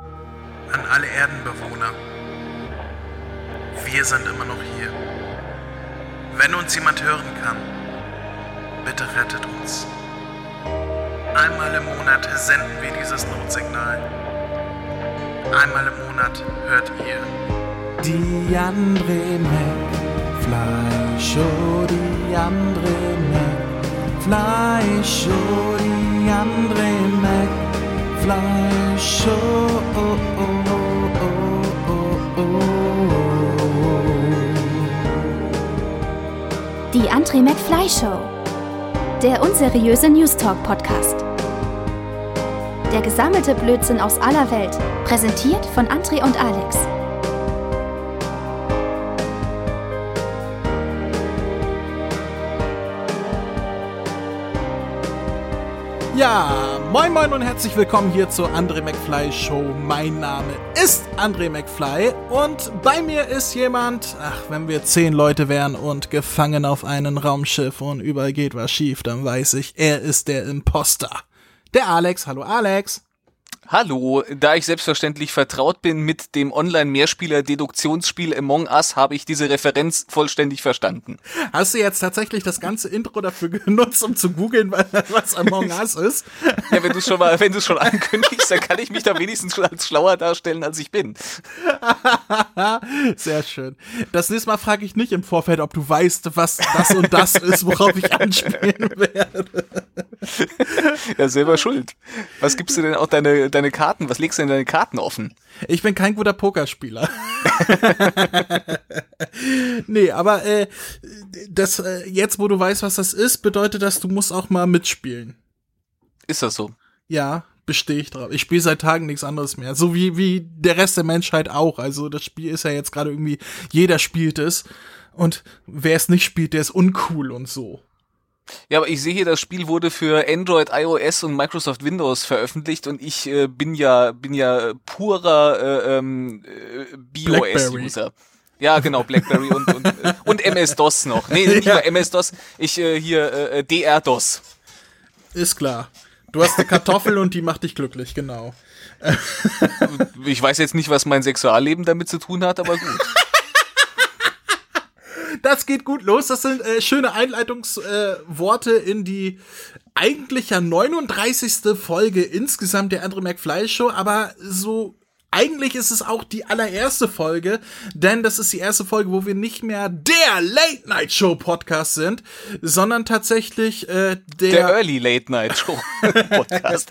An alle Erdenbewohner. Wir sind immer noch hier. Wenn uns jemand hören kann, bitte rettet uns. Einmal im Monat senden wir dieses Notsignal. Einmal im Monat hört ihr. Die Andre McFly Show, die Andre McFly Show, die Andre McFly Oh, oh, oh, oh. Die André McFly Show. Der unseriöse News Talk Podcast. Der gesammelte Blödsinn aus aller Welt. Präsentiert von André und Alex. Ja, moin moin und herzlich willkommen hier zur André McFly Show. Mein Name ist André McFly und bei mir ist jemand, ach, wenn wir zehn Leute wären und gefangen auf einem Raumschiff und überall geht was schief, dann weiß ich, er ist der Imposter. Der Alex. Hallo Alex. Hallo, da ich selbstverständlich vertraut bin mit dem Online-Mehrspieler-Deduktionsspiel Among Us, habe ich diese Referenz vollständig verstanden. Hast du jetzt tatsächlich das ganze Intro dafür genutzt, um zu googeln, was Among Us ist? Ja, wenn du schon mal, wenn du schon ankündigst, dann kann ich mich da wenigstens schon als schlauer darstellen, als ich bin. Sehr schön. Das nächste Mal frage ich nicht im Vorfeld, ob du weißt, was das und das ist, worauf ich anspielen werde. Ja, selber schuld. Was gibst du denn auch deine, deine Karten? Was legst du denn deine Karten offen? Ich bin kein guter Pokerspieler. nee, aber äh, das äh, jetzt, wo du weißt, was das ist, bedeutet das, du musst auch mal mitspielen. Ist das so? Ja, bestehe ich drauf. Ich spiele seit Tagen nichts anderes mehr. So wie, wie der Rest der Menschheit auch. Also das Spiel ist ja jetzt gerade irgendwie, jeder spielt es. Und wer es nicht spielt, der ist uncool und so. Ja, aber ich sehe hier, das Spiel wurde für Android, iOS und Microsoft Windows veröffentlicht und ich äh, bin ja bin ja purer äh, ähm, äh, BOS-User. Ja, genau, BlackBerry und, und, äh, und MS-DOS noch. Nee, nicht ja. mal MS-DOS, ich äh, hier äh, DR-DOS. Ist klar. Du hast eine Kartoffel und die macht dich glücklich, genau. ich weiß jetzt nicht, was mein Sexualleben damit zu tun hat, aber gut. das geht gut los. Das sind äh, schöne Einleitungsworte äh, in die eigentlich ja 39. Folge insgesamt der Andre McFly Show, aber so eigentlich ist es auch die allererste Folge, denn das ist die erste Folge, wo wir nicht mehr der Late Night Show Podcast sind, sondern tatsächlich äh, der, der Early Late Night Show Podcast,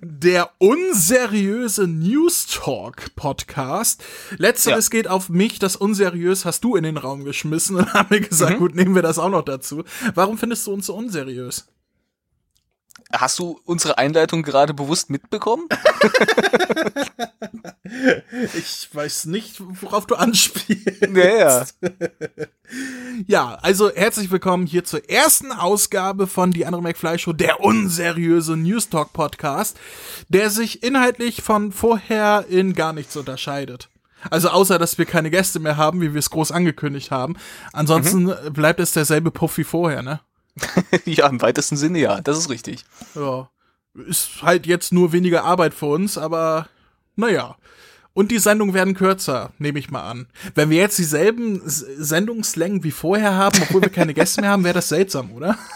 der unseriöse News Talk Podcast. Letzteres ja. geht auf mich, das unseriös hast du in den Raum geschmissen und haben mir gesagt, mhm. gut, nehmen wir das auch noch dazu. Warum findest du uns so unseriös? Hast du unsere Einleitung gerade bewusst mitbekommen? ich weiß nicht, worauf du anspielst. Ja, ja. ja, also herzlich willkommen hier zur ersten Ausgabe von Die andere McFly Show, der unseriöse News Talk Podcast, der sich inhaltlich von vorher in gar nichts unterscheidet. Also außer, dass wir keine Gäste mehr haben, wie wir es groß angekündigt haben. Ansonsten mhm. bleibt es derselbe Puff wie vorher, ne? ja, im weitesten Sinne ja, das ist richtig. Ja. Ist halt jetzt nur weniger Arbeit für uns, aber naja. Und die Sendungen werden kürzer, nehme ich mal an. Wenn wir jetzt dieselben Sendungslängen wie vorher haben, obwohl wir keine Gäste mehr haben, wäre das seltsam, oder?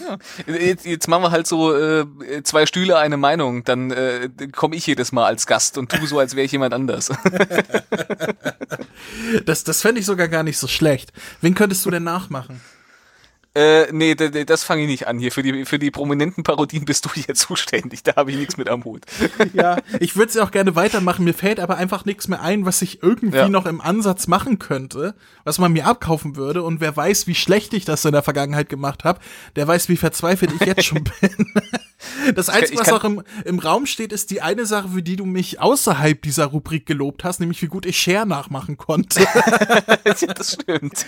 Ja. Jetzt, jetzt machen wir halt so äh, zwei Stühle, eine Meinung. Dann äh, komme ich jedes Mal als Gast und tu so, als wäre ich jemand anders. das das fände ich sogar gar nicht so schlecht. Wen könntest du denn nachmachen? Äh, nee, das fange ich nicht an hier. Für die, für die prominenten Parodien bist du hier zuständig. Da habe ich nichts mit am Hut. Ja, ich würde es ja auch gerne weitermachen. Mir fällt aber einfach nichts mehr ein, was ich irgendwie ja. noch im Ansatz machen könnte, was man mir abkaufen würde. Und wer weiß, wie schlecht ich das in der Vergangenheit gemacht habe, der weiß, wie verzweifelt ich jetzt schon bin. Das Einzige, was auch im, im Raum steht, ist die eine Sache, für die du mich außerhalb dieser Rubrik gelobt hast, nämlich wie gut ich Share nachmachen konnte. ja, das stimmt.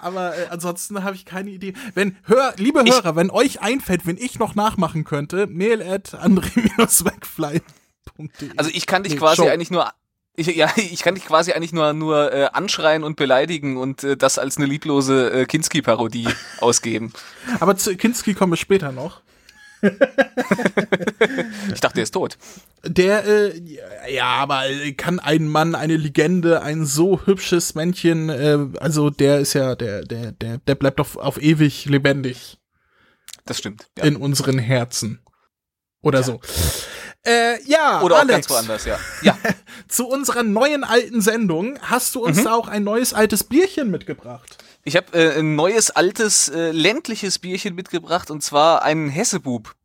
Aber äh, ansonsten habe ich keine Idee. Wenn, hör, liebe Hörer, ich, wenn euch einfällt, wenn ich noch nachmachen könnte, mail at andre-wegfly.de. Also ich kann dich nee, quasi Show. eigentlich nur ich, ja, ich kann dich quasi eigentlich nur nur äh, anschreien und beleidigen und äh, das als eine lieblose äh, Kinski-Parodie ausgeben. Aber zu Kinski kommen wir später noch. ich dachte, er ist tot. Der, äh, ja, aber kann ein Mann, eine Legende, ein so hübsches Männchen, äh, also der ist ja, der, der, der, der bleibt doch auf ewig lebendig. Das stimmt. Ja. In unseren Herzen. Oder ja. so. Äh, ja, Oder Alex, auch ganz woanders, ja. ja. Zu unserer neuen alten Sendung hast du uns mhm. da auch ein neues altes Bierchen mitgebracht. Ich habe äh, ein neues altes äh, ländliches Bierchen mitgebracht und zwar einen Hessebub.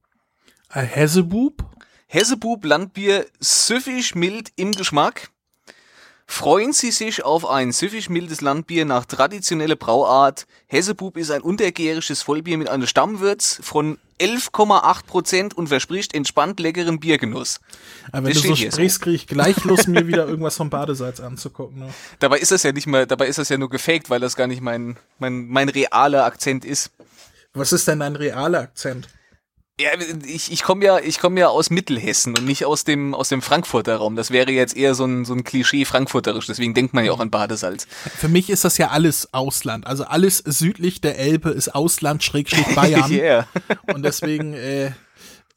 Ein Hessebub? Hessebub Landbier süffig mild im Geschmack. Freuen Sie sich auf ein süffig mildes Landbier nach traditioneller Brauart. Hessebub ist ein untergärisches Vollbier mit einer Stammwürz von 11,8 Prozent und verspricht entspannt leckeren Biergenuss. Aber wenn das du so sprichst, so. kriege ich gleich Lust, mir wieder irgendwas vom Badesalz anzugucken. Ne? Dabei ist das ja nicht mal, dabei ist das ja nur gefaked, weil das gar nicht mein, mein, mein realer Akzent ist. Was ist denn dein realer Akzent? Ja, ich, ich komme ja, ich komme ja aus Mittelhessen und nicht aus dem, aus dem Frankfurter Raum. Das wäre jetzt eher so ein, so ein Klischee frankfurterisch. Deswegen denkt man ja auch an Badesalz. Für mich ist das ja alles Ausland. Also alles südlich der Elbe ist Ausland, Schrägstrich Bayern. yeah. Und deswegen, äh,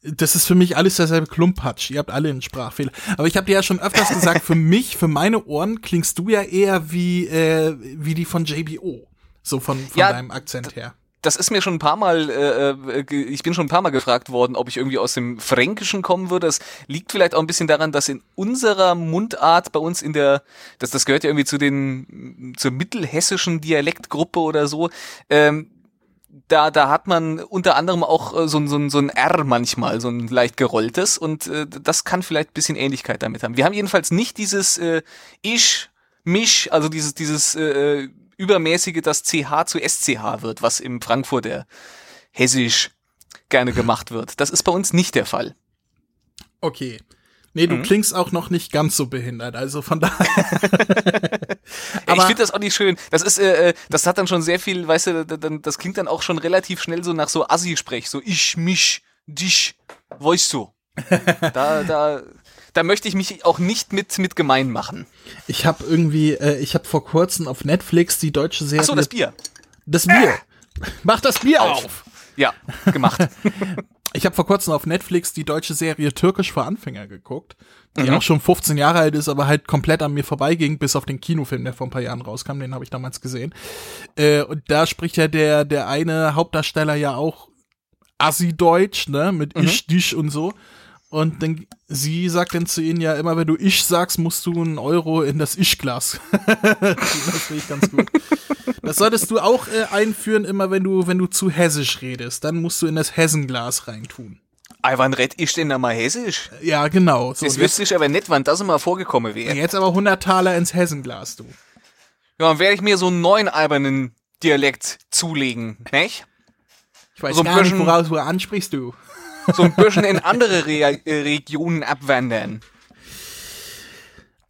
das ist für mich alles derselbe Klumpatsch. Ihr habt alle einen Sprachfehler. Aber ich habe dir ja schon öfters gesagt, für mich, für meine Ohren klingst du ja eher wie, äh, wie die von JBO. So von, von ja, deinem Akzent her das ist mir schon ein paar Mal, äh, äh ich bin schon ein paar Mal gefragt worden, ob ich irgendwie aus dem Fränkischen kommen würde. Das liegt vielleicht auch ein bisschen daran, dass in unserer Mundart bei uns in der, das, das gehört ja irgendwie zu den, zur mittelhessischen Dialektgruppe oder so, ähm, da, da hat man unter anderem auch äh, so, so, so ein R manchmal, so ein leicht gerolltes und äh, das kann vielleicht ein bisschen Ähnlichkeit damit haben. Wir haben jedenfalls nicht dieses äh, Ich, mich, also dieses, dieses äh, übermäßige das CH zu SCH wird, was im Frankfurter Hessisch gerne gemacht wird. Das ist bei uns nicht der Fall. Okay. Nee, du mhm. klingst auch noch nicht ganz so behindert, also von daher. Aber ich finde das auch nicht schön. Das ist, äh, äh, das hat dann schon sehr viel, weißt du, das klingt dann auch schon relativ schnell so nach so Assi-Sprech, so ich, mich, dich, weißt du. Da, da, da möchte ich mich auch nicht mit, mit gemein machen. Ich habe irgendwie, äh, ich habe vor kurzem auf Netflix die deutsche Serie. Ach so, das Bier. Das Bier. Mach das Bier auf. auf. Ja, gemacht. ich habe vor kurzem auf Netflix die deutsche Serie Türkisch für Anfänger geguckt, die mhm. auch schon 15 Jahre alt ist, aber halt komplett an mir vorbeiging, bis auf den Kinofilm, der vor ein paar Jahren rauskam, den habe ich damals gesehen. Äh, und da spricht ja der der eine Hauptdarsteller ja auch Assi-Deutsch, ne, mit mhm. ich, dich und so. Und dann, sie sagt dann zu ihnen ja immer, wenn du ich sagst, musst du einen Euro in das Ich-Glas. das finde ich ganz gut. Das solltest du auch äh, einführen, immer wenn du, wenn du zu hessisch redest. Dann musst du in das Hessenglas reintun. Ah, wann red ich denn da mal hessisch? Ja, genau. So, das wüsste ich aber nicht, wann das immer vorgekommen wäre. Jetzt aber 100 Taler ins Hessenglas, du. Ja, dann werde ich mir so einen neuen albernen Dialekt zulegen, nicht? Ich weiß so gar nicht, woraus du ansprichst, du so ein bisschen in andere Re äh, Regionen abwandern.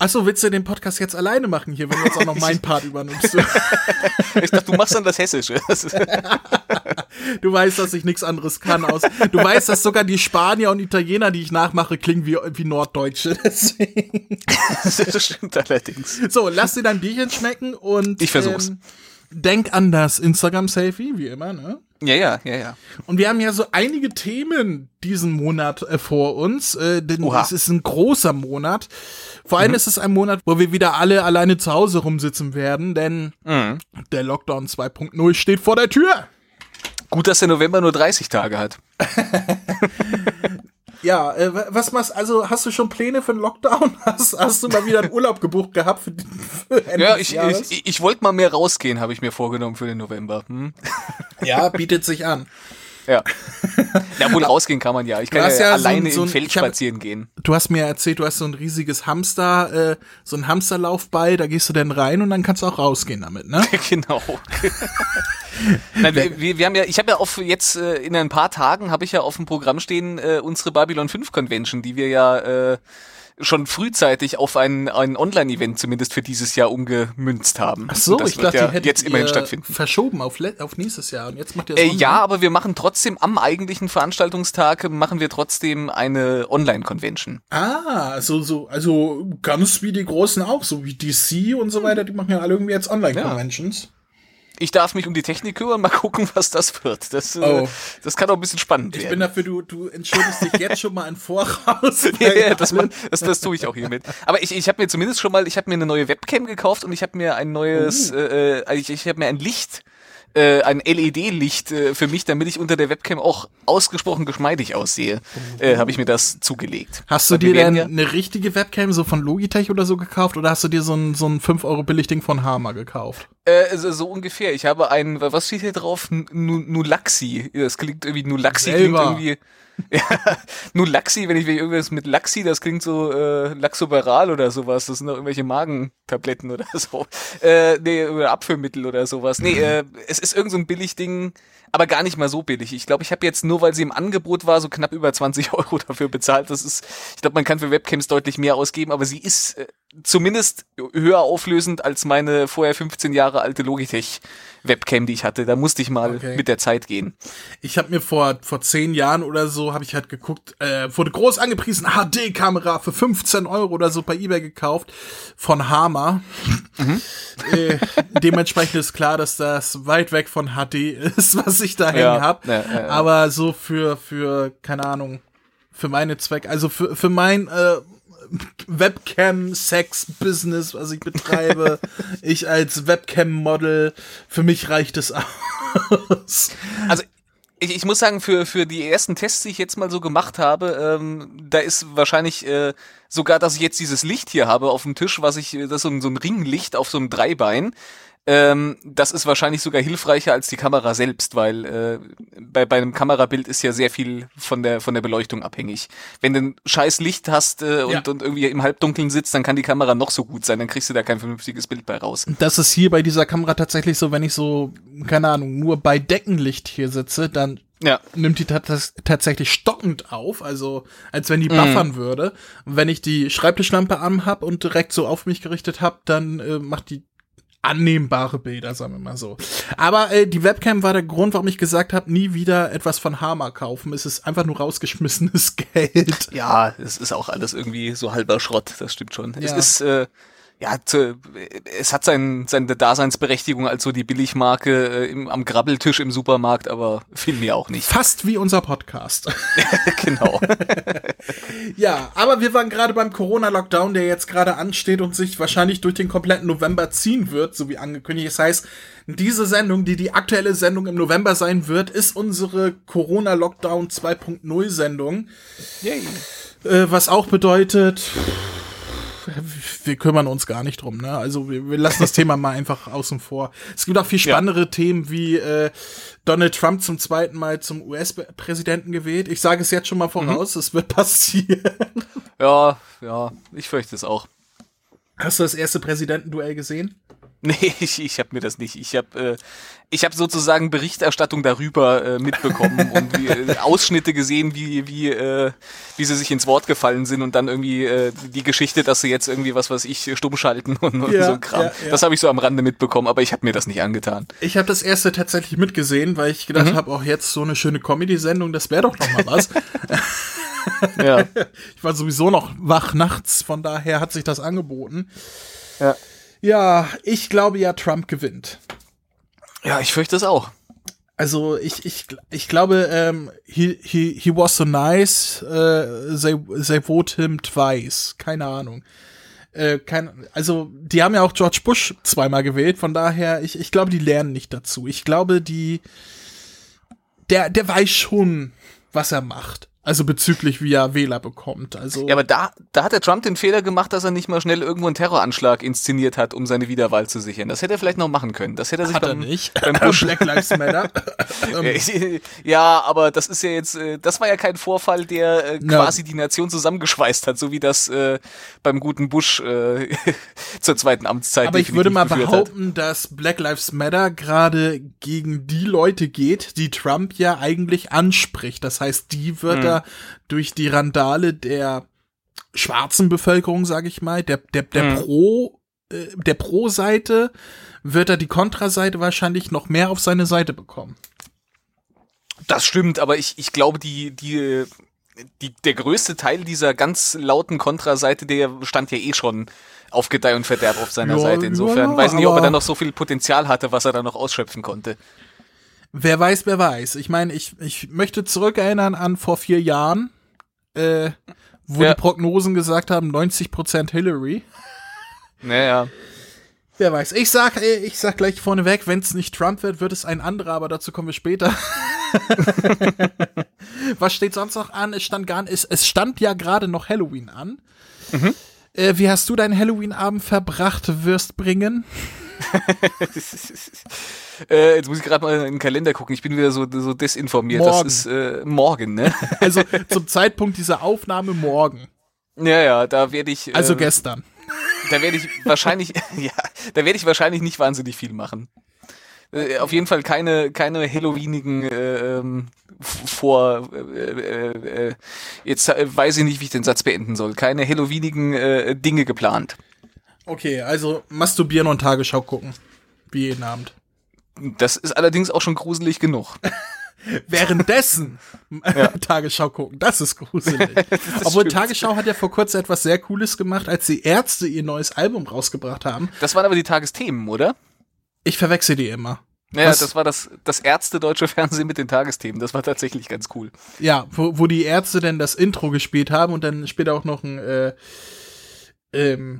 Achso, willst du den Podcast jetzt alleine machen hier, wenn du jetzt auch noch meinen Part übernimmst? ich dachte, du machst dann das Hessische. du weißt, dass ich nichts anderes kann aus. Du weißt, dass sogar die Spanier und Italiener, die ich nachmache, klingen wie, wie Norddeutsche. Deswegen. das stimmt allerdings. So, lass dir dein Bierchen schmecken und. Ich versuch's. Ähm, denk an das Instagram-Selfie, wie immer, ne? Ja, ja, ja, ja. Und wir haben ja so einige Themen diesen Monat äh, vor uns, äh, denn Oha. es ist ein großer Monat. Vor allem mhm. ist es ein Monat, wo wir wieder alle alleine zu Hause rumsitzen werden, denn mhm. der Lockdown 2.0 steht vor der Tür. Gut, dass der November nur 30 Tage hat. Ja, äh, was machst also hast du schon Pläne für den Lockdown? Hast, hast du mal wieder einen Urlaub gebucht gehabt für, für Ende Ja, ich, ich, ich, ich wollte mal mehr rausgehen, habe ich mir vorgenommen für den November. Hm? Ja, bietet sich an. Ja. Ja, wohl rausgehen kann man ja. Ich kann ja, ja, alleine so ein, im Feld hab, spazieren gehen. Du hast mir erzählt, du hast so ein riesiges Hamster, äh, so ein Hamsterlaufball, da gehst du dann rein und dann kannst du auch rausgehen damit, ne? genau. Nein, wir, wir, haben ja, ich habe ja auf jetzt äh, in ein paar Tagen habe ich ja auf dem Programm stehen äh, unsere Babylon 5 Convention, die wir ja äh, schon frühzeitig auf ein, ein Online-Event zumindest für dieses Jahr umgemünzt haben. Ach so, ich dachte, ja die hättet jetzt immerhin stattfinden. verschoben auf, auf nächstes Jahr und jetzt macht ihr das äh, Ja, aber wir machen trotzdem am eigentlichen Veranstaltungstag machen wir trotzdem eine Online-Convention. Ah, so so also ganz wie die großen auch, so wie DC und so weiter, die machen ja alle irgendwie jetzt Online-Conventions. Ja. Ich darf mich um die Technik kümmern, mal gucken, was das wird. Das, äh, oh. das kann auch ein bisschen spannend ich werden. Ich bin dafür, du, du entschuldigst dich jetzt schon mal im Voraus. ja, ja das, man, das, das tue ich auch hiermit. Aber ich, ich habe mir zumindest schon mal, ich habe mir eine neue Webcam gekauft und ich habe mir ein neues, uh. äh, ich, ich habe mir ein Licht äh, ein LED-Licht äh, für mich, damit ich unter der Webcam auch ausgesprochen geschmeidig aussehe, äh, habe ich mir das zugelegt. Hast du dir denn ja eine richtige Webcam so von Logitech oder so gekauft oder hast du dir so ein, so ein 5 Euro Billigding von Hama gekauft? Äh, so, so, ungefähr. Ich habe ein, was steht hier drauf? Nulaxi. Das klingt irgendwie, Nulaxi klingt irgendwie ja, nur Laxi, wenn ich, irgendwas mit Laxi, das klingt so äh, Laxoberal oder sowas. Das sind doch irgendwelche Magentabletten oder so. Äh, nee, oder Abführmittel oder sowas. Nee, äh, es ist irgend so ein Billigding, aber gar nicht mal so billig. Ich glaube, ich habe jetzt nur, weil sie im Angebot war, so knapp über 20 Euro dafür bezahlt. Das ist, ich glaube, man kann für Webcams deutlich mehr ausgeben, aber sie ist äh, zumindest höher auflösend als meine vorher 15 Jahre alte Logitech Webcam, die ich hatte. Da musste ich mal okay. mit der Zeit gehen. Ich habe mir vor vor zehn Jahren oder so habe ich halt geguckt, äh, wurde groß angepriesen HD-Kamera für 15 Euro oder so bei eBay gekauft von Hama. Mhm. äh, dementsprechend ist klar, dass das weit weg von HD ist, was ich da hängen ja, habe. Ja, ja, Aber so für für keine Ahnung für meine Zwecke, also für für mein äh, Webcam-Sex-Business, was ich betreibe. ich als Webcam-Model, für mich reicht es aus. Also ich, ich muss sagen, für, für die ersten Tests, die ich jetzt mal so gemacht habe, ähm, da ist wahrscheinlich äh, sogar, dass ich jetzt dieses Licht hier habe auf dem Tisch, was ich, das ist so ein, so ein Ringlicht auf so einem Dreibein. Ähm, das ist wahrscheinlich sogar hilfreicher als die Kamera selbst, weil äh, bei, bei einem Kamerabild ist ja sehr viel von der von der Beleuchtung abhängig. Wenn du ein scheiß Licht hast äh, und, ja. und irgendwie im Halbdunkeln sitzt, dann kann die Kamera noch so gut sein, dann kriegst du da kein vernünftiges Bild bei raus. Das ist hier bei dieser Kamera tatsächlich so, wenn ich so, keine Ahnung, nur bei Deckenlicht hier sitze, dann ja. nimmt die tatsächlich stockend auf, also als wenn die mhm. buffern mhm. würde. Und wenn ich die Schreibtischlampe an hab und direkt so auf mich gerichtet hab, dann äh, macht die annehmbare Bilder, sagen wir mal so. Aber äh, die Webcam war der Grund, warum ich gesagt habe, nie wieder etwas von Hama kaufen. Es ist einfach nur rausgeschmissenes Geld. Ja, es ist auch alles irgendwie so halber Schrott, das stimmt schon. Ja. Es ist äh, ja, zu, es hat sein, seine Daseinsberechtigung als so die Billigmarke äh, im, am Grabbeltisch im Supermarkt, aber viel mehr auch nicht. Fast wie unser Podcast. genau. ja, aber wir waren gerade beim Corona-Lockdown, der jetzt gerade ansteht und sich wahrscheinlich durch den kompletten November ziehen wird, so wie angekündigt. Das heißt, diese Sendung, die die aktuelle Sendung im November sein wird, ist unsere Corona-Lockdown 2.0 Sendung. Yay. Äh, was auch bedeutet wir kümmern uns gar nicht drum, ne? Also wir, wir lassen das Thema mal einfach außen vor. Es gibt auch viel spannendere ja. Themen wie äh, Donald Trump zum zweiten Mal zum US-Präsidenten gewählt. Ich sage es jetzt schon mal voraus, mhm. es wird passieren. Ja, ja, ich fürchte es auch. Hast du das erste Präsidentenduell gesehen? Nee, ich, ich habe mir das nicht. Ich habe äh, ich hab sozusagen Berichterstattung darüber äh, mitbekommen und wie, äh, Ausschnitte gesehen, wie, wie, äh, wie sie sich ins Wort gefallen sind und dann irgendwie äh, die Geschichte, dass sie jetzt irgendwie was weiß ich, stumm schalten und, und ja, so Kram. Ja, ja. Das habe ich so am Rande mitbekommen, aber ich habe mir das nicht angetan. Ich habe das erste tatsächlich mitgesehen, weil ich gedacht mhm. habe, auch jetzt so eine schöne Comedy-Sendung, das wäre doch noch mal was. ja. Ich war sowieso noch wach nachts, von daher hat sich das angeboten. Ja. Ja, ich glaube ja, Trump gewinnt. Ja, ich fürchte es auch. Also ich, ich, ich glaube, ähm, he, he, he was so nice, äh, they, they vote him twice. Keine Ahnung. Äh, kein, also, die haben ja auch George Bush zweimal gewählt, von daher, ich, ich glaube, die lernen nicht dazu. Ich glaube, die, der, der weiß schon, was er macht. Also bezüglich, wie er Wähler bekommt. Also ja, aber da, da hat der Trump den Fehler gemacht, dass er nicht mal schnell irgendwo einen Terroranschlag inszeniert hat, um seine Wiederwahl zu sichern. Das hätte er vielleicht noch machen können. Das hätte er sich hat beim, er nicht. beim Bush Black Lives Matter. ja, aber das ist ja jetzt, äh, das war ja kein Vorfall, der äh, quasi ja. die Nation zusammengeschweißt hat, so wie das äh, beim guten Bush äh, zur zweiten Amtszeit. Aber ich würde mal behaupten, hat. dass Black Lives Matter gerade gegen die Leute geht, die Trump ja eigentlich anspricht. Das heißt, die wird hm durch die Randale der schwarzen Bevölkerung, sage ich mal, der der der mhm. Pro äh, der Pro-Seite wird er die Kontraseite wahrscheinlich noch mehr auf seine Seite bekommen. Das stimmt, aber ich, ich glaube, die, die, die, der größte Teil dieser ganz lauten Kontraseite, der stand ja eh schon auf Gedeih und Verderb auf seiner ja, Seite. Insofern ja, weiß nicht, ob er da noch so viel Potenzial hatte, was er da noch ausschöpfen konnte. Wer weiß, wer weiß. Ich meine, ich, ich möchte zurückerinnern an vor vier Jahren, äh, wo ja. die Prognosen gesagt haben, 90% Hillary. Naja. Wer weiß. Ich sag, äh, ich sag gleich vorneweg, wenn es nicht Trump wird, wird es ein anderer, aber dazu kommen wir später. Was steht sonst noch an? Es stand gar es, es stand ja gerade noch Halloween an. Mhm. Äh, wie hast du deinen Halloween-Abend verbracht, wirst bringen? äh, jetzt muss ich gerade mal in den Kalender gucken. Ich bin wieder so, so desinformiert. Morgen. Das ist äh, morgen, ne? also zum Zeitpunkt dieser Aufnahme morgen. Ja, ja, da werde ich. Also äh, gestern. Da werde ich wahrscheinlich, ja, da werde ich wahrscheinlich nicht wahnsinnig viel machen. Äh, auf jeden Fall keine, keine Halloweenigen äh, ähm, vor äh, jetzt weiß ich nicht, wie ich den Satz beenden soll. Keine Halloweenigen Dinge geplant. Okay, also masturbieren und Tagesschau gucken. Wie jeden Abend. Das ist allerdings auch schon gruselig genug. Währenddessen ja. Tagesschau gucken, das ist gruselig. das Obwohl stimmt. Tagesschau hat ja vor kurzem etwas sehr Cooles gemacht, als die Ärzte ihr neues Album rausgebracht haben. Das waren aber die Tagesthemen, oder? Ich verwechsel die immer. Ja, Was? das war das, das Ärzte deutsche Fernsehen mit den Tagesthemen. Das war tatsächlich ganz cool. Ja, wo, wo die Ärzte denn das Intro gespielt haben und dann später auch noch ein äh, ähm,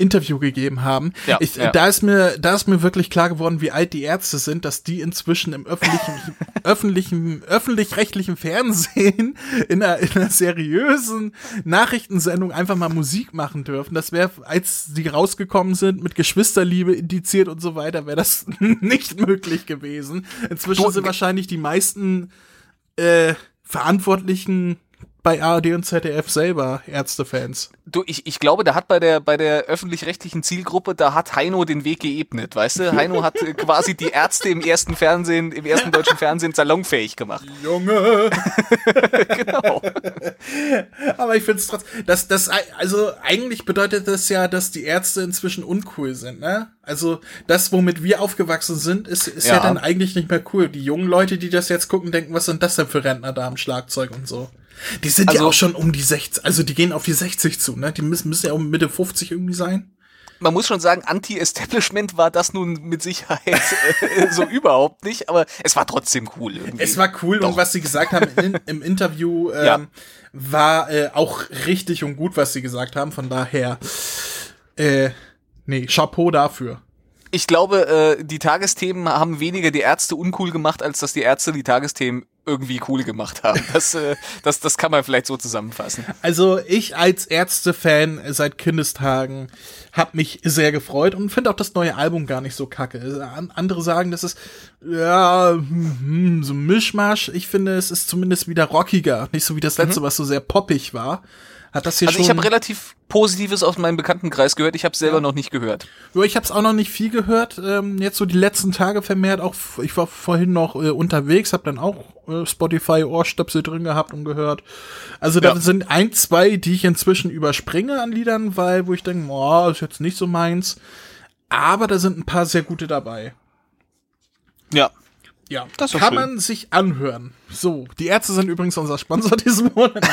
Interview gegeben haben. Ja, ich, ja. Da ist mir, da ist mir wirklich klar geworden, wie alt die Ärzte sind, dass die inzwischen im öffentlichen, öffentlichen, öffentlich-rechtlichen Fernsehen in einer, in einer seriösen Nachrichtensendung einfach mal Musik machen dürfen. Das wäre, als die rausgekommen sind mit Geschwisterliebe indiziert und so weiter, wäre das nicht möglich gewesen. Inzwischen sind wahrscheinlich die meisten äh, Verantwortlichen bei ARD und ZDF selber Ärztefans. Du, ich, ich glaube, da hat bei der, bei der öffentlich-rechtlichen Zielgruppe, da hat Heino den Weg geebnet, weißt du? Heino hat quasi die Ärzte im ersten Fernsehen, im ersten deutschen Fernsehen salonfähig gemacht. Junge! genau. Aber ich finde es trotzdem, das, das, also eigentlich bedeutet das ja, dass die Ärzte inzwischen uncool sind, ne? Also das, womit wir aufgewachsen sind, ist, ist ja. ja dann eigentlich nicht mehr cool. Die jungen Leute, die das jetzt gucken, denken, was sind das denn für Rentner da am Schlagzeug und so. Die sind also, ja auch schon um die 60, also die gehen auf die 60 zu, ne? Die müssen, müssen ja um Mitte 50 irgendwie sein. Man muss schon sagen, Anti-Establishment war das nun mit Sicherheit äh, so überhaupt nicht, aber es war trotzdem cool. Irgendwie. Es war cool Doch. und was sie gesagt haben in, im Interview ähm, ja. war äh, auch richtig und gut, was sie gesagt haben. Von daher, äh, nee, Chapeau dafür ich glaube, äh, die Tagesthemen haben weniger die Ärzte uncool gemacht, als dass die Ärzte die Tagesthemen irgendwie cool gemacht haben. Das, äh, das, das kann man vielleicht so zusammenfassen. Also ich als Ärzte-Fan seit Kindestagen habe mich sehr gefreut und finde auch das neue Album gar nicht so kacke. Andere sagen, das ist ja hm, so ein Mischmasch. Ich finde, es ist zumindest wieder rockiger, nicht so wie das letzte, mhm. was so sehr poppig war. Hat das hier also schon ich habe relativ Positives aus meinem Bekanntenkreis gehört. Ich habe selber ja. noch nicht gehört. Ja, ich habe es auch noch nicht viel gehört. Ähm, jetzt so die letzten Tage vermehrt. Auch ich war vorhin noch äh, unterwegs, habe dann auch äh, Spotify Ohrstöpsel drin gehabt und gehört. Also ja. da sind ein, zwei, die ich inzwischen überspringe an Liedern, weil wo ich denke, boah, ist jetzt nicht so meins. Aber da sind ein paar sehr gute dabei. Ja. Ja, das kann schön. man sich anhören. So, die Ärzte sind übrigens unser Sponsor diesen Monat.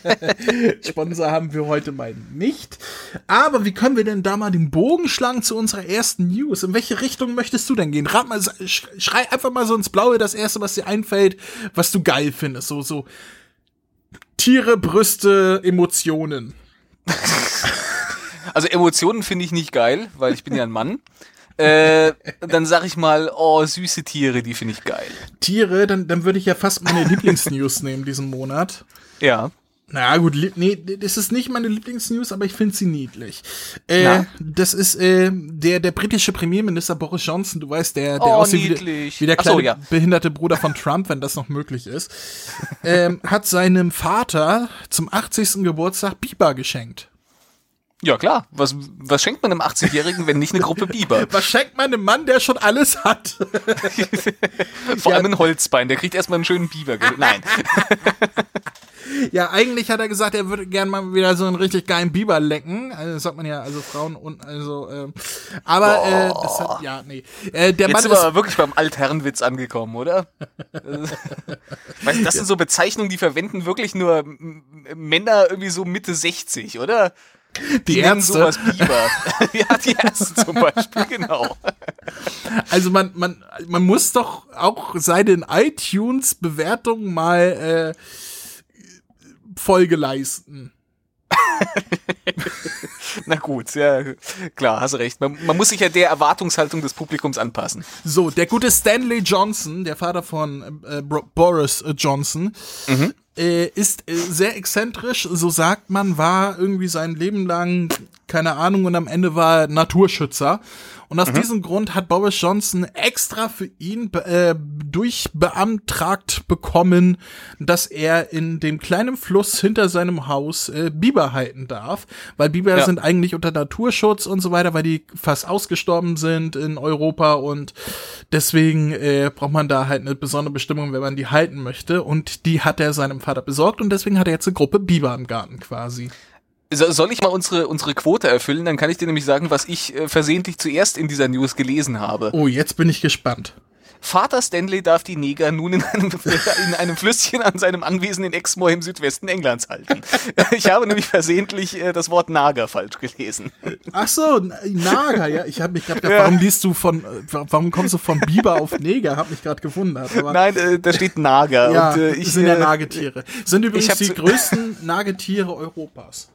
Sponsor haben wir heute mal nicht. Aber wie können wir denn da mal den Bogen schlagen zu unserer ersten News? In welche Richtung möchtest du denn gehen? Rat mal, schrei einfach mal so ins Blaue das erste, was dir einfällt, was du geil findest. So, so Tiere, Brüste, Emotionen. Also Emotionen finde ich nicht geil, weil ich bin ja ein Mann. Äh, dann sag ich mal, oh, süße Tiere, die finde ich geil. Tiere, dann, dann würde ich ja fast meine Lieblingsnews nehmen diesen Monat. Ja. Na gut, nee, das ist nicht meine Lieblingsnews, aber ich finde sie niedlich. Äh, das ist äh, der der britische Premierminister Boris Johnson, du weißt, der der oh, aussieht wie, wie, der kleine so, ja. behinderte Bruder von Trump, wenn das noch möglich ist, ähm, hat seinem Vater zum 80. Geburtstag Biber geschenkt. Ja, klar. Was, was schenkt man einem 80-Jährigen, wenn nicht eine Gruppe Biber? Was schenkt man einem Mann, der schon alles hat? Vor ja. allem ein Holzbein, der kriegt erstmal einen schönen Biber. Nein. Ja, eigentlich hat er gesagt, er würde gern mal wieder so einen richtig geilen Biber lecken. Also, das sagt man ja, also Frauen und also, äh, aber äh, das hat, ja, nee. Äh, der Jetzt Mann sind wir aber wirklich beim Altherrenwitz angekommen, oder? weißt, das sind so Bezeichnungen, die verwenden wirklich nur Männer irgendwie so Mitte 60, oder? Die, die Ärzte. sowas Biber. ja, die Ärzte zum Beispiel, genau. Also man, man, man muss doch auch seinen iTunes-Bewertungen mal äh, Folge leisten. Na gut, ja, klar, hast recht. Man, man, muss sich ja der Erwartungshaltung des Publikums anpassen. So, der gute Stanley Johnson, der Vater von äh, Boris äh, Johnson, mhm. Äh, ist äh, sehr exzentrisch, so sagt man, war irgendwie sein Leben lang, keine Ahnung, und am Ende war er Naturschützer und aus mhm. diesem Grund hat Boris Johnson extra für ihn äh, durchbeantragt bekommen, dass er in dem kleinen Fluss hinter seinem Haus äh, Biber halten darf, weil Biber ja. sind eigentlich unter Naturschutz und so weiter, weil die fast ausgestorben sind in Europa und deswegen äh, braucht man da halt eine besondere Bestimmung, wenn man die halten möchte und die hat er seinem Vater besorgt und deswegen hat er jetzt eine Gruppe Biber im Garten quasi. Soll ich mal unsere, unsere Quote erfüllen? Dann kann ich dir nämlich sagen, was ich äh, versehentlich zuerst in dieser News gelesen habe. Oh, jetzt bin ich gespannt. Vater Stanley darf die Neger nun in einem, in einem Flüsschen an seinem Anwesen in Exmoor im Südwesten Englands halten. Ich habe nämlich versehentlich äh, das Wort Nager falsch gelesen. Ach so, Nager, ja. Ich habe mich gerade gedacht, warum liest du von, warum kommst du von Biber auf Neger? Hab mich gerade gewundert. Nein, äh, da steht Nager. Ja, und, äh, ich, sind ja äh, Nagetiere. Sind übrigens die größten Nagetiere Europas.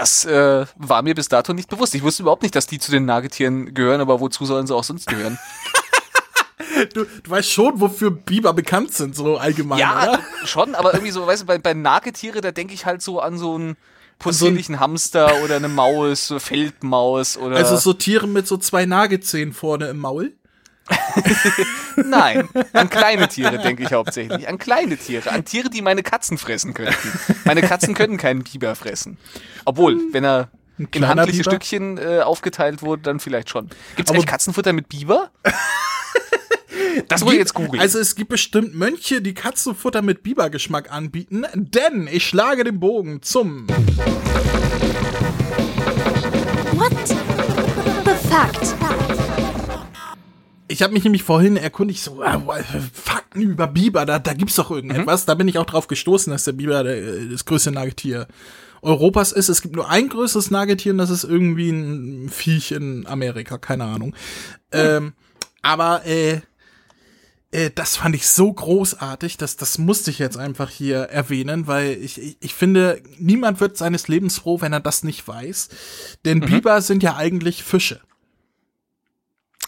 Das äh, war mir bis dato nicht bewusst. Ich wusste überhaupt nicht, dass die zu den Nagetieren gehören, aber wozu sollen sie auch sonst gehören? Du, du weißt schon, wofür Biber bekannt sind, so allgemein. Ja, oder? schon, aber irgendwie so, weißt du, bei, bei Nagetiere, da denke ich halt so an so einen possierlichen so Hamster oder eine Maus, so Feldmaus oder. Also so Tiere mit so zwei Nagezähnen vorne im Maul? Nein, an kleine Tiere denke ich hauptsächlich. An kleine Tiere. An Tiere, die meine Katzen fressen könnten. Meine Katzen können keinen Biber fressen. Obwohl, wenn er in handliche Biber? Stückchen äh, aufgeteilt wurde, dann vielleicht schon. Gibt es eigentlich Katzenfutter mit Biber? Das muss ich jetzt googeln. Also es gibt bestimmt Mönche, die Katzenfutter mit Bibergeschmack anbieten, denn ich schlage den Bogen zum What the Fact? Ich habe mich nämlich vorhin erkundigt, so äh, Fakten über Biber, da, da gibt's doch irgendetwas. Mhm. Da bin ich auch drauf gestoßen, dass der Biber der, das größte Nagetier Europas ist. Es gibt nur ein größeres Nagetier und das ist irgendwie ein Viech in Amerika, keine Ahnung. Mhm. Ähm, aber äh, äh, das fand ich so großartig, dass das musste ich jetzt einfach hier erwähnen, weil ich, ich, ich finde, niemand wird seines Lebens froh, wenn er das nicht weiß. Denn mhm. Biber sind ja eigentlich Fische.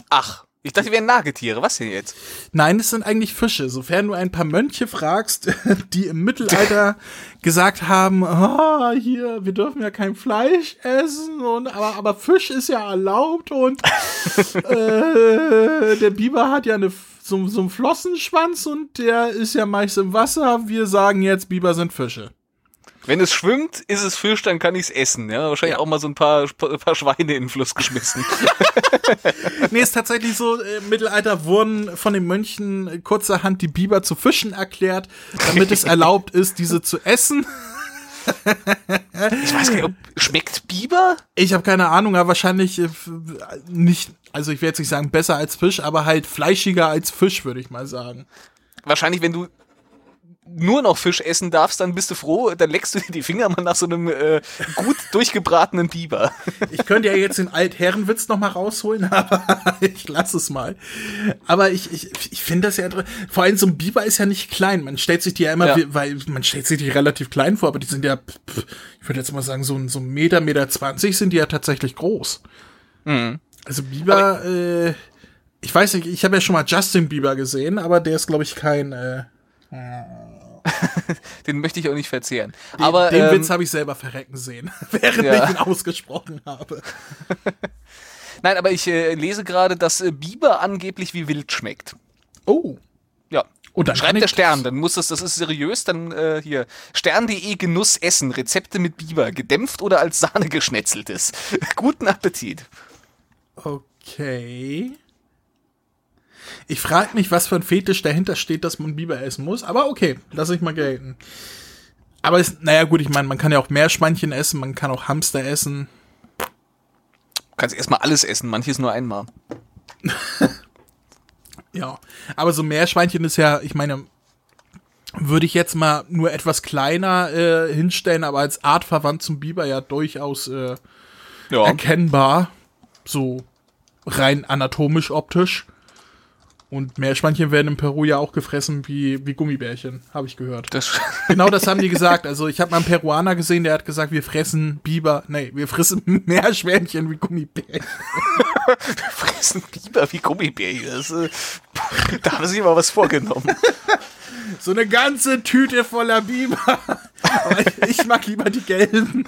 Ach. Ich dachte, die wären Nagetiere. Was denn jetzt? Nein, es sind eigentlich Fische. Sofern du ein paar Mönche fragst, die im Mittelalter gesagt haben, oh, hier, wir dürfen ja kein Fleisch essen und aber, aber Fisch ist ja erlaubt und äh, der Biber hat ja eine, so, so einen Flossenschwanz und der ist ja meist im Wasser. Wir sagen jetzt, Biber sind Fische. Wenn es schwimmt, ist es Fisch, dann kann ich es essen. Ja, wahrscheinlich ja. auch mal so ein paar, paar Schweine in den Fluss geschmissen. nee, ist tatsächlich so, äh, im Mittelalter wurden von den Mönchen kurzerhand die Biber zu Fischen erklärt, damit es erlaubt ist, diese zu essen. ich weiß gar nicht, ob, schmeckt Biber? Ich habe keine Ahnung, aber wahrscheinlich äh, nicht, also ich werde jetzt nicht sagen besser als Fisch, aber halt fleischiger als Fisch, würde ich mal sagen. Wahrscheinlich, wenn du nur noch Fisch essen darfst, dann bist du froh, dann leckst du dir die Finger mal nach so einem äh, gut durchgebratenen Biber. Ich könnte ja jetzt den Altherrenwitz noch mal rausholen, aber ich lasse es mal. Aber ich, ich, ich finde das ja, vor allem so ein Biber ist ja nicht klein. Man stellt sich die ja immer, ja. weil man stellt sich die relativ klein vor, aber die sind ja, ich würde jetzt mal sagen, so, so ein Meter, Meter zwanzig sind die ja tatsächlich groß. Mhm. Also Biber, äh, ich weiß nicht, ich habe ja schon mal Justin Bieber gesehen, aber der ist, glaube ich, kein äh, den möchte ich auch nicht verzehren. Den, Aber, den ähm, Witz habe ich selber verrecken sehen, während ja. ich ihn ausgesprochen habe. Nein, aber ich äh, lese gerade, dass äh, Biber angeblich wie wild schmeckt. Oh. Ja. Und dann schreibt der Stern, dann muss das, das ist seriös, dann äh, hier stern.de Genuss essen, Rezepte mit Biber, gedämpft oder als Sahne geschnetzeltes. Guten Appetit. Okay. Ich frage mich, was für ein Fetisch dahinter steht, dass man Biber essen muss. Aber okay, lass ich mal gelten. Aber es, naja, gut, ich meine, man kann ja auch Meerschweinchen essen, man kann auch Hamster essen. Du kannst erstmal alles essen, manches nur einmal. ja, aber so Meerschweinchen ist ja, ich meine, würde ich jetzt mal nur etwas kleiner äh, hinstellen, aber als artverwandt zum Biber ja durchaus äh, ja. erkennbar. So rein anatomisch, optisch. Und Meerschweinchen werden in Peru ja auch gefressen wie, wie Gummibärchen, habe ich gehört. Das genau das haben die gesagt. Also ich habe mal einen Peruaner gesehen, der hat gesagt, wir fressen Biber, nee, wir fressen Meerschweinchen wie Gummibärchen. wir fressen Biber wie Gummibärchen. Das, äh, da haben sie mal was vorgenommen. So eine ganze Tüte voller Biber. Aber ich mag lieber die gelben.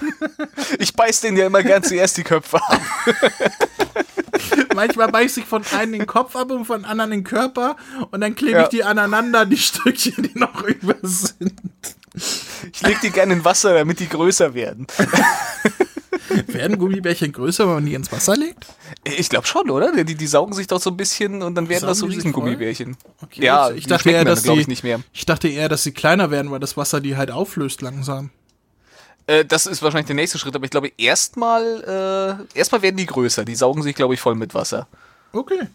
Ich beiß denen ja immer gern zuerst die Köpfe ab. Manchmal beiß ich von einem den Kopf ab und von anderen den Körper und dann klebe ja. ich die aneinander, die Stückchen, die noch über sind. Ich leg die gerne in Wasser, damit die größer werden. werden Gummibärchen größer, wenn man die ins Wasser legt? Ich glaube schon, oder? Die, die saugen sich doch so ein bisschen und dann werden saugen das so Riesengummibärchen. Okay, ja, ich dachte eher, dass die, ich, nicht mehr. ich dachte eher, dass sie kleiner werden, weil das Wasser die halt auflöst langsam. Äh, das ist wahrscheinlich der nächste Schritt, aber ich glaube, erstmal äh, erstmal werden die größer. Die saugen sich, glaube ich, voll mit Wasser. Okay.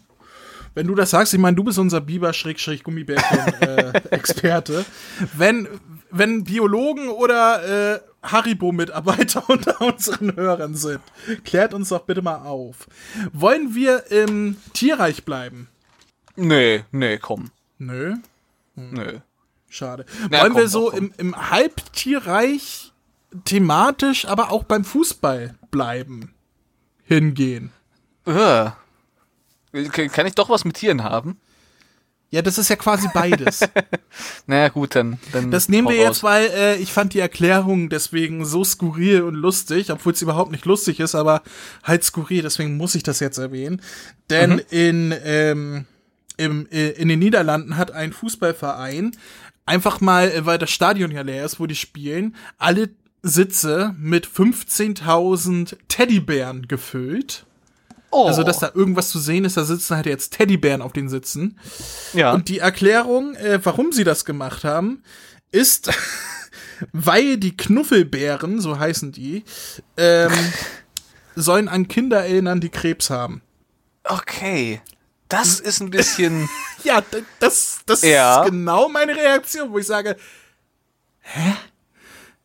Wenn du das sagst, ich meine, du bist unser Biber-Gummibärchen-Experte. Äh, wenn, wenn Biologen oder äh, Haribo-Mitarbeiter unter unseren Hörern sind, klärt uns doch bitte mal auf. Wollen wir im Tierreich bleiben? Nee, nee, komm. Nö? Hm. Nö. Schade. Na, Wollen komm, wir so komm. im, im Halbtierreich thematisch, aber auch beim Fußball bleiben. Hingehen. Uh. Kann ich doch was mit Tieren haben? Ja, das ist ja quasi beides. naja, gut, dann. dann das nehmen wir jetzt, weil äh, ich fand die Erklärung deswegen so skurril und lustig, obwohl es überhaupt nicht lustig ist, aber halt skurril, deswegen muss ich das jetzt erwähnen. Denn mhm. in, ähm, im, äh, in den Niederlanden hat ein Fußballverein einfach mal, äh, weil das Stadion ja leer ist, wo die spielen, alle Sitze mit 15.000 Teddybären gefüllt. Oh. Also, dass da irgendwas zu sehen ist, da sitzen halt jetzt Teddybären auf den Sitzen. Ja. Und die Erklärung, äh, warum sie das gemacht haben, ist, weil die Knuffelbären, so heißen die, ähm, sollen an Kinder erinnern, die Krebs haben. Okay. Das ist ein bisschen. ja, das, das ja. ist genau meine Reaktion, wo ich sage, hä?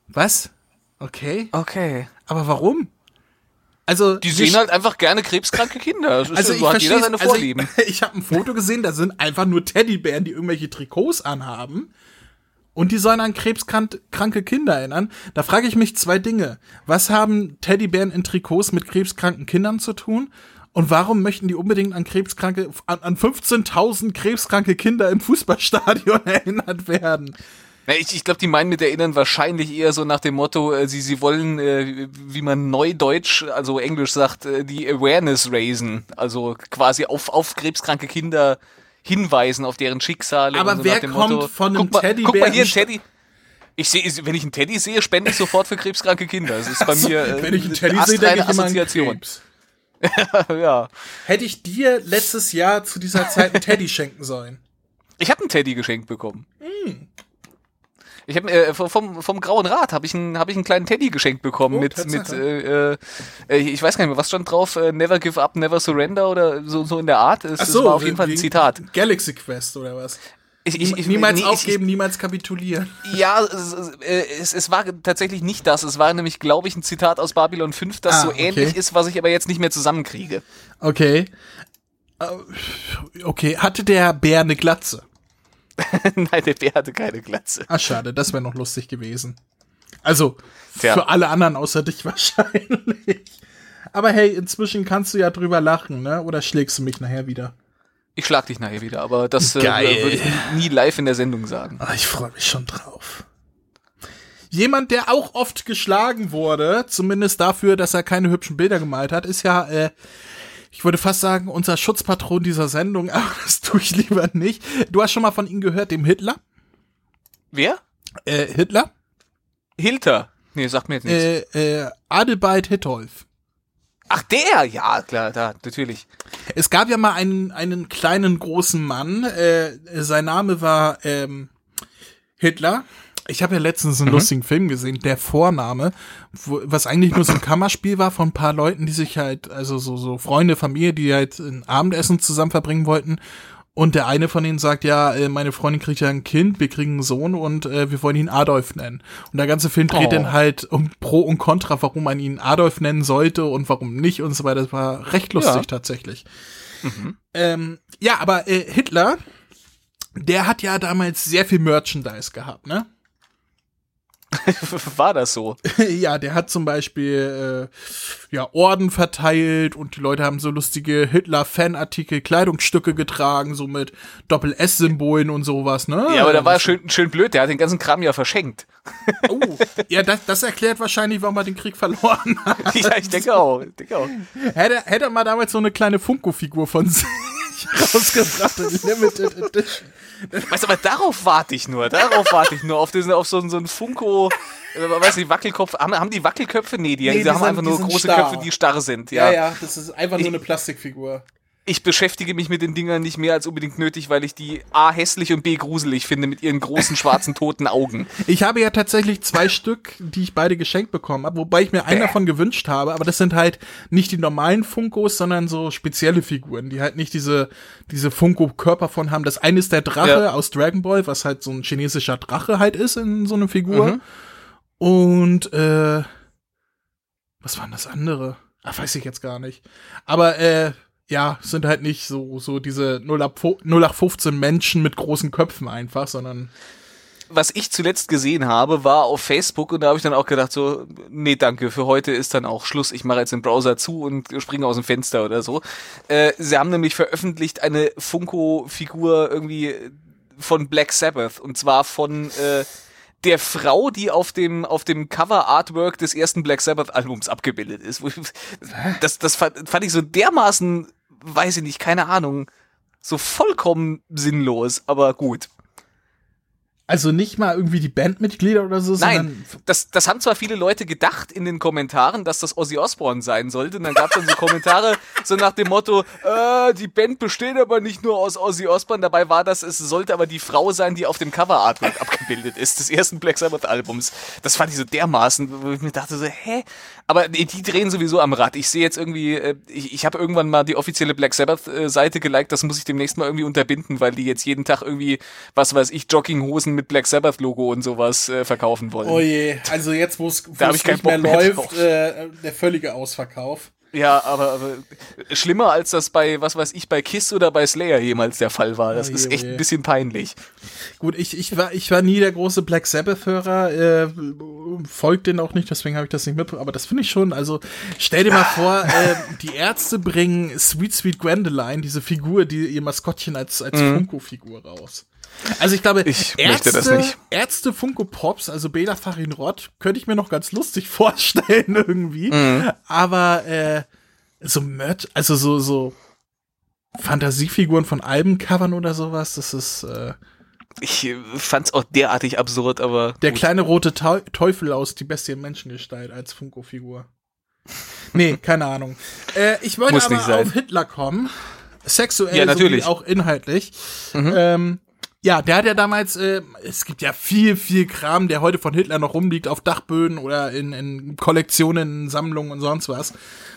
Was? Okay. Okay. Aber warum? Also die sehen halt einfach gerne krebskranke Kinder. Das also so ich hat jeder seine also Vorlieben. ich, ich habe ein Foto gesehen, da sind einfach nur Teddybären, die irgendwelche Trikots anhaben. Und die sollen an krebskranke Kinder erinnern. Da frage ich mich zwei Dinge. Was haben Teddybären in Trikots mit krebskranken Kindern zu tun? Und warum möchten die unbedingt an krebskranke, an, an 15.000 krebskranke Kinder im Fußballstadion erinnert werden? Na, ich, ich glaube, die meinen mit erinnern wahrscheinlich eher so nach dem Motto, äh, sie, sie wollen, äh, wie man neudeutsch, also Englisch sagt, äh, die Awareness raisen. Also quasi auf, auf krebskranke Kinder hinweisen, auf deren Schicksale. Aber so wer kommt Motto, von einem Teddybär? Guck mal hier, Teddy. Ich sehe, wenn ich einen Teddy sehe, spende ich sofort für krebskranke Kinder. Das ist bei also, mir äh, wenn ich einen Teddy sehe, denke ich Assoziation. ja. Hätte ich dir letztes Jahr zu dieser Zeit einen Teddy schenken sollen? Ich habe einen Teddy geschenkt bekommen. Hm. Ich habe äh, vom vom Grauen Rat habe ich einen habe ich einen kleinen Teddy geschenkt bekommen oh, mit mit äh, äh, ich weiß gar nicht mehr was stand drauf äh, Never give up, never surrender oder so so in der Art. Es, Ach so, war auf jeden Fall ein Zitat. Galaxy Quest oder was? Ich, ich, ich, niemals nee, aufgeben, ich, niemals kapitulieren. Ja, es, es, es, war tatsächlich nicht das. Es war nämlich, glaube ich, ein Zitat aus Babylon 5, das ah, so okay. ähnlich ist, was ich aber jetzt nicht mehr zusammenkriege. Okay. Äh, okay, hatte der Bär eine Glatze? Nein, der Bär hatte keine Glatze. Ah, schade, das wäre noch lustig gewesen. Also, Tja. für alle anderen außer dich wahrscheinlich. Aber hey, inzwischen kannst du ja drüber lachen, ne? Oder schlägst du mich nachher wieder? Ich schlag dich nachher wieder, aber das äh, würde ich nie live in der Sendung sagen. Ah, ich freue mich schon drauf. Jemand, der auch oft geschlagen wurde, zumindest dafür, dass er keine hübschen Bilder gemalt hat, ist ja äh, ich würde fast sagen, unser Schutzpatron dieser Sendung, aber das tue ich lieber nicht. Du hast schon mal von ihm gehört, dem Hitler? Wer? Äh, Hitler? Hilter? Nee, sag mir jetzt nichts. Äh, äh, Adelbeit Hitolf. Ach, der, ja, klar, da, natürlich. Es gab ja mal einen, einen kleinen großen Mann, äh, sein Name war ähm, Hitler ich habe ja letztens einen mhm. lustigen Film gesehen, der Vorname, wo, was eigentlich nur so ein Kammerspiel war von ein paar Leuten, die sich halt, also so, so Freunde, Familie, die halt ein Abendessen zusammen verbringen wollten. Und der eine von denen sagt, ja, äh, meine Freundin kriegt ja ein Kind, wir kriegen einen Sohn und äh, wir wollen ihn Adolf nennen. Und der ganze Film dreht oh. dann halt um Pro und Contra, warum man ihn Adolf nennen sollte und warum nicht und so weiter. Das war recht lustig ja. tatsächlich. Mhm. Ähm, ja, aber äh, Hitler, der hat ja damals sehr viel Merchandise gehabt, ne? War das so? ja, der hat zum Beispiel äh, ja Orden verteilt und die Leute haben so lustige Hitler-Fanartikel, Kleidungsstücke getragen, so mit Doppel-S-Symbolen und sowas, ne? Ja, aber da war schön, schön blöd, der hat den ganzen Kram ja verschenkt. Oh, ja, das, das erklärt wahrscheinlich, warum er den Krieg verloren hat. ja, ich denke auch. Ich denke auch. Hätte, hätte er mal damals so eine kleine Funko-Figur von sich rausgebracht in Limited Edition. Weißt du, aber darauf warte ich nur. Darauf warte ich nur. Auf, diesen, auf so, so einen Funko, äh, weißt du, Wackelkopf. Haben, haben die Wackelköpfe? Nee, die, nee, die, die haben sind, einfach nur große starr. Köpfe, die starr sind. Ja, ja, ja das ist einfach nur eine Plastikfigur ich beschäftige mich mit den Dingern nicht mehr als unbedingt nötig, weil ich die A hässlich und B gruselig finde mit ihren großen schwarzen toten Augen. Ich habe ja tatsächlich zwei Stück, die ich beide geschenkt bekommen habe, wobei ich mir einen davon gewünscht habe, aber das sind halt nicht die normalen Funkos, sondern so spezielle Figuren, die halt nicht diese diese Funko Körper von haben. Das eine ist der Drache ja. aus Dragon Ball, was halt so ein chinesischer Drache halt ist in so einer Figur. Mhm. Und äh was war denn das andere? Ach, weiß ich jetzt gar nicht. Aber äh ja, sind halt nicht so, so diese 0815 Menschen mit großen Köpfen einfach, sondern. Was ich zuletzt gesehen habe, war auf Facebook und da habe ich dann auch gedacht, so, nee, danke, für heute ist dann auch Schluss. Ich mache jetzt den Browser zu und springe aus dem Fenster oder so. Äh, sie haben nämlich veröffentlicht eine Funko-Figur irgendwie von Black Sabbath und zwar von äh, der Frau, die auf dem, auf dem Cover-Artwork des ersten Black Sabbath-Albums abgebildet ist. Das, das fand, fand ich so dermaßen weiß ich nicht, keine Ahnung, so vollkommen sinnlos, aber gut. Also nicht mal irgendwie die Bandmitglieder oder so, Nein, das, das haben zwar viele Leute gedacht in den Kommentaren, dass das Ozzy Osbourne sein sollte. Und dann gab es dann so Kommentare so nach dem Motto, äh, die Band besteht aber nicht nur aus Ozzy Osbourne. Dabei war das, es sollte aber die Frau sein, die auf dem Cover Artwork abgebildet ist, des ersten Black Sabbath Albums. Das fand ich so dermaßen, wo ich mir dachte so, hä? Aber die, die drehen sowieso am Rad. Ich sehe jetzt irgendwie, äh, ich, ich habe irgendwann mal die offizielle Black Sabbath äh, Seite geliked, das muss ich demnächst mal irgendwie unterbinden, weil die jetzt jeden Tag irgendwie, was weiß ich, Jogginghosen mit Black Sabbath Logo und sowas äh, verkaufen wollen. Oh je, also jetzt, wo es nicht mehr, mehr läuft, äh, der völlige Ausverkauf. Ja, aber, aber schlimmer als das bei, was weiß ich, bei Kiss oder bei Slayer jemals der Fall war. Das oh je, ist echt oh ein bisschen peinlich. Gut, ich, ich, war, ich war nie der große Black Sabbath-Hörer, äh, folgt den auch nicht, deswegen habe ich das nicht mitbekommen. Aber das finde ich schon, also stell dir mal vor, äh, die Ärzte bringen Sweet Sweet Gwendoline, diese Figur, die ihr Maskottchen als, als mhm. Funko-Figur raus. Also ich glaube, ich Ärzte, Ärzte Funko Pops, also Bela Farin Rott, könnte ich mir noch ganz lustig vorstellen irgendwie. Mhm. Aber äh, so Merch, also so, so Fantasiefiguren von Albencovern oder sowas, das ist. Äh, ich fand's auch derartig absurd, aber. Der gut. kleine rote Teufel aus Die Bestie in Menschengestalt als Funko-Figur. Nee, keine Ahnung. Äh, ich wollte Muss aber auf Hitler kommen. Sexuell, ja, natürlich. auch inhaltlich. Mhm. Ähm, ja, der hat ja damals, äh, es gibt ja viel, viel Kram, der heute von Hitler noch rumliegt auf Dachböden oder in, in Kollektionen, Sammlungen und sonst was.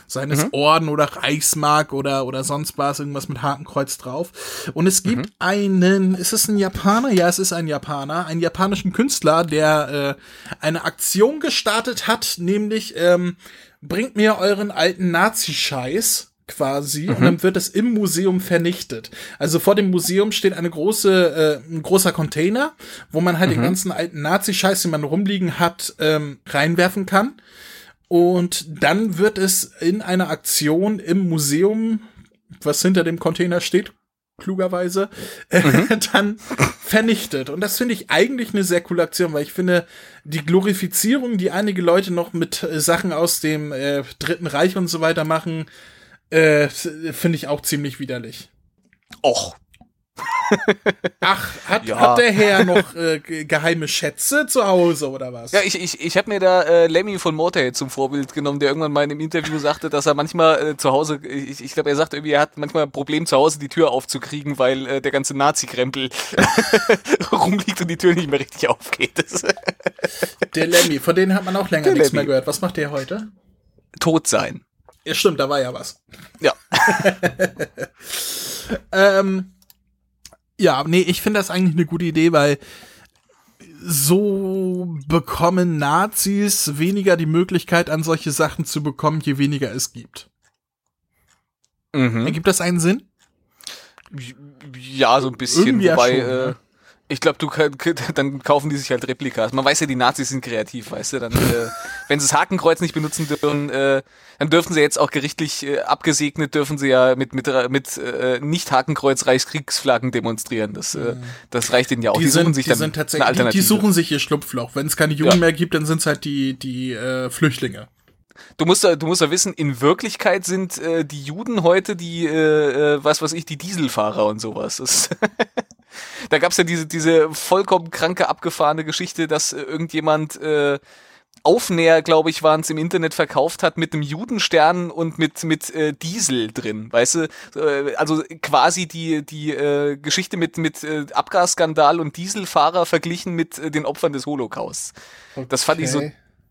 Seines mhm. Orden oder Reichsmark oder, oder sonst was, irgendwas mit Hakenkreuz drauf. Und es gibt mhm. einen, ist es ein Japaner? Ja, es ist ein Japaner, einen japanischen Künstler, der äh, eine Aktion gestartet hat, nämlich ähm, bringt mir euren alten Nazi-Scheiß quasi mhm. und dann wird es im Museum vernichtet. Also vor dem Museum steht eine große, äh, ein großer Container, wo man halt mhm. den ganzen alten Nazi-Scheiß, den man rumliegen hat, ähm, reinwerfen kann. Und dann wird es in einer Aktion im Museum, was hinter dem Container steht, klugerweise, äh, mhm. dann vernichtet. Und das finde ich eigentlich eine sehr coole Aktion, weil ich finde, die Glorifizierung, die einige Leute noch mit äh, Sachen aus dem äh, Dritten Reich und so weiter machen, äh, Finde ich auch ziemlich widerlich. Och. Ach, hat, ja. hat der Herr noch äh, geheime Schätze zu Hause oder was? Ja, ich, ich, ich habe mir da äh, Lemmy von Motorhead zum Vorbild genommen, der irgendwann mal in einem Interview sagte, dass er manchmal äh, zu Hause, ich, ich glaube, er sagte irgendwie, er hat manchmal ein Problem zu Hause die Tür aufzukriegen, weil äh, der ganze Nazi-Krempel rumliegt und die Tür nicht mehr richtig aufgeht. der Lemmy, von denen hat man auch länger der nichts Lemmy. mehr gehört. Was macht der heute? Tot sein. Ja, stimmt, da war ja was. Ja. ähm, Ja, nee, ich finde das eigentlich eine gute Idee, weil so bekommen Nazis weniger die Möglichkeit, an solche Sachen zu bekommen, je weniger es gibt. Mhm. Ergibt das einen Sinn? Ja, so ein bisschen. Irgendwie wobei, schon, äh, ne? Ich glaube, du dann kaufen die sich halt Replikas. Man weiß ja, die Nazis sind kreativ, weißt du. Dann, äh, wenn sie das Hakenkreuz nicht benutzen dürfen, äh, dann dürfen sie jetzt auch gerichtlich äh, abgesegnet dürfen sie ja mit mit mit äh, nicht Hakenkreuz Reichskriegsflaggen demonstrieren. Das äh, das reicht ihnen ja auch. Die, die suchen sind, sich die dann sind tatsächlich, eine Alternative. Die, die suchen sich ihr Schlupfloch. Wenn es keine Juden ja. mehr gibt, dann sind es halt die die äh, Flüchtlinge. Du musst ja, du musst ja wissen, in Wirklichkeit sind äh, die Juden heute die, äh, äh was weiß ich, die Dieselfahrer und sowas. Das da gab's ja diese, diese vollkommen kranke, abgefahrene Geschichte, dass äh, irgendjemand äh, Aufnäher, glaube ich, waren es im Internet verkauft hat mit einem Judenstern und mit mit äh, Diesel drin, weißt du? Äh, also quasi die die äh, Geschichte mit mit äh, Abgasskandal und Dieselfahrer verglichen mit äh, den Opfern des Holocausts. Okay. Das fand ich so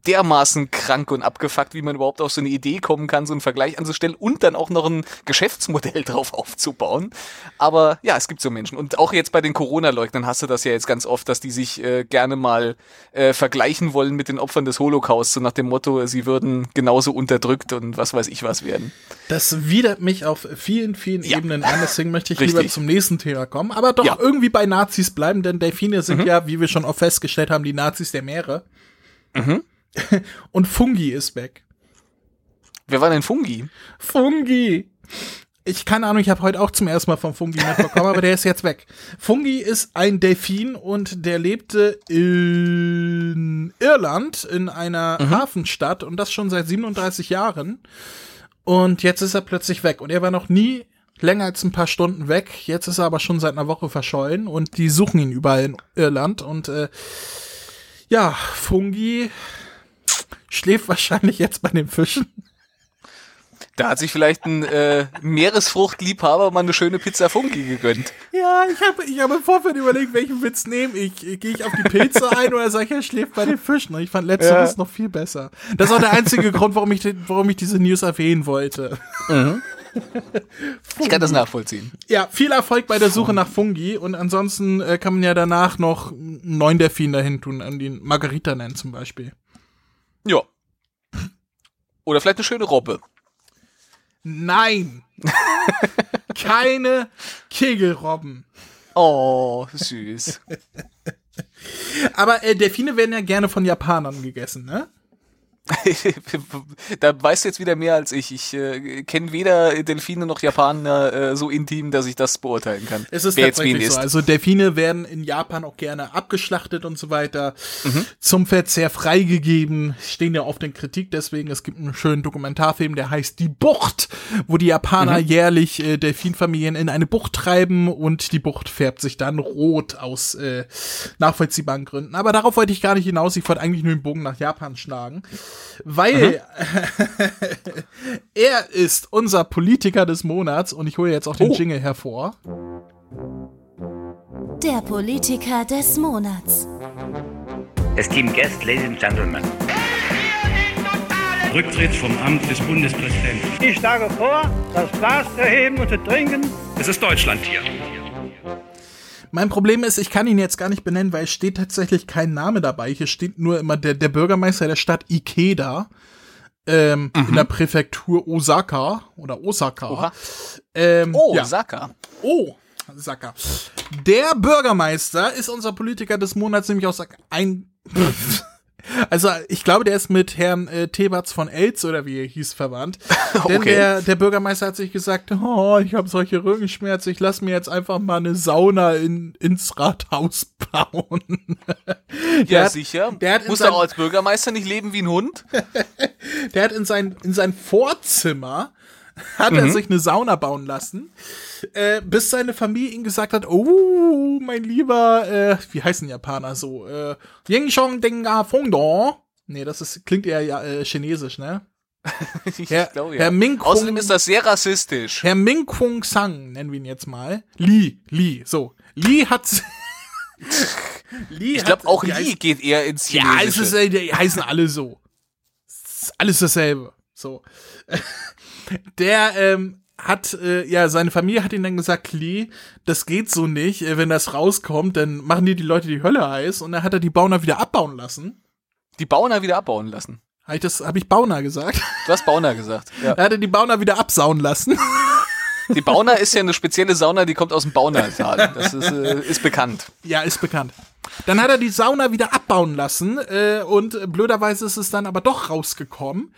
dermaßen krank und abgefuckt, wie man überhaupt auf so eine Idee kommen kann, so einen Vergleich anzustellen und dann auch noch ein Geschäftsmodell drauf aufzubauen. Aber ja, es gibt so Menschen. Und auch jetzt bei den Corona-Leugnern hast du das ja jetzt ganz oft, dass die sich äh, gerne mal äh, vergleichen wollen mit den Opfern des Holocaust, so nach dem Motto, sie würden genauso unterdrückt und was weiß ich was werden. Das widert mich auf vielen, vielen ja. Ebenen an, deswegen möchte ich Richtig. lieber zum nächsten Thema kommen, aber doch ja. irgendwie bei Nazis bleiben, denn Delfine sind mhm. ja, wie wir schon auch festgestellt haben, die Nazis der Meere. Mhm. Und Fungi ist weg. Wer war denn Fungi? Fungi. Ich keine Ahnung, ich habe heute auch zum ersten Mal von Fungi mitbekommen, aber der ist jetzt weg. Fungi ist ein Delfin und der lebte in Irland in einer mhm. Hafenstadt und das schon seit 37 Jahren. Und jetzt ist er plötzlich weg und er war noch nie länger als ein paar Stunden weg. Jetzt ist er aber schon seit einer Woche verschollen und die suchen ihn überall in Irland und äh, ja, Fungi schläft wahrscheinlich jetzt bei den Fischen. Da hat sich vielleicht ein äh, Meeresfruchtliebhaber mal eine schöne Pizza Fungi gegönnt. Ja, ich habe ich hab im Vorfeld überlegt, welchen Witz nehme ich. Gehe ich auf die Pilze ein oder sage ich, er schläft bei den Fischen? Und ich fand letzteres ja. noch viel besser. Das ist auch der einzige Grund, warum ich, warum ich diese News erwähnen wollte. Mhm. Ich kann das nachvollziehen. Ja, viel Erfolg bei der Suche nach Fungi und ansonsten äh, kann man ja danach noch einen neuen Delfin dahin tun, an den Margarita nennen zum Beispiel. Ja. Oder vielleicht eine schöne Robbe. Nein. Keine Kegelrobben. Oh, süß. Aber äh, Delfine werden ja gerne von Japanern gegessen, ne? da weißt du jetzt wieder mehr als ich. Ich äh, kenne weder Delfine noch Japaner äh, so intim, dass ich das beurteilen kann. Es ist tatsächlich so. Also Delfine werden in Japan auch gerne abgeschlachtet und so weiter. Mhm. Zum Verzehr freigegeben. Stehen ja oft in Kritik deswegen. Es gibt einen schönen Dokumentarfilm, der heißt Die Bucht, wo die Japaner mhm. jährlich äh, Delfinfamilien in eine Bucht treiben und die Bucht färbt sich dann rot aus äh, nachvollziehbaren Gründen. Aber darauf wollte ich gar nicht hinaus. Ich wollte eigentlich nur den Bogen nach Japan schlagen weil er ist unser Politiker des Monats und ich hole jetzt auch den oh. Jingle hervor. Der Politiker des Monats. Esteemed Guest, Ladies and Gentlemen. Rücktritt vom Amt des Bundespräsidenten. Ich schlage vor, das Glas zu heben und zu trinken. Es ist Deutschland hier. Mein Problem ist, ich kann ihn jetzt gar nicht benennen, weil es steht tatsächlich kein Name dabei. Hier steht nur immer der, der Bürgermeister der Stadt Ikeda ähm, mhm. in der Präfektur Osaka oder Osaka. Ähm, oh, ja. Osaka. Oh, Osaka. Der Bürgermeister ist unser Politiker des Monats, nämlich aus ein Also ich glaube, der ist mit Herrn äh, Tebatz von Elz oder wie er hieß verwandt. Denn okay. der, der Bürgermeister hat sich gesagt, oh, ich habe solche Rückenschmerzen, ich lass mir jetzt einfach mal eine Sauna in, ins Rathaus bauen. ja, hat, sicher. Der hat Muss er auch als Bürgermeister nicht leben wie ein Hund? der hat in sein, in sein Vorzimmer hat mhm. er sich eine Sauna bauen lassen, äh, bis seine Familie ihm gesagt hat, oh, mein lieber, äh, wie heißen Japaner so, äh, Yingshong Denga Fongdong. Nee, das ist, klingt eher ja, äh, chinesisch, ne? ich Herr, glaube ja. Herr Ming Kung, Außerdem ist das sehr rassistisch. Herr Ming Kung Sang, nennen wir ihn jetzt mal. Li, Li, so. Li hat Li ich glaube auch Li heißt, geht eher ins Chinesische. Ja, es ist, äh, die heißen alle so. Alles dasselbe. So. Der ähm, hat, äh, ja, seine Familie hat ihm dann gesagt, Lee, das geht so nicht, äh, wenn das rauskommt, dann machen dir die Leute die Hölle heiß und dann hat er die Bauner wieder abbauen lassen. Die Bauner wieder abbauen lassen. Habe ich das, habe ich Bauner gesagt? Du hast Bauner gesagt. Ja. Er hatte die Bauner wieder absauen lassen. Die Bauna ist ja eine spezielle Sauna, die kommt aus dem Baunertal. Das ist, äh, ist bekannt. Ja, ist bekannt. Dann hat er die Sauna wieder abbauen lassen äh, und blöderweise ist es dann aber doch rausgekommen,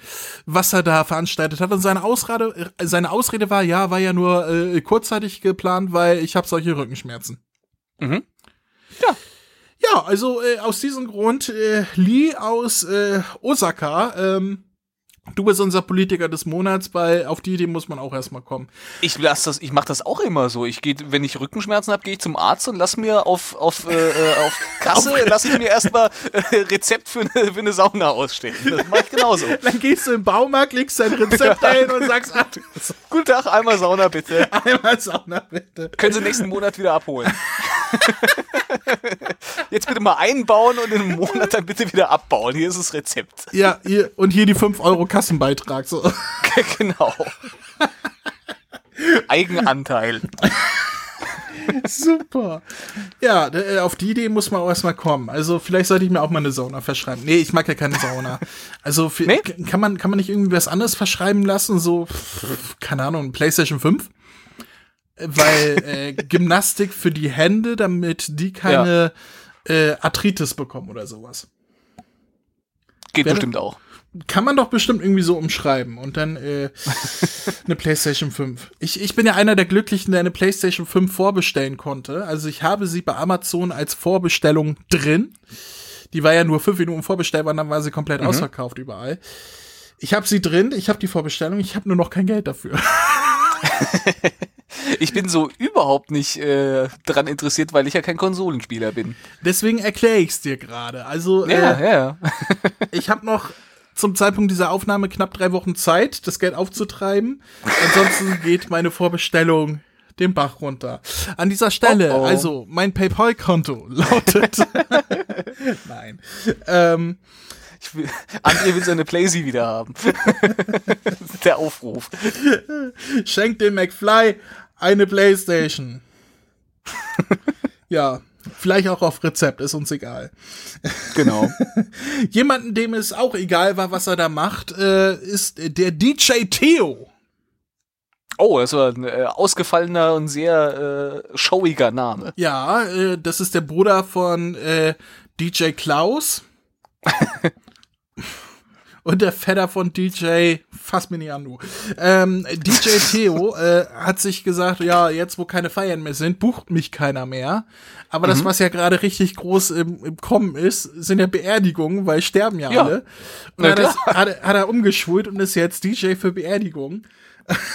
was er da veranstaltet hat. Und seine Ausrede, äh, seine Ausrede war, ja, war ja nur äh, kurzzeitig geplant, weil ich habe solche Rückenschmerzen. Mhm. Ja. Ja, also äh, aus diesem Grund, äh, Lee aus äh, Osaka, ähm, Du bist unser Politiker des Monats, weil auf die Idee muss man auch erstmal kommen. Ich lass das, ich mache das auch immer so. Ich gehe, wenn ich Rückenschmerzen habe, gehe ich zum Arzt und lass mir auf auf äh, äh auf Kasse lass ich mir erstmal äh, Rezept für eine, für eine Sauna ausstellen. Das mache ich genauso. Dann gehst du im Baumarkt, legst dein Rezept ein und sagst, ah, guten Tag, einmal Sauna bitte. Einmal Sauna bitte. Können Sie nächsten Monat wieder abholen. Jetzt bitte mal einbauen und in einem Monat dann bitte wieder abbauen. Hier ist das Rezept. Ja, hier, und hier die 5 Euro Kassenbeitrag. So. genau. Eigenanteil. Super. Ja, äh, auf die Idee muss man auch erstmal kommen. Also vielleicht sollte ich mir auch mal eine Sauna verschreiben. Nee, ich mag ja keine Sauna. Also nee? kann man kann man nicht irgendwie was anderes verschreiben lassen? So, keine Ahnung, PlayStation 5? Weil äh, Gymnastik für die Hände, damit die keine ja. äh, Arthritis bekommen oder sowas. Geht Wäre, bestimmt auch kann man doch bestimmt irgendwie so umschreiben und dann äh, eine PlayStation 5. Ich, ich bin ja einer der Glücklichen, der eine PlayStation 5 vorbestellen konnte. Also ich habe sie bei Amazon als Vorbestellung drin. Die war ja nur fünf Minuten vorbestellbar, dann war sie komplett mhm. ausverkauft überall. Ich habe sie drin, ich habe die Vorbestellung, ich habe nur noch kein Geld dafür. ich bin so überhaupt nicht äh, daran interessiert, weil ich ja kein Konsolenspieler bin. Deswegen erkläre ich es dir gerade. Also ja, äh, ja. ich habe noch zum Zeitpunkt dieser Aufnahme knapp drei Wochen Zeit, das Geld aufzutreiben. Ansonsten geht meine Vorbestellung den Bach runter. An dieser Stelle, oh oh. also mein PayPal-Konto lautet. Nein. Ähm, ich will, André will seine Playsee wieder haben. Der Aufruf. Schenkt dem McFly eine Playstation. ja, Vielleicht auch auf Rezept, ist uns egal. Genau. Jemanden, dem es auch egal war, was er da macht, äh, ist der DJ Theo. Oh, das war ein äh, ausgefallener und sehr äh, showiger Name. Ja, äh, das ist der Bruder von äh, DJ Klaus. Und der Vetter von DJ, fass mir nicht an, du. Ähm, DJ Theo äh, hat sich gesagt, ja, jetzt wo keine Feiern mehr sind, bucht mich keiner mehr. Aber mhm. das, was ja gerade richtig groß im, im Kommen ist, sind ja Beerdigungen, weil sterben ja, ja. alle. Und ja, hat, hat, hat er umgeschult und ist jetzt DJ für Beerdigungen.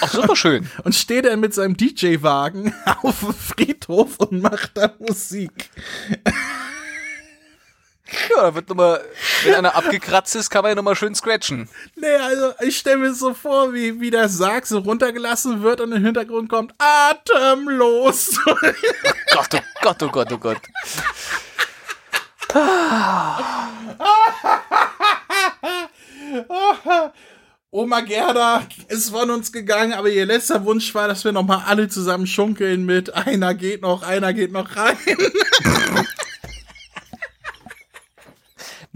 Ach, super schön. und steht er mit seinem DJ-Wagen auf dem Friedhof und macht da Musik. Ja, da wird nochmal, wenn einer abgekratzt ist, kann man ja nochmal schön scratchen. Nee, also ich stelle mir so vor, wie, wie der Sarg so runtergelassen wird und im Hintergrund kommt atemlos. oh Gott, oh Gott, oh Gott, oh Gott. Oma Gerda ist von uns gegangen, aber ihr letzter Wunsch war, dass wir nochmal alle zusammen schunkeln mit einer geht noch, einer geht noch rein.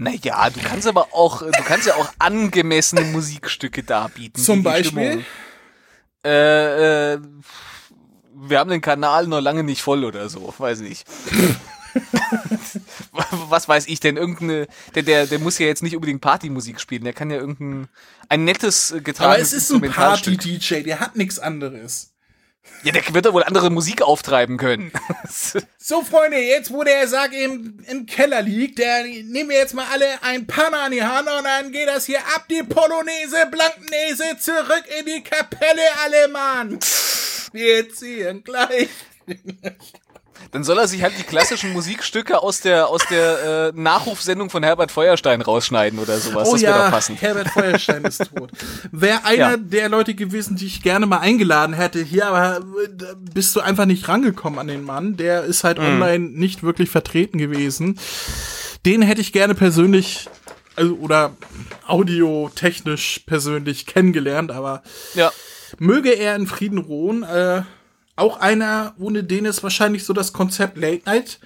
Naja, du kannst aber auch, du kannst ja auch angemessene Musikstücke darbieten. Zum Beispiel? Äh, äh, wir haben den Kanal noch lange nicht voll oder so, weiß nicht. Was weiß ich denn? Irgendeine, der, der, der muss ja jetzt nicht unbedingt Partymusik spielen, der kann ja irgendein, ein nettes äh, getragenes Aber es ist ein Party-DJ, der hat nichts anderes. Ja, der wird doch wohl andere Musik auftreiben können. so, Freunde, jetzt wo der Sarg im, im Keller liegt, der nehmen wir jetzt mal alle ein Panna an die Hand und dann geht das hier ab, die Polonaise, Blanknese, zurück in die Kapelle, alle Mann. Wir ziehen gleich. Dann soll er sich halt die klassischen Musikstücke aus der aus der äh, Nachrufsendung von Herbert Feuerstein rausschneiden oder sowas. Oh das wäre ja, doch passend. Herbert Feuerstein ist tot. Wäre einer ja. der Leute gewesen, die ich gerne mal eingeladen hätte. Hier aber äh, bist du einfach nicht rangekommen an den Mann. Der ist halt mhm. online nicht wirklich vertreten gewesen. Den hätte ich gerne persönlich also, oder audiotechnisch persönlich kennengelernt, aber ja möge er in Frieden ruhen. Äh, auch einer, ohne den es wahrscheinlich so das Konzept Late Night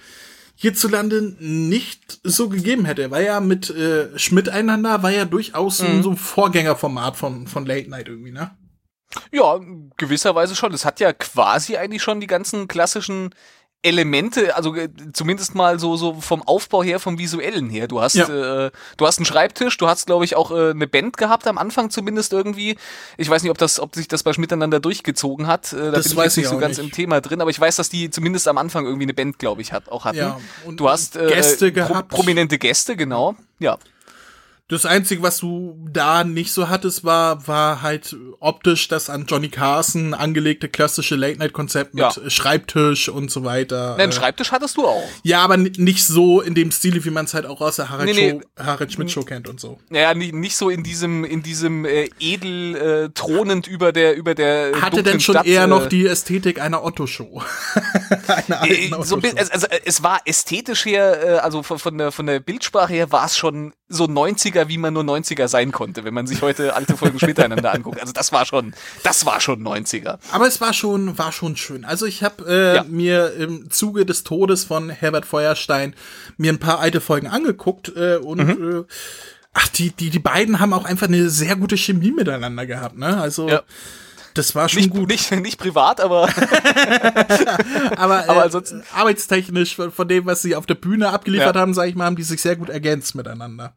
hierzulande nicht so gegeben hätte. War ja mit äh, Schmidt einander, war ja durchaus mhm. so ein Vorgängerformat von, von Late Night irgendwie, ne? Ja, gewisserweise schon. Es hat ja quasi eigentlich schon die ganzen klassischen Elemente, also äh, zumindest mal so so vom Aufbau her, vom visuellen her. Du hast ja. äh, du hast einen Schreibtisch, du hast glaube ich auch äh, eine Band gehabt am Anfang zumindest irgendwie. Ich weiß nicht, ob das ob sich das bei miteinander durchgezogen hat. Äh, da das bin ich jetzt nicht so ganz nicht. im Thema drin, aber ich weiß, dass die zumindest am Anfang irgendwie eine Band, glaube ich, hat auch hatten. Ja, und du hast äh, Gäste pro gehabt. prominente Gäste, genau. Ja. Das Einzige, was du da nicht so hattest, war, war halt optisch das an Johnny Carson angelegte klassische Late-Night-Konzept mit Ja. Schreibtisch und so weiter. Nein, Äh, Schreibtisch hattest du auch. ja, aber nicht so in dem Stile, wie man es halt auch aus der Harald, Nee, nee. Show, Harald Schmidt Show kennt und so. Naja, nicht, nicht so in diesem, in diesem äh, edel äh, thronend über der, über der. äh, Hatte denn schon Stadt, eher äh, noch die Ästhetik einer Otto-Show. einer Äh, alten so, ein bi- Otto-Show. also, also es war ästhetisch her, äh, also von, von der von der Bildsprache her war es schon so 90er, wie man nur 90er sein konnte, wenn man sich heute alte Folgen miteinander anguckt. Also das war schon, das war schon 90er. Aber es war schon, war schon schön. Also ich habe äh, Ja. mir im Zuge des Todes von Herbert Feuerstein mir ein paar alte Folgen angeguckt äh, und Mhm. äh, ach, die, die, die beiden haben auch einfach eine sehr gute Chemie miteinander gehabt, ne? Also Ja. das war schon Nicht, gut. nicht, nicht privat, aber aber, äh, aber ansonsten- arbeitstechnisch von, von dem, was sie auf der Bühne abgeliefert Ja. haben, sage ich mal, haben die sich sehr gut ergänzt miteinander.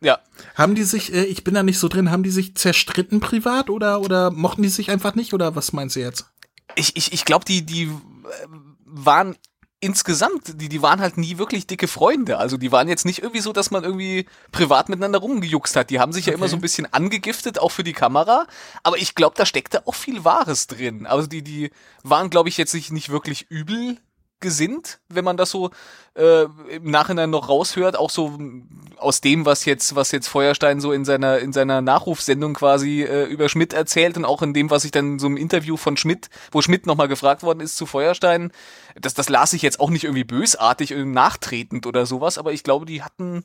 Ja. Haben die sich, äh, ich bin da nicht so drin, haben die sich zerstritten privat oder oder mochten die sich einfach nicht oder was meinst du jetzt? Ich, ich, ich glaube, die, die äh, waren insgesamt, die, die waren halt nie wirklich dicke Freunde. Also die waren jetzt nicht irgendwie so, dass man irgendwie privat miteinander rumgejuckst hat. Die haben sich ja immer Okay. so ein bisschen angegiftet, auch für die Kamera. Aber ich glaube, da steckte auch viel Wahres drin. Also die, die waren, glaube ich, jetzt nicht, nicht wirklich übel gesinnt, wenn man das so äh, im Nachhinein noch raushört, auch so mm, aus dem, was jetzt, was jetzt Feuerstein so in seiner, in seiner Nachrufsendung quasi äh, über Schmidt erzählt und auch in dem, was ich dann in so einem Interview von Schmidt, wo Schmidt nochmal gefragt worden ist zu Feuerstein, das, das las ich jetzt auch nicht irgendwie bösartig und nachtretend oder sowas, aber ich glaube, die hatten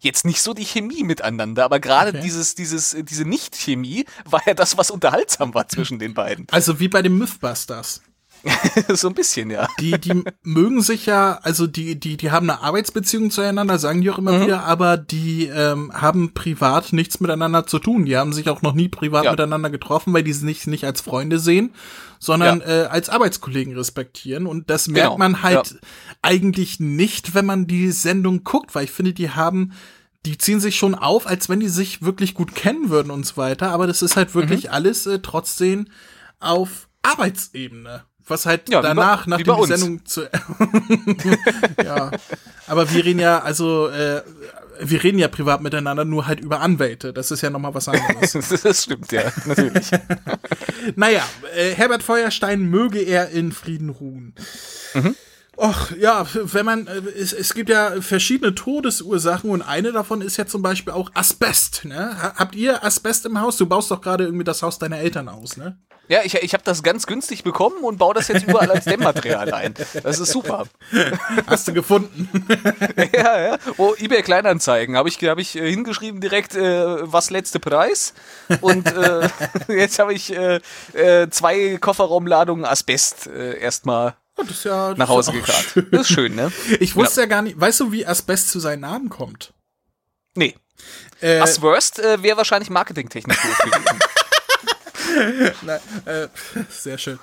jetzt nicht so die Chemie miteinander, aber gerade Okay. dieses, dieses, diese Nicht-Chemie war ja das, was unterhaltsam war zwischen den beiden. Also wie bei den Mythbusters. so ein bisschen, ja. Die, die mögen sich ja, also die, die, die haben eine Arbeitsbeziehung zueinander, sagen die auch immer Mhm. wieder, aber die ähm, haben privat nichts miteinander zu tun. Die haben sich auch noch nie privat Ja. miteinander getroffen, weil die sie nicht, nicht als Freunde sehen, sondern Ja. äh, als Arbeitskollegen respektieren. Und das merkt Genau, man halt ja. eigentlich nicht, wenn man die Sendung guckt, weil ich finde, die haben die ziehen sich schon auf, als wenn die sich wirklich gut kennen würden und so weiter, aber das ist halt wirklich Mhm. alles äh, trotzdem auf Arbeitsebene. Was halt Ja, bei- danach, nachdem die uns. Sendung zu. ja. Aber wir reden ja, also, äh, wir reden ja privat miteinander, nur halt über Anwälte. Das ist ja nochmal was anderes. Das stimmt, ja, natürlich. naja, äh, Herbert Feuerstein möge er in Frieden ruhen. Och, ja, wenn man, äh, es, es gibt ja verschiedene Todesursachen und eine davon ist ja zum Beispiel auch Asbest, ne? Ha- Habt ihr Asbest im Haus? Du baust doch gerade irgendwie das Haus deiner Eltern aus, ne? Ja, ich, ich habe das ganz günstig bekommen und baue das jetzt überall als Dämmmaterial ein. Das ist super. Hast du gefunden? ja, ja. Oh, eBay Kleinanzeigen habe ich, hab ich äh, hingeschrieben direkt, äh, was letzte Preis. Und äh, jetzt habe ich äh, äh, zwei Kofferraumladungen Asbest äh, erstmal Oh, ja, nach Hause gekarrt. schön. Das ist schön, ne? Ich wusste ja. gar nicht, weißt du, wie Asbest zu seinen Namen kommt? Nee. Äh, Asworst äh, wäre wahrscheinlich marketingtechnisch doof gewesen. Na, äh, sehr schön.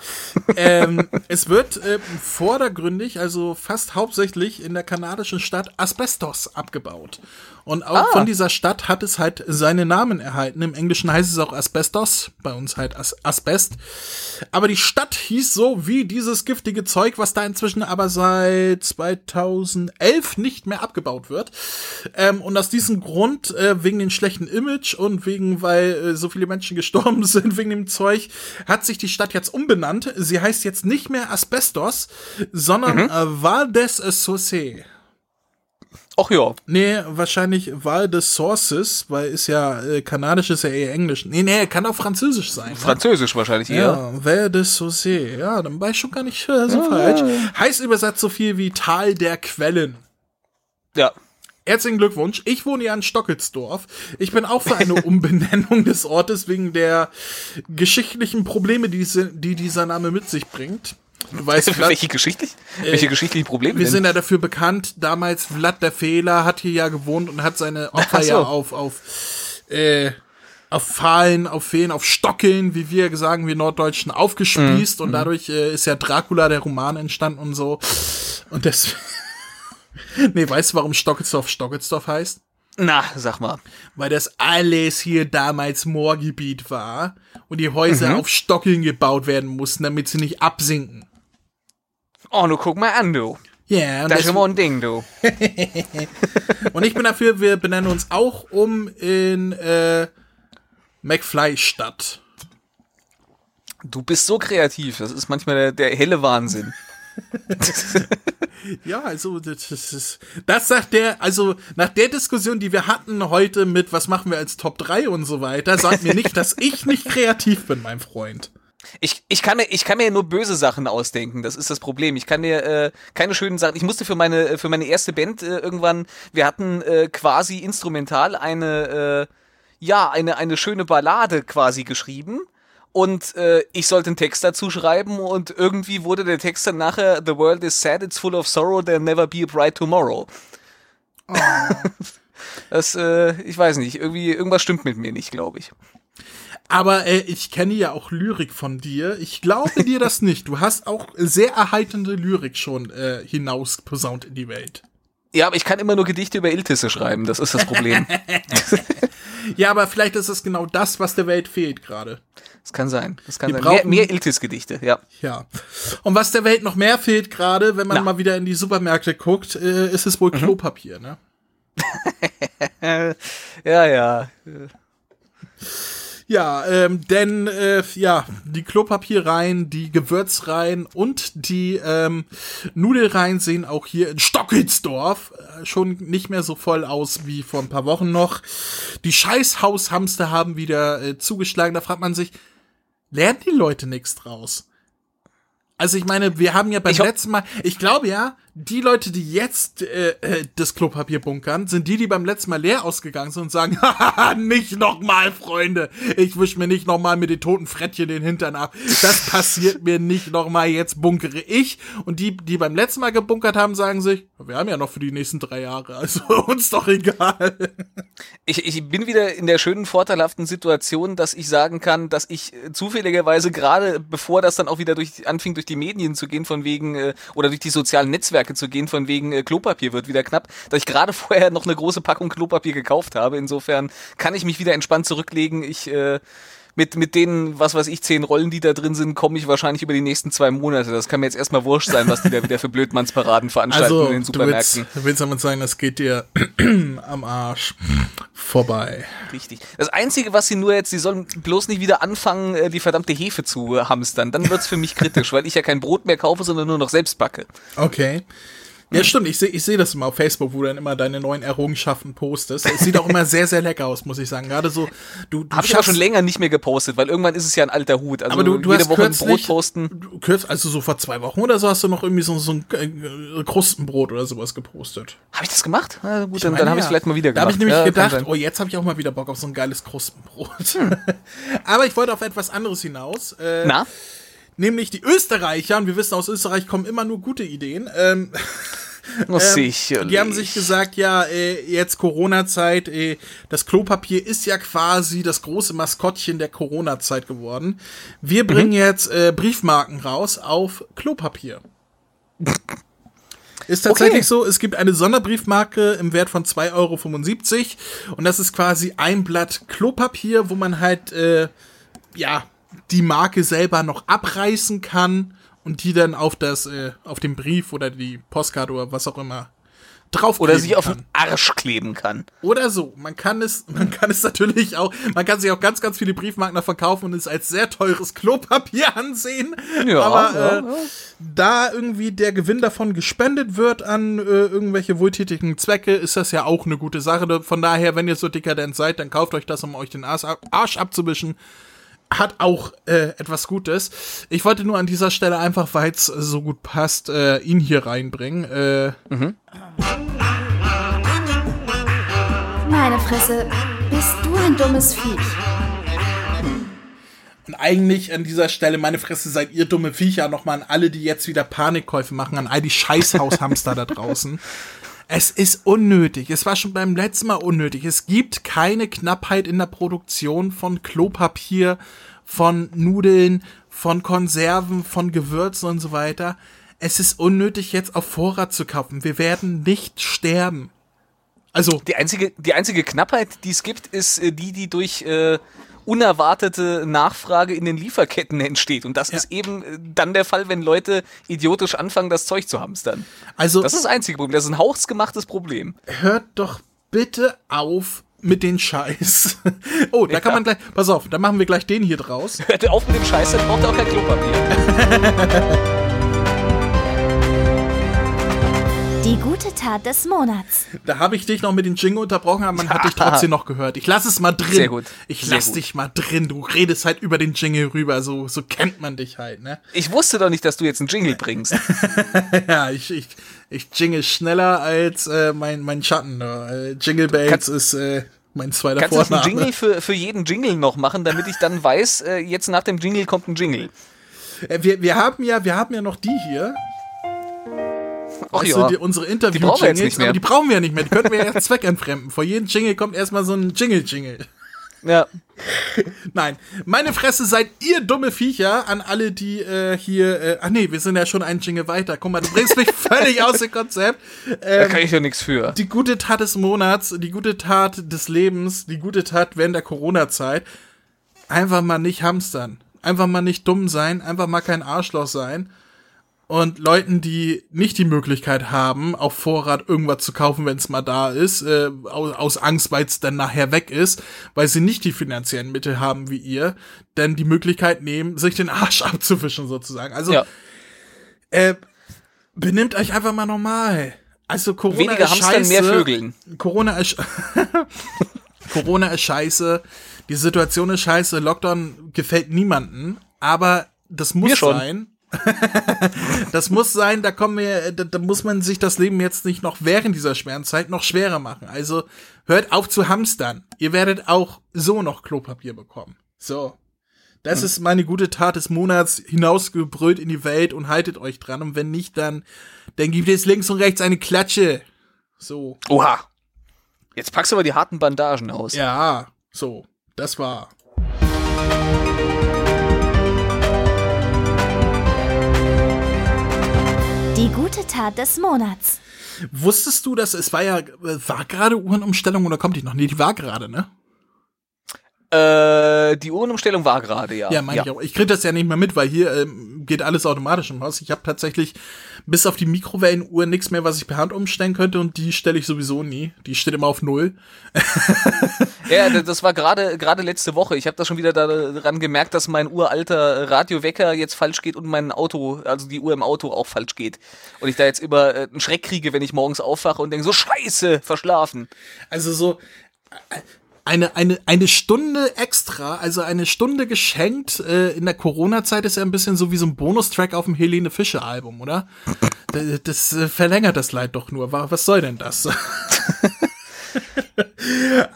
ähm, es wird äh, vordergründig, also fast hauptsächlich in der kanadischen Stadt Asbestos abgebaut. Und auch von dieser Stadt hat es halt seine Namen erhalten. Im Englischen heißt es auch Asbestos, bei uns halt As Asbest. Aber die Stadt hieß so wie dieses giftige Zeug, was da inzwischen aber seit 2011 nicht mehr abgebaut wird. Ähm, und aus diesem Grund, äh, wegen dem schlechten Image und wegen, weil äh, so viele Menschen gestorben sind wegen dem Zeug, hat sich die Stadt jetzt umbenannt. Sie heißt jetzt nicht mehr Asbestos, sondern äh, Val des Sauces. Ach ja. Nee, wahrscheinlich Val des Sources, weil ist ja äh, kanadisch ist ja eher Englisch. Nee, nee, kann auch Französisch sein. ne? Französisch wahrscheinlich eher. Ja, Val des Sauces. Ja, dann war ich schon gar nicht äh, so falsch. Heißt übersetzt so viel wie Tal der Quellen. Ja. Herzlichen Glückwunsch. Ich wohne ja in Stockelsdorf. Ich bin auch für eine Umbenennung des Ortes wegen der geschichtlichen Probleme, die, die dieser Name mit sich bringt. Du weißt, Vlad, welche, geschichtlich, äh, welche geschichtlichen Probleme? Wir denn? sind ja dafür bekannt, damals Vlad der Fehler hat hier ja gewohnt und hat seine Opfer so. ja auf, auf, äh, auf Fahlen, auf Feen, auf Stockeln, wie wir sagen, wir Norddeutschen, aufgespießt mhm. und dadurch äh, ist ja Dracula, der Roman, entstanden und so. Und deswegen. nee, weißt du, warum Stockelsdorf Stockelsdorf heißt? Na, sag mal. Weil das alles hier damals Moorgebiet war und die Häuser mhm. auf Stockeln gebaut werden mussten, damit sie nicht absinken. Oh, nu guck mal an, du. Ja, yeah, das ist immer ein Ding, du. und ich bin dafür, wir benennen uns auch um in äh, McFly-Stadt. Du bist so kreativ, das ist manchmal der, der helle Wahnsinn. ja, also das ist das sagt der, also nach der Diskussion, die wir hatten heute mit was machen wir als Top 3 und so weiter, sagt mir nicht, dass ich nicht kreativ bin, mein Freund. Ich, ich, kann mir, ich kann mir nur böse Sachen ausdenken, das ist das Problem. Ich kann mir äh, keine schönen Sachen. Ich musste für meine, für meine erste Band äh, irgendwann, wir hatten äh, quasi instrumental eine, äh, ja, eine, eine schöne Ballade quasi geschrieben und äh, ich sollte einen Text dazu schreiben und irgendwie wurde der Text dann nachher The world is sad, it's full of sorrow, there'll never be a bright tomorrow. Oh. das, äh, ich weiß nicht, irgendwie irgendwas stimmt mit mir nicht, glaube ich. Aber äh, ich kenne ja auch Lyrik von dir. Ich glaube dir das nicht. Du hast auch sehr erheiternde Lyrik schon äh, hinaus posaunt in die Welt. Ja, aber ich kann immer nur Gedichte über Iltisse schreiben. Das ist das Problem. ja, aber vielleicht ist es genau das, was der Welt fehlt gerade. Das kann sein. Das kann sein. Mehr, mehr Iltis-Gedichte, ja. Ja. Und was der Welt noch mehr fehlt gerade, wenn man Na. mal wieder in die Supermärkte guckt, äh, ist es wohl mhm. Klopapier, ne? ja, ja. Ja, ähm, denn äh, ja, die Klopapierreihen, die Gewürzreihen und die ähm, Nudelreihen sehen auch hier in Stockelsdorf äh, schon nicht mehr so voll aus wie vor ein paar Wochen noch. Die Scheißhaushamster haben wieder äh, zugeschlagen. Da fragt man sich, lernen die Leute nichts draus? Also ich meine, wir haben ja beim letzten Mal, ich glaube ja, die Leute, die jetzt äh, äh, das Klopapier bunkern, sind die, die beim letzten Mal leer ausgegangen sind und sagen, nicht nochmal, Freunde. Ich wisch mir nicht nochmal mit den toten Frettchen den Hintern ab. Das passiert mir nicht nochmal, jetzt bunkere ich. Und die, die beim letzten Mal gebunkert haben, sagen sich, wir haben ja noch für die nächsten drei Jahre, also uns doch egal. Ich, ich bin wieder in der schönen, vorteilhaften Situation, dass ich sagen kann, dass ich äh, zufälligerweise gerade, bevor das dann auch wieder durch anfing, durch die Medien zu gehen, von wegen, äh, oder durch die sozialen Netzwerke, Netzwerke zu gehen, von wegen äh, Klopapier wird wieder knapp, dass ich gerade vorher noch eine große Packung Klopapier gekauft habe. Insofern kann ich mich wieder entspannt zurücklegen. Ich äh, mit, mit den, was weiß ich, zehn Rollen, die da drin sind, komme ich wahrscheinlich über die nächsten zwei Monate. Das kann mir jetzt erstmal wurscht sein, was die da wieder für Blödmannsparaden veranstalten also, in den Supermärkten. Du willst, du willst damit sagen, das geht dir am Arsch vorbei. Richtig. Das Einzige, was sie nur jetzt, sie sollen bloß nicht wieder anfangen, äh, die verdammte Hefe zu hamstern. Dann wird's für mich kritisch, weil ich ja kein Brot mehr kaufe, sondern nur noch selbst backe. Okay. Ja, stimmt. Ich sehe ich seh das immer auf Facebook, wo du dann immer deine neuen Errungenschaften postest. Es sieht auch immer sehr, sehr lecker aus, muss ich sagen. Gerade so, du, du Hab ich aber schon länger nicht mehr gepostet, weil irgendwann ist es ja ein alter Hut. Also aber du, du jede hast Woche ein Brot posten. Kürz, also so vor zwei Wochen oder so hast du noch irgendwie so, so ein äh, Krustenbrot oder sowas gepostet. Habe ich das gemacht? Na gut, dann, dann habe ich ja. vielleicht mal wieder gemacht. Da habe ich nämlich ja, gedacht, oh, jetzt habe ich auch mal wieder Bock auf so ein geiles Krustenbrot. Hm. aber ich wollte auf etwas anderes hinaus. Äh, Na? Nämlich die Österreicher, und wir wissen, aus Österreich kommen immer nur gute Ideen. Ähm, ähm, sicherlich. Die haben sich gesagt, ja, äh, jetzt Corona-Zeit, äh, das Klopapier ist ja quasi das große Maskottchen der Corona-Zeit geworden. Wir bringen mhm. jetzt äh, Briefmarken raus auf Klopapier. Ist tatsächlich okay. so, es gibt eine Sonderbriefmarke im Wert von 2,75 Euro und das ist quasi ein Blatt Klopapier, wo man halt, äh, ja, die Marke selber noch abreißen kann und die dann auf das, äh, auf den Brief oder die Postkarte oder was auch immer drauf oder sich auf den Arsch kleben kann. Oder so. Man kann es, man kann es natürlich auch, man kann sich auch ganz, ganz viele Briefmarken verkaufen und es als sehr teures Klopapier ansehen. Ja, Aber ja, äh, ja. da irgendwie der Gewinn davon gespendet wird an äh, irgendwelche wohltätigen Zwecke, ist das ja auch eine gute Sache. Von daher, wenn ihr so dekadent seid, dann kauft euch das, um euch den Arsch, Arsch abzuwischen hat auch äh, etwas Gutes. Ich wollte nur an dieser Stelle einfach, weil es so gut passt, äh, ihn hier reinbringen. Äh, mhm. Meine Fresse, bist du ein dummes Viech. Und eigentlich an dieser Stelle, meine Fresse, seid ihr dumme Viecher, nochmal an alle, die jetzt wieder Panikkäufe machen, an all die Scheißhaushamster da draußen. Es ist unnötig. Es war schon beim letzten Mal unnötig. Es gibt keine Knappheit in der Produktion von Klopapier, von Nudeln, von Konserven, von Gewürzen und so weiter. Es ist unnötig, jetzt auf Vorrat zu kaufen. Wir werden nicht sterben. Also. Die einzige, die einzige Knappheit, die es gibt, ist äh, die, die durch äh, unerwartete Nachfrage in den Lieferketten entsteht. Und das ja. ist eben äh, dann der Fall, wenn Leute idiotisch anfangen, das Zeug zu hamstern. Also. Das ist das einzige Problem. Das ist ein hausgemachtes Problem. Hört doch bitte auf, mit den Scheiß. Oh, da ja. kann man gleich. Pass auf, da machen wir gleich den hier draus. Hört auf mit dem Scheiß, dann braucht ihr auch kein Klopapier. Die gute Tat des Monats. Da habe ich dich noch mit den Jingle unterbrochen, aber man ja. hat dich trotzdem noch gehört. Ich lass es mal drin. Sehr gut. Ich Sehr lass gut. dich mal drin. Du redest halt über den Jingle rüber. So, so kennt man dich halt, ne? Ich wusste doch nicht, dass du jetzt einen Jingle bringst. ja, ich, ich, ich jingle schneller als äh, mein, mein Schatten. Ne? Jingle Bells ist äh, mein zweiter Kannst Vorname. Kannst du einen Jingle für, für jeden Jingle noch machen, damit ich dann weiß, äh, jetzt nach dem Jingle kommt ein Jingle? Äh, wir, wir haben ja, wir haben ja noch die hier. Ach ja. du, die, unsere Interview-Jingles, aber die brauchen wir ja nicht mehr. Die könnten wir ja zweckentfremden. Vor jedem Jingle kommt erstmal so ein Jingle-Jingle. Ja. Nein, meine Fresse seid ihr dumme Viecher an alle, die äh, hier. Äh, ach nee, wir sind ja schon einen Jingle weiter. Guck mal, du bringst mich völlig aus dem Konzept. Ähm, da kann ich ja nichts für. Die gute Tat des Monats, die gute Tat des Lebens, die gute Tat während der Corona-Zeit. Einfach mal nicht hamstern. Einfach mal nicht dumm sein. Einfach mal kein Arschloch sein und Leuten, die nicht die Möglichkeit haben, auf Vorrat irgendwas zu kaufen, wenn es mal da ist, äh, aus, aus Angst, weil es dann nachher weg ist, weil sie nicht die finanziellen Mittel haben wie ihr, denn die Möglichkeit nehmen, sich den Arsch abzuwischen sozusagen. Also ja. äh, benimmt euch einfach mal normal. Also Corona Weniger ist scheiße. mehr Vögeln. Corona ist Corona ist scheiße. Die Situation ist scheiße. Lockdown gefällt niemanden. Aber das muss sein. das muss sein, da kommen wir, da, da, muss man sich das Leben jetzt nicht noch während dieser schweren Zeit noch schwerer machen. Also hört auf zu hamstern. Ihr werdet auch so noch Klopapier bekommen. So. Das hm. ist meine gute Tat des Monats, hinausgebrüllt in die Welt und haltet euch dran. Und wenn nicht, dann, dann gibt es links und rechts eine Klatsche. So. Oha. Jetzt packst du aber die harten Bandagen aus. Ja, so. Das war. Die gute Tat des Monats. Wusstest du, dass es war ja, war gerade Uhrenumstellung oder kommt die noch? Nee, die war gerade, ne? Äh, die Uhrenumstellung war gerade, ja. Ja, meine ja. ich auch. Ich krieg das ja nicht mehr mit, weil hier ähm, geht alles automatisch im Haus. Ich habe tatsächlich bis auf die Mikrowellenuhr nichts mehr, was ich per Hand umstellen könnte und die stelle ich sowieso nie. Die steht immer auf Null. ja, das war gerade gerade letzte Woche. Ich habe da schon wieder daran gemerkt, dass mein uralter Radiowecker jetzt falsch geht und mein Auto, also die Uhr im Auto auch falsch geht. Und ich da jetzt über äh, einen Schreck kriege, wenn ich morgens aufwache und denke, so scheiße, verschlafen. Also so eine, eine, eine Stunde extra, also eine Stunde geschenkt äh, in der Corona-Zeit ist ja ein bisschen so wie so ein Bonustrack auf dem Helene Fischer-Album, oder? das, das äh, verlängert das Leid doch nur. Was soll denn das?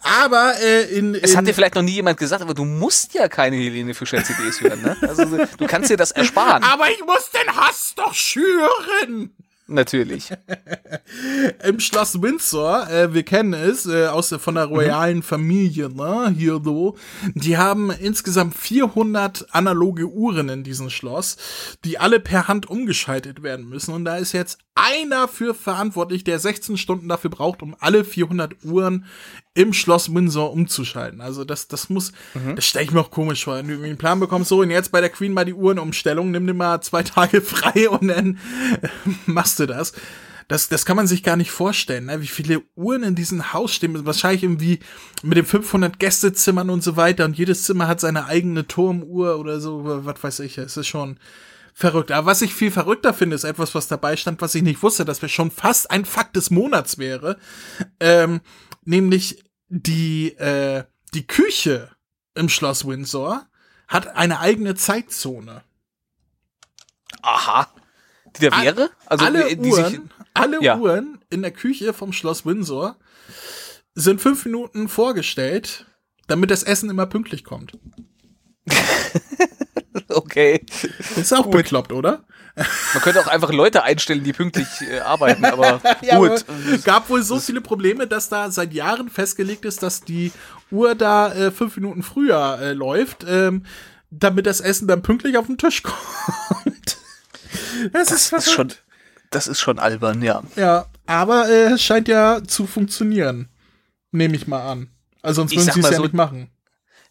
aber äh, in, in Es hat dir vielleicht noch nie jemand gesagt, aber du musst ja keine Helene Fischer CDs hören, ne? Also du kannst dir das ersparen. Aber ich muss den Hass doch schüren. Natürlich. Im Schloss Windsor, äh, wir kennen es, äh, aus der, von der royalen mhm. Familie, ne, hier so. Die haben insgesamt 400 analoge Uhren in diesem Schloss, die alle per Hand umgeschaltet werden müssen. Und da ist jetzt einer für verantwortlich, der 16 Stunden dafür braucht, um alle 400 Uhren im Schloss Windsor umzuschalten. Also das, das muss, mhm. das stelle ich mir auch komisch vor. Wenn du einen Plan bekommst, so und jetzt bei der Queen mal die Uhrenumstellung, nimm dir mal zwei Tage frei und dann machst du das. Das, das kann man sich gar nicht vorstellen, ne? wie viele Uhren in diesem Haus stehen. Wahrscheinlich irgendwie mit den 500 Gästezimmern und so weiter. Und jedes Zimmer hat seine eigene Turmuhr oder so, was weiß ich. Es ist schon verrückt. Aber was ich viel verrückter finde, ist etwas, was dabei stand, was ich nicht wusste, dass wir schon fast ein Fakt des Monats wäre. Ähm, nämlich die, äh, die Küche im Schloss Windsor hat eine eigene Zeitzone. Aha. Die da wäre? Also alle die Uhren, alle ja. Uhren in der Küche vom Schloss Windsor sind fünf Minuten vorgestellt, damit das Essen immer pünktlich kommt. okay. Ist auch Gut. bekloppt, oder? Man könnte auch einfach Leute einstellen, die pünktlich äh, arbeiten, aber ja, gut. Aber gab wohl so viele Probleme, dass da seit Jahren festgelegt ist, dass die Uhr da äh, fünf Minuten früher äh, läuft, ähm, damit das Essen dann pünktlich auf den Tisch kommt. Das, das ist, ist schon, das ist schon albern, ja. Ja, aber äh, es scheint ja zu funktionieren. Nehme ich mal an. Also sonst würden sie es ja so, nicht machen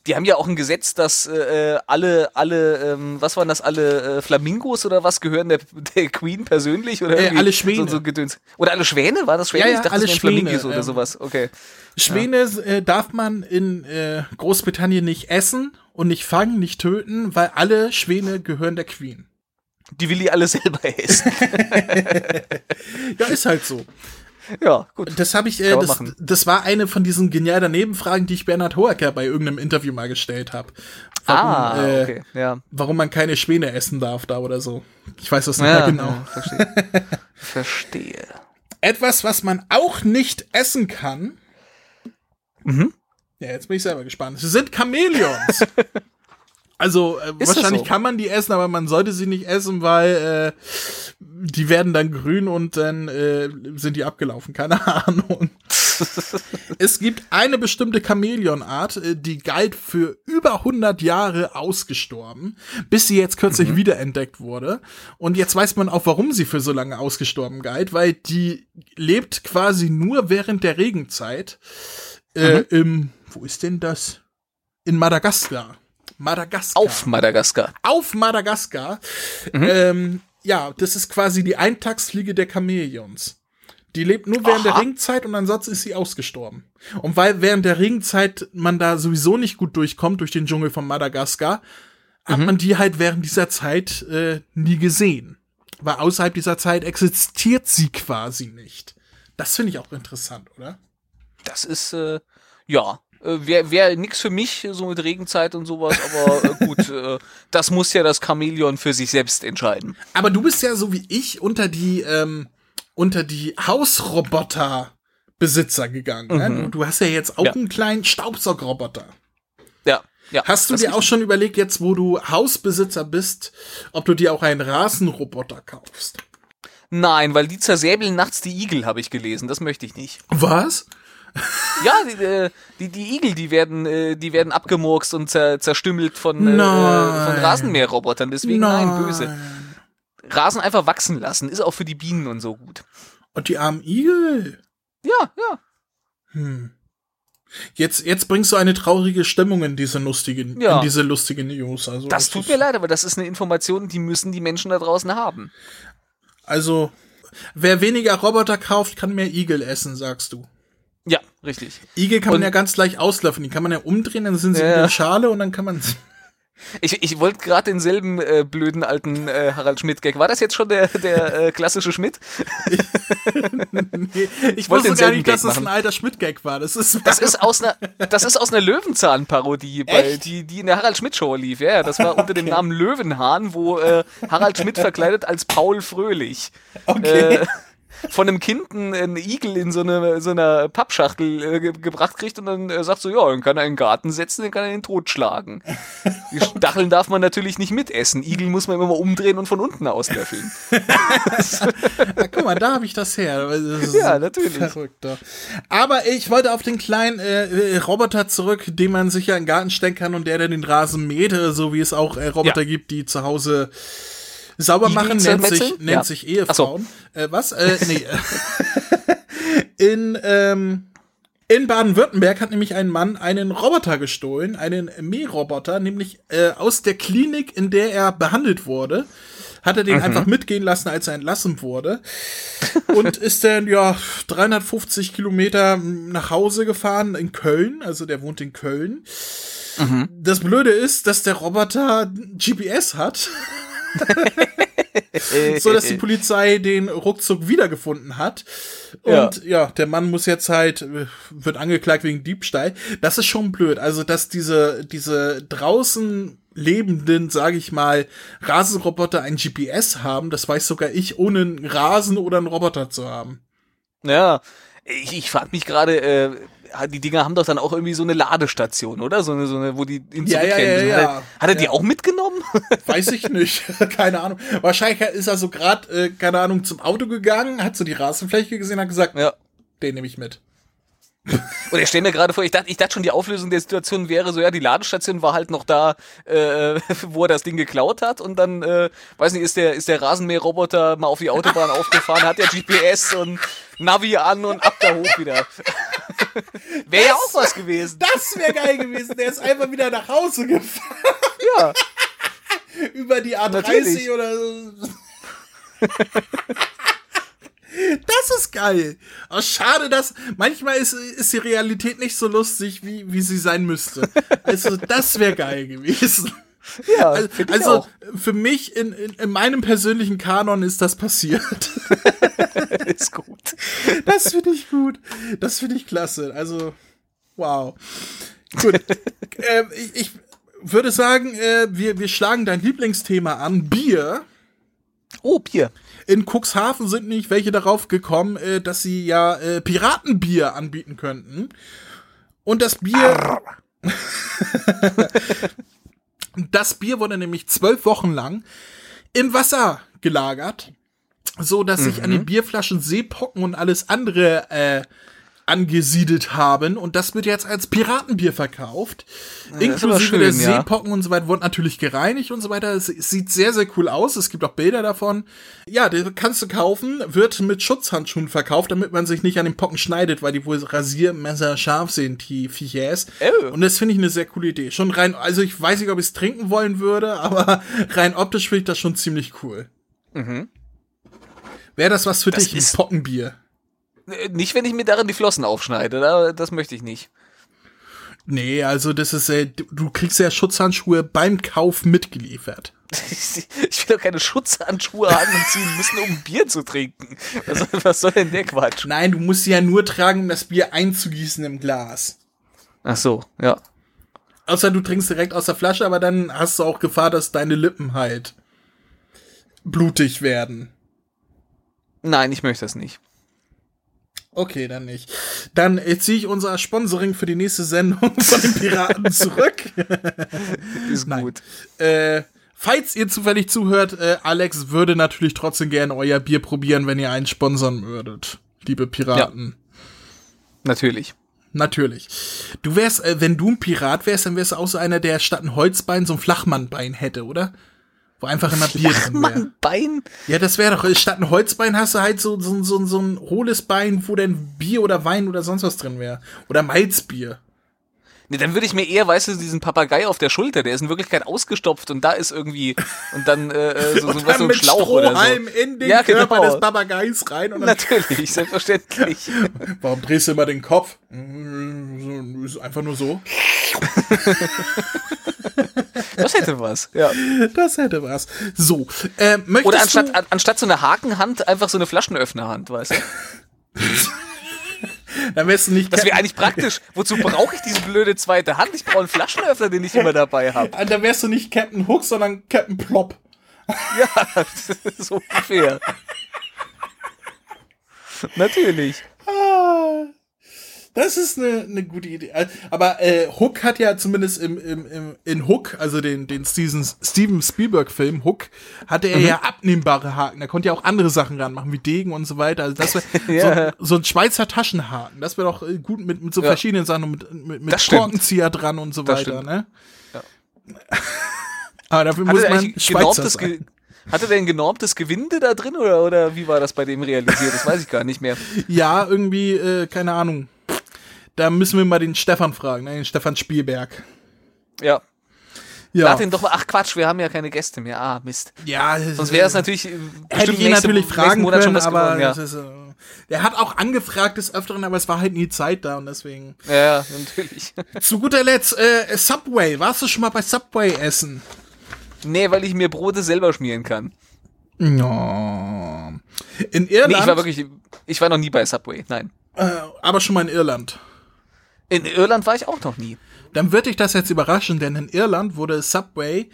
die haben ja auch ein Gesetz, dass äh, alle, alle, ähm, was waren das, alle äh, Flamingos oder was gehören der, der Queen persönlich oder äh, alle Schwäne. So, so. Oder alle Schwäne? War das Schwäne? Ja, ja, ich dachte, alle das Schwäne, Flamingos oder ähm, sowas. Okay. Schwäne ja. äh, darf man in äh, Großbritannien nicht essen und nicht fangen, nicht töten, weil alle Schwäne gehören der Queen. Die will die alle selber essen. ja, ist halt so. Ja, gut. Das habe ich, äh, das, das war eine von diesen genialen Nebenfragen, die ich Bernhard Hoacker bei irgendeinem Interview mal gestellt habe. Ah, äh, okay, ja. Warum man keine Schwäne essen darf da oder so. Ich weiß das nicht ja, mehr genau. Ja, verstehe. verstehe. Etwas, was man auch nicht essen kann. Mhm. Ja, jetzt bin ich selber gespannt. Sie sind Chamäleons. Also äh, wahrscheinlich so? kann man die essen, aber man sollte sie nicht essen, weil äh, die werden dann grün und dann äh, sind die abgelaufen. Keine Ahnung. es gibt eine bestimmte Chamäleonart, äh, die galt für über 100 Jahre ausgestorben, bis sie jetzt kürzlich mhm. wiederentdeckt wurde. Und jetzt weiß man auch, warum sie für so lange ausgestorben galt, weil die lebt quasi nur während der Regenzeit äh, mhm. im, wo ist denn das? In Madagaskar. Madagaskar. Auf Madagaskar. Auf Madagaskar. Mhm. Ähm, ja, das ist quasi die Eintagsfliege der Chamäleons. Die lebt nur während Aha. der Ringzeit und ansonsten ist sie ausgestorben. Und weil während der Ringzeit man da sowieso nicht gut durchkommt durch den Dschungel von Madagaskar, mhm. hat man die halt während dieser Zeit äh, nie gesehen. Weil außerhalb dieser Zeit existiert sie quasi nicht. Das finde ich auch interessant, oder? Das ist, äh, ja, wäre wär nix für mich, so mit Regenzeit und sowas, aber äh, gut, äh, das muss ja das Chamäleon für sich selbst entscheiden. Aber du bist ja so wie ich unter die, ähm, unter die Hausroboter-Besitzer gegangen. Ne? Mhm. Ne? Du, du, hast ja jetzt auch ja. einen kleinen Staubsaugroboter. Ja. Ja, Hast du dir auch schon überlegt, jetzt wo du Hausbesitzer bist, ob du dir auch einen Rasenroboter kaufst? Nein, weil die zersäbeln nachts die Igel, habe ich gelesen. Das möchte ich nicht. Was? Ja, die, äh, die, die Igel, die werden, äh, die werden abgemurkst und zer, zerstümmelt von, äh, von Rasenmäherrobotern. Deswegen nein. nein, böse. Rasen einfach wachsen lassen, ist auch für die Bienen und so gut. Und die armen Igel. Ja, ja. Hm. Jetzt, jetzt bringst du eine traurige Stimmung in diese lustige, ja. in diese lustige News. Also, das, das tut mir leid, aber das ist eine Information, die müssen die Menschen da draußen haben. Also, wer weniger Roboter kauft, kann mehr Igel essen, sagst du. Richtig. Igel kann und man ja ganz leicht auslöffeln. Die kann man ja umdrehen, dann sind sie ja. in der Schale und dann kann man. Ich, ich wollte gerade denselben äh, blöden alten äh, Harald Schmidt-Gag. War das jetzt schon der, der äh, klassische Schmidt? Ich, nee, ich wusste gar nicht, Gag dass das ein alter Schmidt-Gag war. Das ist, das ist aus einer, das ist aus einer Löwenzahn-Parodie, die, die in der Harald Schmidt-Show lief. Ja, das war unter okay. dem Namen Löwenhahn, wo äh, Harald Schmidt verkleidet als Paul Fröhlich. Okay. Äh, von einem Kind einen Igel in so, eine, so einer Pappschachtel äh, ge gebracht kriegt und dann äh, sagt so, ja, dann kann er in den Garten setzen, dann kann er ihn totschlagen. Die Stacheln darf man natürlich nicht mitessen. Igel muss man immer mal umdrehen und von unten auslöffeln. ja, guck mal, da habe ich das her. Das ja, natürlich. Verrückter. Aber ich wollte auf den kleinen äh, äh, Roboter zurück, den man sich ja in den Garten stecken kann und der dann den Rasen mäht, so wie es auch äh, Roboter ja. gibt, die zu Hause Sauber machen nennt sich, nennt ja. sich Ehefrauen. So. Äh, was? Äh, nee. in, ähm, in Baden-Württemberg hat nämlich ein Mann einen Roboter gestohlen, einen Mähroboter, nämlich äh, aus der Klinik, in der er behandelt wurde. Hat er den mhm. einfach mitgehen lassen, als er entlassen wurde. und ist dann, ja, 350 Kilometer nach Hause gefahren in Köln. Also der wohnt in Köln. Mhm. Das Blöde ist, dass der Roboter GPS hat. so dass die Polizei den ruckzuck wiedergefunden hat. Und ja. ja. der Mann muss jetzt halt, äh, wird angeklagt wegen Diebstahl. Das ist schon blöd. Also, dass diese, diese draußen lebenden, sage ich mal, Rasenroboter ein GPS haben, das weiß sogar ich, ohne einen Rasen oder einen Roboter zu haben. Ja, ich, ich frage mich gerade, äh, die Dinger haben doch dann auch irgendwie so eine Ladestation, oder? So eine, so eine wo die ihn Ja, ja, ja, ja. Hat er, hat er die auch mitgenommen? Weiß ich nicht. keine Ahnung. Wahrscheinlich ist er so gerade, äh, keine Ahnung, zum Auto gegangen, hat so die Rasenfläche gesehen, hat gesagt, ja. den nehme ich mit. Und ich stelle mir gerade vor, ich dachte, ich dachte schon, die Auflösung der Situation wäre so, ja, die Ladestation war halt noch da, äh, wo er das Ding geklaut hat und dann, äh, weiß nicht, ist der, ist der Rasenmäherroboter mal auf die Autobahn aufgefahren, hat der GPS und Navi an und ab da hoch wieder. wäre ja auch was gewesen. Das wäre geil gewesen. Der ist einfach wieder nach Hause gefahren. Ja. Über die A30 Natürlich. oder so. Das ist geil. Aber schade, dass manchmal ist, ist die Realität nicht so lustig, wie, wie sie sein müsste. Also, das wäre geil gewesen. Ja, Also, also für mich in, in, in meinem persönlichen Kanon ist das passiert. ist gut. Das finde ich gut. Das finde ich klasse. Also, wow. Gut. ähm, ich, ich würde sagen, äh, wir, wir schlagen dein Lieblingsthema an, Bier. Oh, Bier. In Cuxhaven sind nicht welche darauf gekommen, äh, dass sie ja äh, Piratenbier anbieten könnten. Und das Bier. das Bier wurde nämlich zwölf Wochen lang in Wasser gelagert, so dass sich an den Bierflaschen Seepocken und alles andere äh, angesiedelt haben und das wird jetzt als Piratenbier verkauft. aber Inklusive schön, der ja. Seepocken und so weiter wurde natürlich gereinigt und so weiter. Es sieht sehr, sehr cool aus. Es gibt auch Bilder davon. Ja, den kannst du kaufen, wird mit Schutzhandschuhen verkauft, damit man sich nicht an den Pocken schneidet, weil die wohl Rasiermesser scharf sind, die Viechers. Oh. Und das finde ich eine sehr coole Idee. Schon rein, also ich weiß nicht, ob ich es trinken wollen würde, aber rein optisch finde ich das schon ziemlich cool. Wäre das was für Das dich, ein ist- Pockenbier? Äh, Nicht, wenn ich mir darin die Flossen aufschneide, da- das möchte ich nicht. Nee, also das ist, äh, du du kriegst ja Schutzhandschuhe beim Kauf mitgeliefert. Ich will doch keine Schutzhandschuhe anziehen müssen, um Bier zu trinken. Was, was soll denn der Quatsch? Nein, du musst sie ja nur tragen, um das Bier einzugießen im Glas. Ach so, ja. Außer du trinkst direkt aus der Flasche, aber dann hast du auch Gefahr, dass deine Lippen halt blutig werden. Nein, ich möchte das nicht. Okay, dann nicht. Dann äh, ziehe ich unser Sponsoring für die nächste Sendung von den Piraten zurück. Ist Nein. gut. Äh, falls ihr zufällig zuhört, äh, Alex würde natürlich trotzdem gerne euer Bier probieren, wenn ihr einen sponsern würdet, liebe Piraten. Natürlich. Natürlich. Du wärst, äh, wenn du ein Pirat wärst, dann wärst du auch so einer, der statt ein Holzbein so ein Flachmannbein hätte, oder? Wo einfach immer Bier drin wäre. Bein. Ja, das wäre doch, statt ein Holzbein hast du halt so, so, so, so ein hohles Bein, wo dann Bier oder Wein oder sonst was drin wäre. Oder Malzbier. Nee, dann würde ich mir eher, weißt du, diesen Papagei auf der Schulter, der ist in Wirklichkeit ausgestopft und da ist irgendwie, und dann äh, äh, so, so, Und was, so ein Schlauch oder Strohhalm so. in den Ja, Körper genau. des Papageis rein und dann, Natürlich, selbstverständlich. warum drehst du immer den Kopf? Mm, Ist einfach nur so. Das hätte was. Ja. Das hätte was. So, äh, möchtest Oder du, anstatt, an, anstatt so eine Hakenhand einfach so eine Flaschenöffnerhand, weißt du? Wärst du nicht Das wäre eigentlich praktisch. Wozu brauche ich diese blöde zweite Hand? Ich brauche einen Flaschenöffner, den ich immer dabei habe. Ah, dann wärst du nicht Captain Hook, sondern Captain Plop. Ja, so ungefähr. Natürlich. Ah, Das ist eine, eine gute Idee. Aber äh, Hook hat ja zumindest im, im, im, in Hook, also den, den Steven, Steven Spielberg-Film Hook, hatte er ja abnehmbare Haken. Da konnte ja auch andere Sachen ranmachen, wie Degen und so weiter. Also das wäre Ja. so, so ein Schweizer Taschenhaken. Das wäre doch äh, gut mit, mit so Ja. verschiedenen Sachen, mit, mit, mit. Korkenzieher dran und so Das weiter. stimmt. Ne? Ja. Aber dafür Hatte muss man Schweizer sein. Hatte der ein genormtes Gewinde da drin oder, oder wie war das bei dem realisiert? Das weiß ich gar nicht mehr. Ja, irgendwie, äh, keine Ahnung. Da müssen wir mal den Stefan fragen, ne? den Stefan Spielberg. Ja. Ja, Lad den doch mal. Ach Quatsch, wir haben ja keine Gäste mehr. Ah, Mist. ja Sonst wäre es natürlich. äh, Hätte ich ihn nächste- natürlich fragen Monat können, aber geworden, ja. ist, äh, der hat auch angefragt des Öfteren, aber es war halt nie Zeit da und deswegen. ja, natürlich. Zu guter Letzt, äh, Subway. Warst du schon mal bei Subway essen? nee, weil ich mir Brote selber schmieren kann. Ja. In Nee, ich war Irland, wirklich. Ich war noch nie bei Subway. Nein. äh, aber schon mal in Irland. In Irland war ich auch noch nie. Dann würde ich das jetzt überraschen, denn in Irland wurde Subway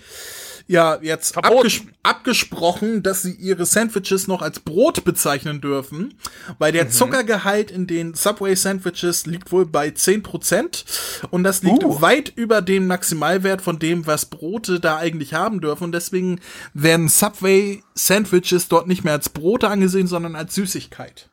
ja jetzt abges abgesprochen, dass sie ihre Sandwiches noch als Brot bezeichnen dürfen, weil der mhm. Zuckergehalt in den Subway Sandwiches liegt wohl bei 10% und das liegt uh. weit über dem Maximalwert von dem, was Brote da eigentlich haben dürfen und deswegen werden Subway Sandwiches dort nicht mehr als Brote angesehen, sondern als Süßigkeit.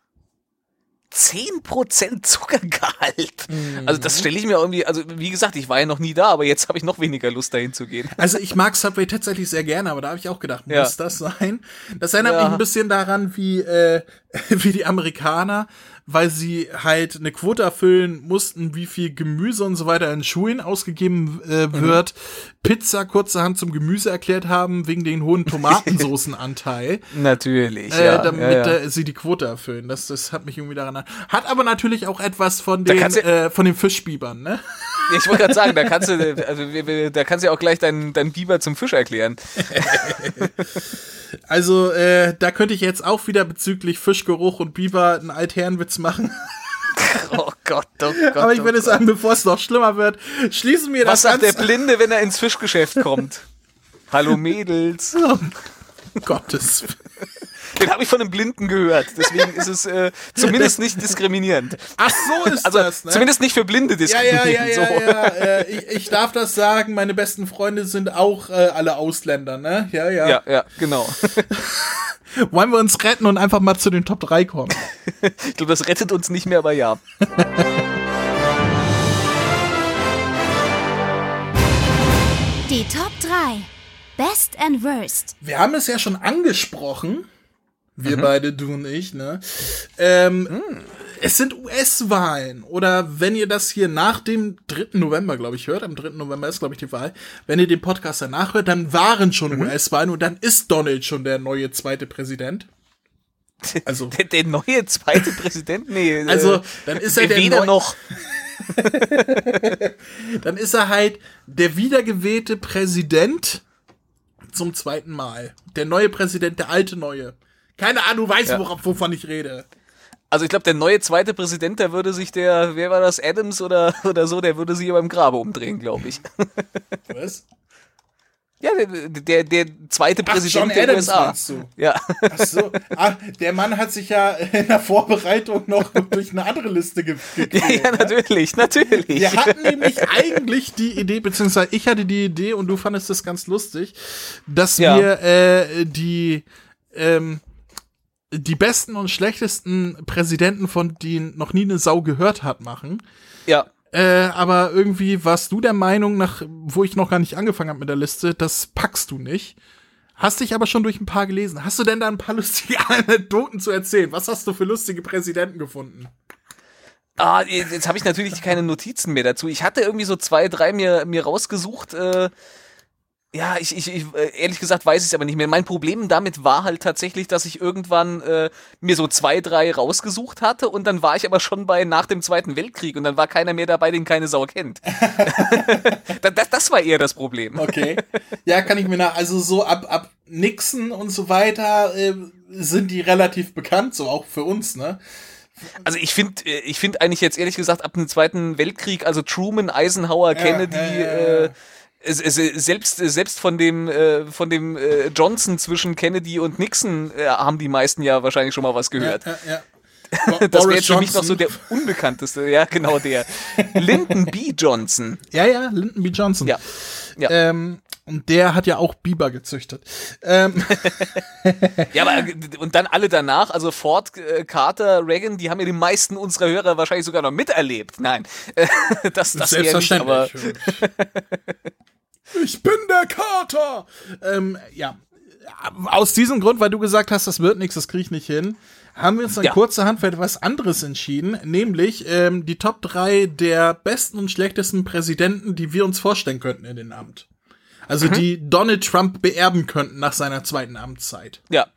10% Zuckergehalt. Mhm. Also das stelle ich mir irgendwie, also wie gesagt, ich war ja noch nie da, aber jetzt habe ich noch weniger Lust dahin zu gehen. Also ich mag Subway tatsächlich sehr gerne, aber da habe ich auch gedacht, ja. muss das sein? Das erinnert ja. mich ein bisschen daran, wie, äh, wie die Amerikaner weil sie halt eine Quote erfüllen mussten, wie viel Gemüse und so weiter in Schulen ausgegeben äh, mhm. wird, mhm. Pizza kurzerhand zum Gemüse erklärt haben, wegen den hohen Tomatensoßenanteil. natürlich, äh, ja. Damit ja, ja. Sie die Quote erfüllen. Das, das hat mich irgendwie daran. Hat aber natürlich auch etwas von den, äh, von den Fischbibern, ne? Ich wollte gerade sagen, da kannst du, also da kannst du ja auch gleich deinen dein Biber zum Fisch erklären. Also, äh, da könnte ich jetzt auch wieder bezüglich Fischgeruch und Biber einen Altherrenwitz machen. Oh Gott, oh Gott. Aber ich oh würde Gott. sagen, bevor es noch schlimmer wird, schließen wir Was das sagt der Blinde, wenn er ins Fischgeschäft kommt? Hallo Mädels. Oh, Gottes. Den habe ich von einem Blinden gehört. Deswegen ist es äh, zumindest nicht diskriminierend. Ach so ist also, das, ne? Zumindest nicht für Blinde diskriminierend. Ja, ja, ja, ja, so. ja. Äh, ich, ich, darf das sagen, meine besten Freunde sind auch äh, alle Ausländer, ne? Ja, ja. Ja, ja, genau. Wollen wir uns retten und einfach mal zu den Top 3 kommen? ich glaube, das rettet uns nicht mehr, aber ja. Die Top 3. Best and Worst. Wir haben es ja schon angesprochen. Wir mhm. beide, du und ich, ne? Ähm, mhm. Es sind US-Wahlen. Oder wenn ihr das hier nach dem 3. November, glaube ich, hört, am 3. November ist, glaube ich, die Wahl, wenn ihr den Podcast danach hört, dann waren schon mhm. US-Wahlen und dann ist Donald schon der neue zweite Präsident. Also der, der neue zweite Präsident? Nee. Also äh, dann ist er der weder noch. dann ist er halt der wiedergewählte Präsident zum zweiten Mal. Der neue Präsident, der alte neue. Keine Ahnung, du weißt, ja. worauf, wovon ich rede. Also ich glaube, der neue zweite Präsident, der würde sich der, wer war das, Adams oder, oder so, der würde sich aber im Grabe umdrehen, glaube ich. Was? Ja, der, der, der zweite Ach, Präsident John der Adams USA. Meinst du? Ja. Ach so. Ah, der Mann hat sich ja in der Vorbereitung noch durch eine andere Liste ge gekriegt. Ja, ja, natürlich, natürlich. Wir hatten nämlich eigentlich die Idee, beziehungsweise ich hatte die Idee und du fandest das ganz lustig, dass ja. wir äh, die ähm, die besten und schlechtesten Präsidenten, von denen noch nie eine Sau gehört hat, machen. Ja. Äh, aber irgendwie warst du der Meinung, nach, wo ich noch gar nicht angefangen habe mit der Liste, das packst du nicht. Hast dich aber schon durch ein paar gelesen. Hast du denn da ein paar lustige Anekdoten zu erzählen? Was hast du für lustige Präsidenten gefunden? Ah, jetzt habe ich natürlich keine Notizen mehr dazu. Ich hatte irgendwie so zwei, drei mir, mir rausgesucht. Äh ja, ich, ich, ich äh, ehrlich gesagt weiß ich es aber nicht mehr. Mein Problem damit war halt tatsächlich, dass ich irgendwann äh, mir so zwei, drei rausgesucht hatte und dann war ich aber schon bei nach dem Zweiten Weltkrieg und dann war keiner mehr dabei, den keine Sau kennt. das, das war eher das Problem. Okay. Ja, kann ich mir nach, also so ab, ab Nixon und so weiter äh, sind die relativ bekannt, so auch für uns, ne? Also ich finde, äh, ich finde eigentlich jetzt ehrlich gesagt ab dem Zweiten Weltkrieg, also Truman, Eisenhower, ja, Kennedy, ja, ja, äh, selbst selbst von dem äh, von dem äh, Johnson zwischen Kennedy und Nixon äh, haben die meisten ja wahrscheinlich schon mal was gehört. Ja, ja, ja. das wäre jetzt für mich noch so der unbekannteste. Ja, genau der. Lyndon B. Johnson. Ja, ja, Lyndon B. Johnson. Ja. ja. Ähm, und der hat ja auch Biber gezüchtet. Ähm. ja, aber und dann alle danach, also Ford, äh, Carter, Reagan, die haben ja die meisten unserer Hörer wahrscheinlich sogar noch miterlebt. Nein, das, das Selbstverständlich. Nicht, ich bin der Carter. Ähm, ja, aus diesem Grund, weil du gesagt hast, das wird nichts, das kriege ich nicht hin, haben wir uns dann ja. kurzerhand für etwas anderes entschieden, nämlich ähm, die Top 3 der besten und schlechtesten Präsidenten, die wir uns vorstellen könnten in den Amt. Also mhm. die Donald Trump beerben könnten nach seiner zweiten Amtszeit. Ja.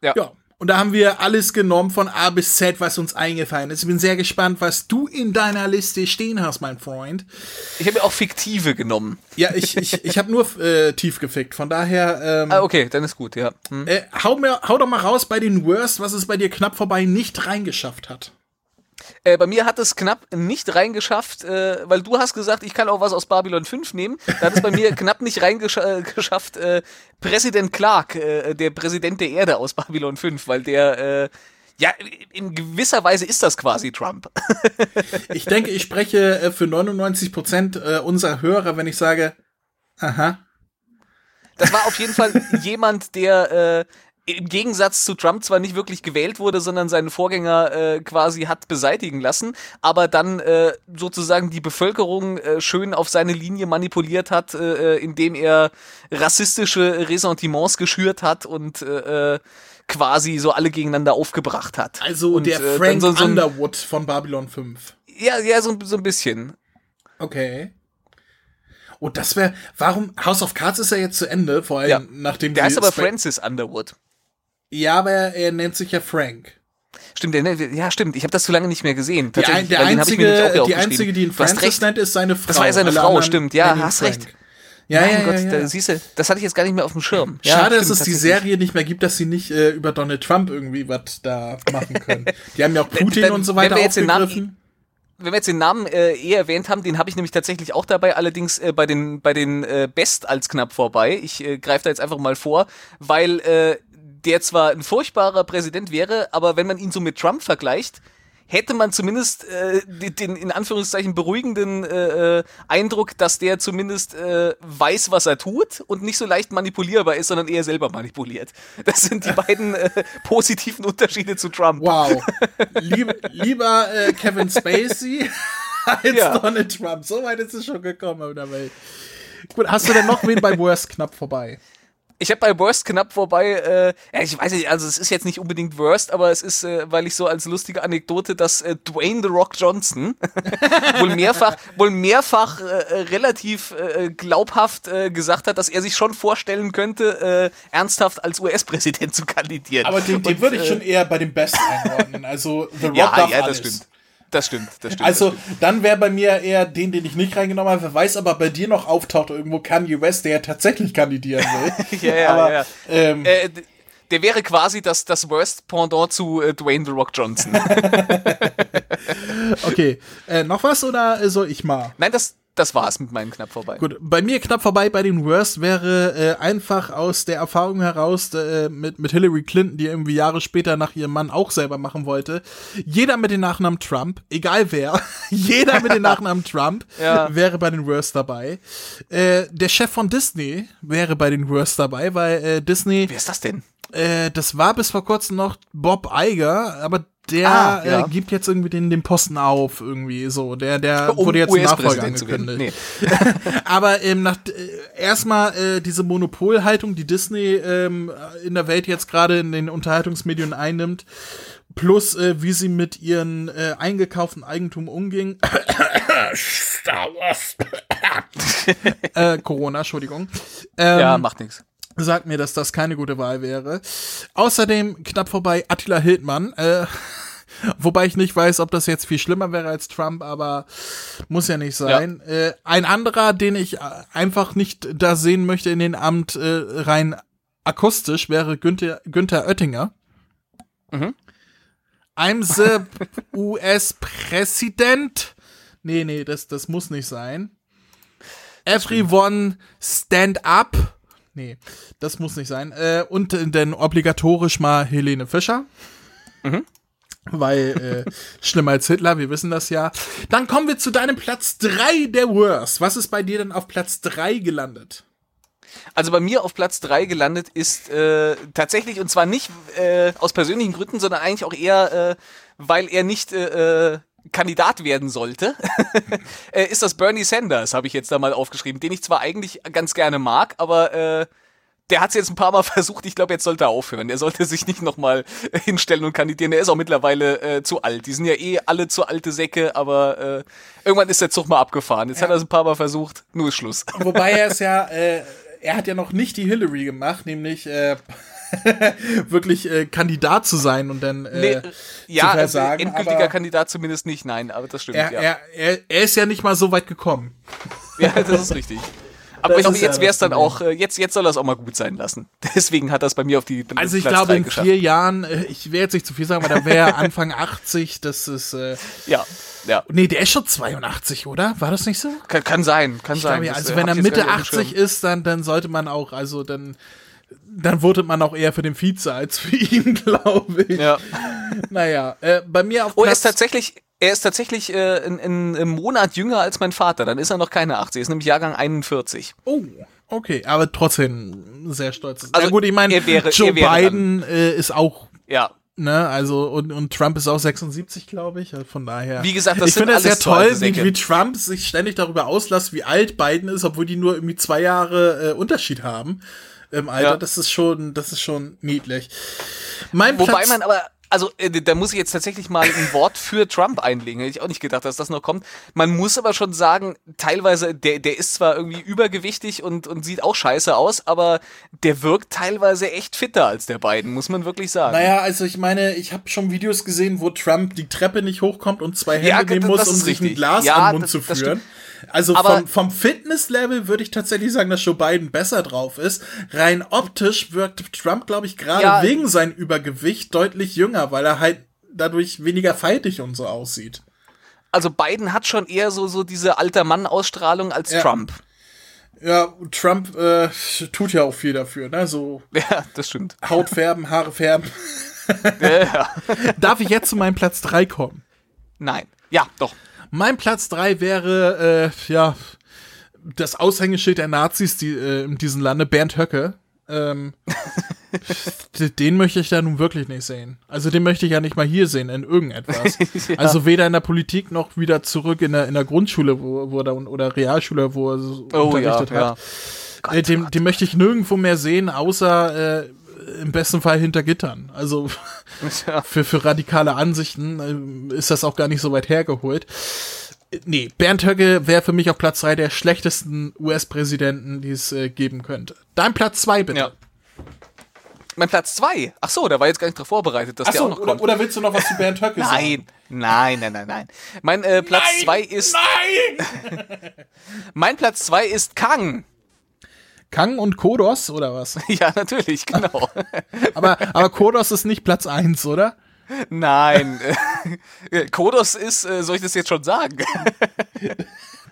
Ja. ja. Und da haben wir alles genommen von A bis Z, was uns eingefallen ist. Ich bin sehr gespannt, was du in deiner Liste stehen hast, mein Freund. Ich habe ja auch fiktive genommen. Ja, ich, ich, ich habe nur äh, tief gefickt. Von daher. Ähm, ah, okay, dann ist gut, ja. Hm. Äh, hau, mir, hau doch mal raus bei den Worst, was es bei dir knapp vorbei nicht reingeschafft hat. Äh, bei mir hat es knapp nicht reingeschafft, äh, weil du hast gesagt, ich kann auch was aus Babylon 5 nehmen. Da hat es bei mir knapp nicht reingeschafft, äh, Präsident Clark, äh, der Präsident der Erde aus Babylon 5, weil der, äh, ja, in gewisser Weise ist das quasi Trump. ich denke, ich spreche äh, für 99 Prozent äh, unserer Hörer, wenn ich sage, aha. Das war auf jeden Fall jemand, der äh, im Gegensatz zu Trump zwar nicht wirklich gewählt wurde, sondern seinen Vorgänger äh, quasi hat beseitigen lassen, aber dann äh, sozusagen die Bevölkerung äh, schön auf seine Linie manipuliert hat, äh, äh indem er rassistische Ressentiments geschürt hat und äh, quasi so alle gegeneinander aufgebracht hat. Also und, der Frank so, so Underwood von Babylon 5. Ja, ja, so, so ein bisschen. Okay. Oh, das wäre. Warum? House of Cards ist ja jetzt zu Ende, vor allem ja. nachdem Der heißt aber Francis Underwood. Ja, aber er, er nennt sich ja Frank. Stimmt, der, ja, stimmt. Ich habe das zu lange nicht mehr gesehen. Die, ein, der einzige, die einzige, die ihn Francis nennt, ist seine Frau. Das war ja seine Frau, stimmt. Ja, hast Frank. recht. Ja, mein ja, Gott, ja, ja. Da, siehst du, das hatte ich jetzt gar nicht mehr auf dem Schirm. Ja, Schade, stimmt, dass es die Serie nicht mehr gibt, dass sie nicht äh, über Donald Trump irgendwie was da machen können. Die haben ja auch Putin wenn, und so weiter wenn wir jetzt aufgegriffen. Den Namen, wenn wir jetzt den Namen äh, eh erwähnt haben, den habe ich nämlich tatsächlich auch dabei, allerdings äh, bei den bei den äh, Best als knapp vorbei. Ich äh, greife da jetzt einfach mal vor, weil äh, der zwar ein furchtbarer Präsident wäre, aber wenn man ihn so mit Trump vergleicht, hätte man zumindest äh, den in Anführungszeichen beruhigenden äh, äh, Eindruck, dass der zumindest äh, weiß, was er tut und nicht so leicht manipulierbar ist, sondern eher selber manipuliert. Das sind die beiden äh, positiven Unterschiede zu Trump. Wow. Lieb, lieber äh, Kevin Spacey als ja. Donald Trump. So weit ist es schon gekommen in der Welt. Gut, hast du denn noch wen bei Worst knapp vorbei? Ich habe bei Worst knapp vorbei, äh, ich weiß nicht, also es ist jetzt nicht unbedingt Worst, aber es ist, äh, weil ich so als lustige Anekdote, dass äh, Dwayne The Rock Johnson wohl mehrfach, wohl mehrfach äh, relativ äh, glaubhaft äh, gesagt hat, dass er sich schon vorstellen könnte, äh, ernsthaft als US-Präsident zu kandidieren. Aber den, den würde ich schon eher bei dem Best einordnen. Also The Rock ja, darf ja, alles. das stimmt. Das stimmt, das stimmt. Also, das stimmt. dann wäre bei mir eher den, den ich nicht reingenommen habe. Wer weiß aber bei dir noch auftaucht irgendwo Kanye West, der ja tatsächlich kandidieren will. ja, ja, aber, ja. Ähm, äh, der wäre quasi das, das Worst Pendant zu äh, Dwayne The Rock Johnson. okay. Äh, noch was oder soll ich mal? Nein, das, das war's mit meinem knapp vorbei. Gut, bei mir knapp vorbei bei den Worst wäre äh, einfach aus der Erfahrung heraus äh, mit, mit Hillary Clinton, die irgendwie Jahre später nach ihrem Mann auch selber machen wollte. Jeder mit dem Nachnamen Trump, egal wer, jeder mit dem Nachnamen Trump ja. wäre bei den Worst dabei. Äh, der Chef von Disney wäre bei den Worst dabei, weil äh, Disney. Wer ist das denn? Äh, das war bis vor kurzem noch Bob Iger, aber der ah, ja. äh, gibt jetzt irgendwie den, den Posten auf, irgendwie so. Der, der um wurde jetzt Nachfolger angekündigt. Nee. Aber ähm, nach äh, erstmal äh, diese Monopolhaltung, die Disney ähm, in der Welt jetzt gerade in den Unterhaltungsmedien einnimmt, plus äh, wie sie mit ihren äh, eingekauften Eigentum umging. Star Wars. äh, Corona, Entschuldigung. Ähm, ja, macht nichts sagt mir, dass das keine gute Wahl wäre. Außerdem knapp vorbei Attila Hildmann. Äh, wobei ich nicht weiß, ob das jetzt viel schlimmer wäre als Trump, aber muss ja nicht sein. Ja. Äh, ein anderer, den ich einfach nicht da sehen möchte in den Amt äh, rein akustisch, wäre Günther, Günther Oettinger. Mhm. I'm the US-Präsident. Nee, nee, das, das muss nicht sein. Everyone stand up. Nee, das muss nicht sein. Äh, und dann obligatorisch mal Helene Fischer. Mhm. Weil äh, schlimmer als Hitler, wir wissen das ja. Dann kommen wir zu deinem Platz 3 der Worst. Was ist bei dir denn auf Platz 3 gelandet? Also bei mir auf Platz 3 gelandet ist äh, tatsächlich, und zwar nicht äh, aus persönlichen Gründen, sondern eigentlich auch eher, äh, weil er nicht äh, äh Kandidat werden sollte, äh, ist das Bernie Sanders, habe ich jetzt da mal aufgeschrieben, den ich zwar eigentlich ganz gerne mag, aber äh, der hat es jetzt ein paar Mal versucht. Ich glaube, jetzt sollte er aufhören. Er sollte sich nicht nochmal hinstellen und kandidieren. Er ist auch mittlerweile äh, zu alt. Die sind ja eh alle zu alte Säcke, aber äh, irgendwann ist der Zug mal abgefahren. Jetzt ja. hat er es ein paar Mal versucht. Nur ist Schluss. Wobei er es ja, äh, er hat ja noch nicht die Hillary gemacht, nämlich äh, wirklich äh, Kandidat zu sein und dann äh, nee, ja, zu versagen. endgültiger Kandidat zumindest nicht, nein, aber das stimmt. Er, ja. er, er, er ist ja nicht mal so weit gekommen. Ja, das ist richtig. Aber ich glaube, jetzt wäre es das dann auch, äh, jetzt, jetzt soll er es auch mal gut sein lassen. Deswegen hat das bei mir auf die Also ich Platz glaube in geschafft. vier Jahren, äh, ich will jetzt nicht zu viel sagen, aber da wäre er Anfang 80, das ist, äh, Ja, ja. nee, der ist schon 82, oder? War das nicht so? Kann, kann sein, kann Ich sein. glaube, ja, Das, also wenn er Mitte gar nicht auf dem 80 Schirm. ist, dann, dann sollte man auch, also dann, dann votet man auch eher für den Vize als für ihn, glaube ich. Ja. Naja, äh, bei mir auf Oh, er Platz ist tatsächlich, er ist tatsächlich äh, in, in, im Monat jünger als mein Vater. Dann ist er noch keine 80, er ist nämlich Jahrgang 41. Oh, okay, aber trotzdem sehr stolz. Also, ja gut, ich meine, Joe Biden äh, ist auch Ja. Ne, also und, und Trump ist auch 76, glaube ich. Also Von daher. Wie gesagt, das ich finde es sehr toll, wie, wie Trump sich ständig darüber auslässt, wie alt Biden ist, obwohl die nur irgendwie zwei Jahre äh, Unterschied haben im Alter. Ja. Das ist schon, das ist schon niedlich. Mein Wobei Platz, man aber, also äh, da muss ich jetzt tatsächlich mal ein Wort für Trump einlegen. Hätte ich auch nicht gedacht, dass das noch kommt. Man muss aber schon sagen, teilweise, der, der ist zwar irgendwie übergewichtig und, und sieht auch scheiße aus, aber der wirkt teilweise echt fitter als der beiden, muss man wirklich sagen. Naja, also ich meine, ich habe schon Videos gesehen, wo Trump die Treppe nicht hochkommt und zwei Hände Ja, nehmen das muss, um sich ein. Glas Ja, an den Mund das- zu das führen. stimmt. Also vom, vom Fitnesslevel würde ich tatsächlich sagen, dass Joe Biden besser drauf ist. Rein optisch wirkt Trump, glaube ich, gerade Ja. wegen seinem Übergewicht deutlich jünger, weil er halt dadurch weniger faltig und so aussieht. Also Biden hat schon eher so, so diese alter Mann-Ausstrahlung als Ja. Trump. Ja, Trump äh, tut ja auch viel dafür, ne? So Ja, das stimmt. Haut färben, Haare färben. Ja, ja. Darf ich jetzt zu meinem Platz 3 kommen? Nein. Ja, doch. Mein Platz 3 wäre, äh, ja, das Aushängeschild der Nazis die, äh, in diesem Lande, Bernd Höcke. Ähm, den möchte ich da nun wirklich nicht sehen. Also den möchte ich ja nicht mal hier sehen, in irgendetwas. Also weder in der Politik noch wieder zurück in der, in der Grundschule, wo, wo er, oder Realschule, wo er so Oh unterrichtet ja, hat. äh, den, den möchte ich nirgendwo mehr sehen, außer äh, im besten Fall hinter Gittern. Also Ja. für, für radikale Ansichten ähm, ist das auch gar nicht so weit hergeholt. Nee, Bernd Höcke wäre für mich auf Platz 3 der schlechtesten US-Präsidenten, die es äh, geben könnte. Dein Platz 2 bitte. Ja. Mein Platz zwei. Ach so, da war jetzt gar nicht drauf vorbereitet, dass der auch noch oder, kommt. oder willst du noch was zu Bernd Höcke sagen? Nein, nein, nein, nein, nein. Mein äh, Platz zwei ist. Nein! Mein Platz zwei ist Kang. Kang und Kodos, oder was? Ja, natürlich, genau. Aber, aber Kodos ist nicht Platz 1, oder? Nein. Kodos ist, äh, soll ich das jetzt schon sagen?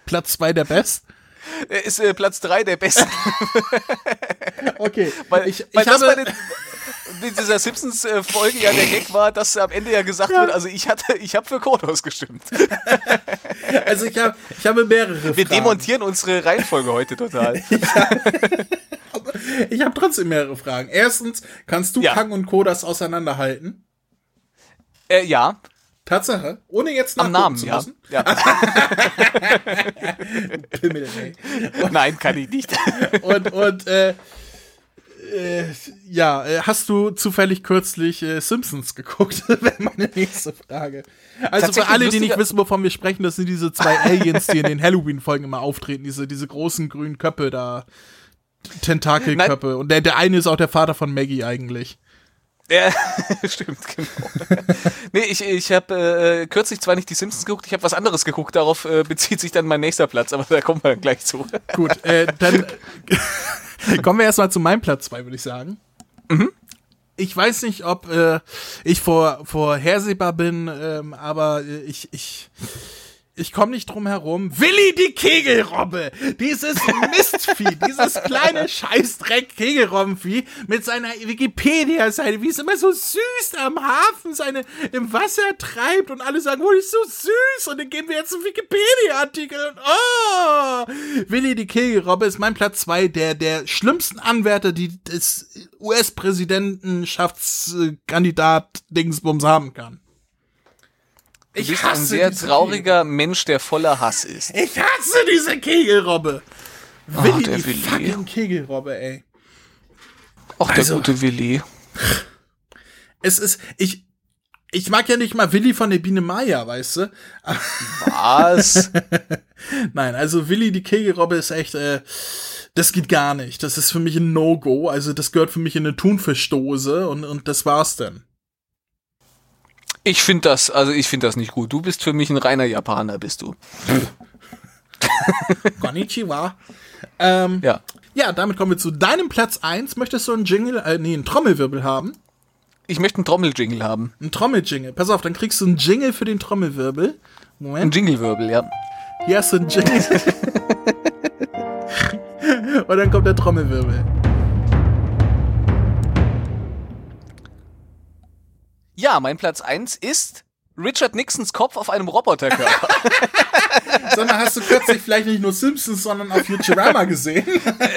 Platz 2 der Best? Er ist äh, Platz drei der besten. Okay. Weil, ich, weil ich das habe, bei den, dieser Simpsons-Folge ja der Gag war, dass am Ende ja gesagt wird, also ich hatte, ich habe für Kodos gestimmt. also ich habe, ich habe mehrere Wir Fragen. demontieren unsere Reihenfolge heute total. Ich habe trotzdem mehrere Fragen. Erstens, kannst du Ja. Kang und Kodas auseinanderhalten? äh, ja, Tatsache, ohne jetzt am nachgucken Namen, zu ja. müssen. ja. Pimmel, ey. Nein, kann ich nicht. Und, und äh, äh, ja, äh, hast du zufällig kürzlich äh, Simpsons geguckt? Wäre meine nächste Frage. Also für alle, die nicht wissen, wovon wir sprechen, das sind diese zwei Aliens, die in den Halloween-Folgen immer auftreten, diese, diese großen grünen Köpfe da. Tentakelköpfe. Und der, der eine ist auch der Vater von Maggie eigentlich. Ja, stimmt, genau. nee, ich, ich habe äh, kürzlich zwar nicht die Simpsons geguckt, ich habe was anderes geguckt, darauf äh, bezieht sich dann mein nächster Platz, aber da kommen wir dann gleich zu. Gut, äh, dann kommen wir erstmal zu meinem Platz 2, würde ich sagen. Ich weiß nicht, ob äh, ich vor, vorhersehbar bin, ähm, aber äh, ich, ich, ich komme nicht drum herum. Willi die Kegelrobbe! Dieses Mistvieh, dieses kleine Scheißdreck-Kegelrobbenvieh mit seiner Wikipedia-Seite, wie es immer so süß am Hafen seine im Wasser treibt und alle sagen, oh, die ist so süß und dann gehen wir jetzt zum Wikipedia-Artikel und oh! Willi die Kegelrobbe ist mein Platz zwei der, der schlimmsten Anwärter, die das US-Präsidentschaftskandidat Dingsbums haben kann. Du bist ein sehr trauriger Mensch, der voller Hass ist. Kegel- Ich hasse diese Kegelrobbe. Willi, der die Willi. fucking Kegelrobbe, ey. Ach, der Also- gute Willi. Es ist, ich, ich mag ja nicht mal Willi von der Biene Maya, weißt du? Was? Nein, also Willi die Kegelrobbe ist echt, äh, das geht gar nicht. Das ist für mich ein No-Go. Also das gehört für mich in eine Thunfischdose und, und das war's dann. Ich finde das, also ich finde das nicht gut. Du bist für mich ein reiner Japaner, bist du. Konnichiwa. Ähm, Ja. ja, damit kommen wir zu deinem Platz 1. Möchtest du einen Jingle, äh, nee, einen Trommelwirbel haben? Ich möchte einen Trommeljingle haben. Ein Trommeljingle. Pass auf, dann kriegst du einen Jingle für den Trommelwirbel. Ein Moment. Jinglewirbel, ja. Hier hast du einen Jingle. Und dann kommt der Trommelwirbel. Ja, mein Platz 1 ist Richard Nixons Kopf auf einem Roboterkörper. Mal, hast du kürzlich vielleicht nicht nur Simpsons, sondern auch Futurama gesehen?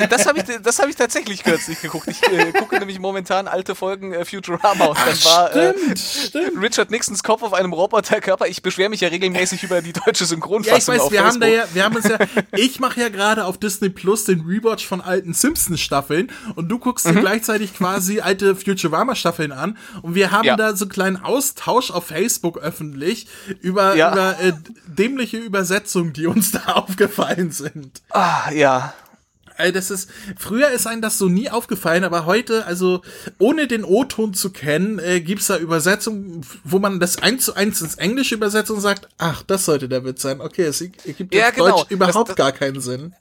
das habe ich, das hab ich tatsächlich kürzlich geguckt. Ich äh, gucke nämlich momentan alte Folgen äh, Futurama und dann war äh, stimmt, stimmt. Richard Nixons Kopf auf einem Roboterkörper. Ich beschwere mich ja regelmäßig über die deutsche Ja, ich Synchronfassung weiß, auf wir haben da ja, wir haben uns ja, ich mache ja gerade auf Disney Plus den Rewatch von alten Simpsons-Staffeln und du guckst Mhm. dir gleichzeitig quasi alte Futurama-Staffeln an und wir haben Ja. da so einen kleinen Austausch auf Facebook öffentlich über, Ja. über äh, dämliche Übersetzungen, die uns da aufgefallen sind. ah, ja. Ey, das ist, früher ist einem das so nie aufgefallen, aber heute, also ohne den O-Ton zu kennen, äh, gibt's da Übersetzungen, wo man das eins zu eins ins Englische übersetzt und sagt, ach, das sollte der Witz sein. Okay, es ergibt Ja, genau. Deutsch überhaupt Das- das- gar keinen Sinn.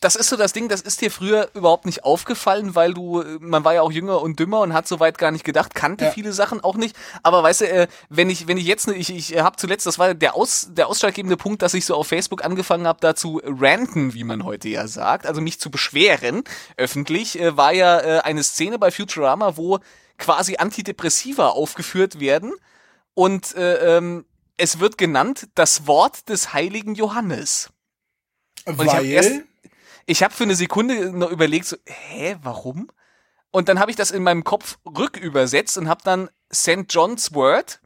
Das ist so das Ding, das ist dir früher überhaupt nicht aufgefallen, weil du, man war ja auch jünger und dümmer und hat soweit gar nicht gedacht, kannte Ja. viele Sachen auch nicht. Aber weißt du, äh, wenn ich, wenn ich jetzt, ich, ich habe zuletzt, das war der aus, der ausschlaggebende Punkt, dass ich so auf Facebook angefangen habe, da zu ranten, wie man heute ja sagt, also mich zu beschweren öffentlich, äh, war ja äh, eine Szene bei Futurama, wo quasi Antidepressiva aufgeführt werden und äh, ähm, es wird genannt das Wort des heiligen Johannes. Und erst- ich habe für eine Sekunde noch überlegt, so, hä, warum? Und dann habe ich das in meinem Kopf rückübersetzt und habe dann St. John's Word.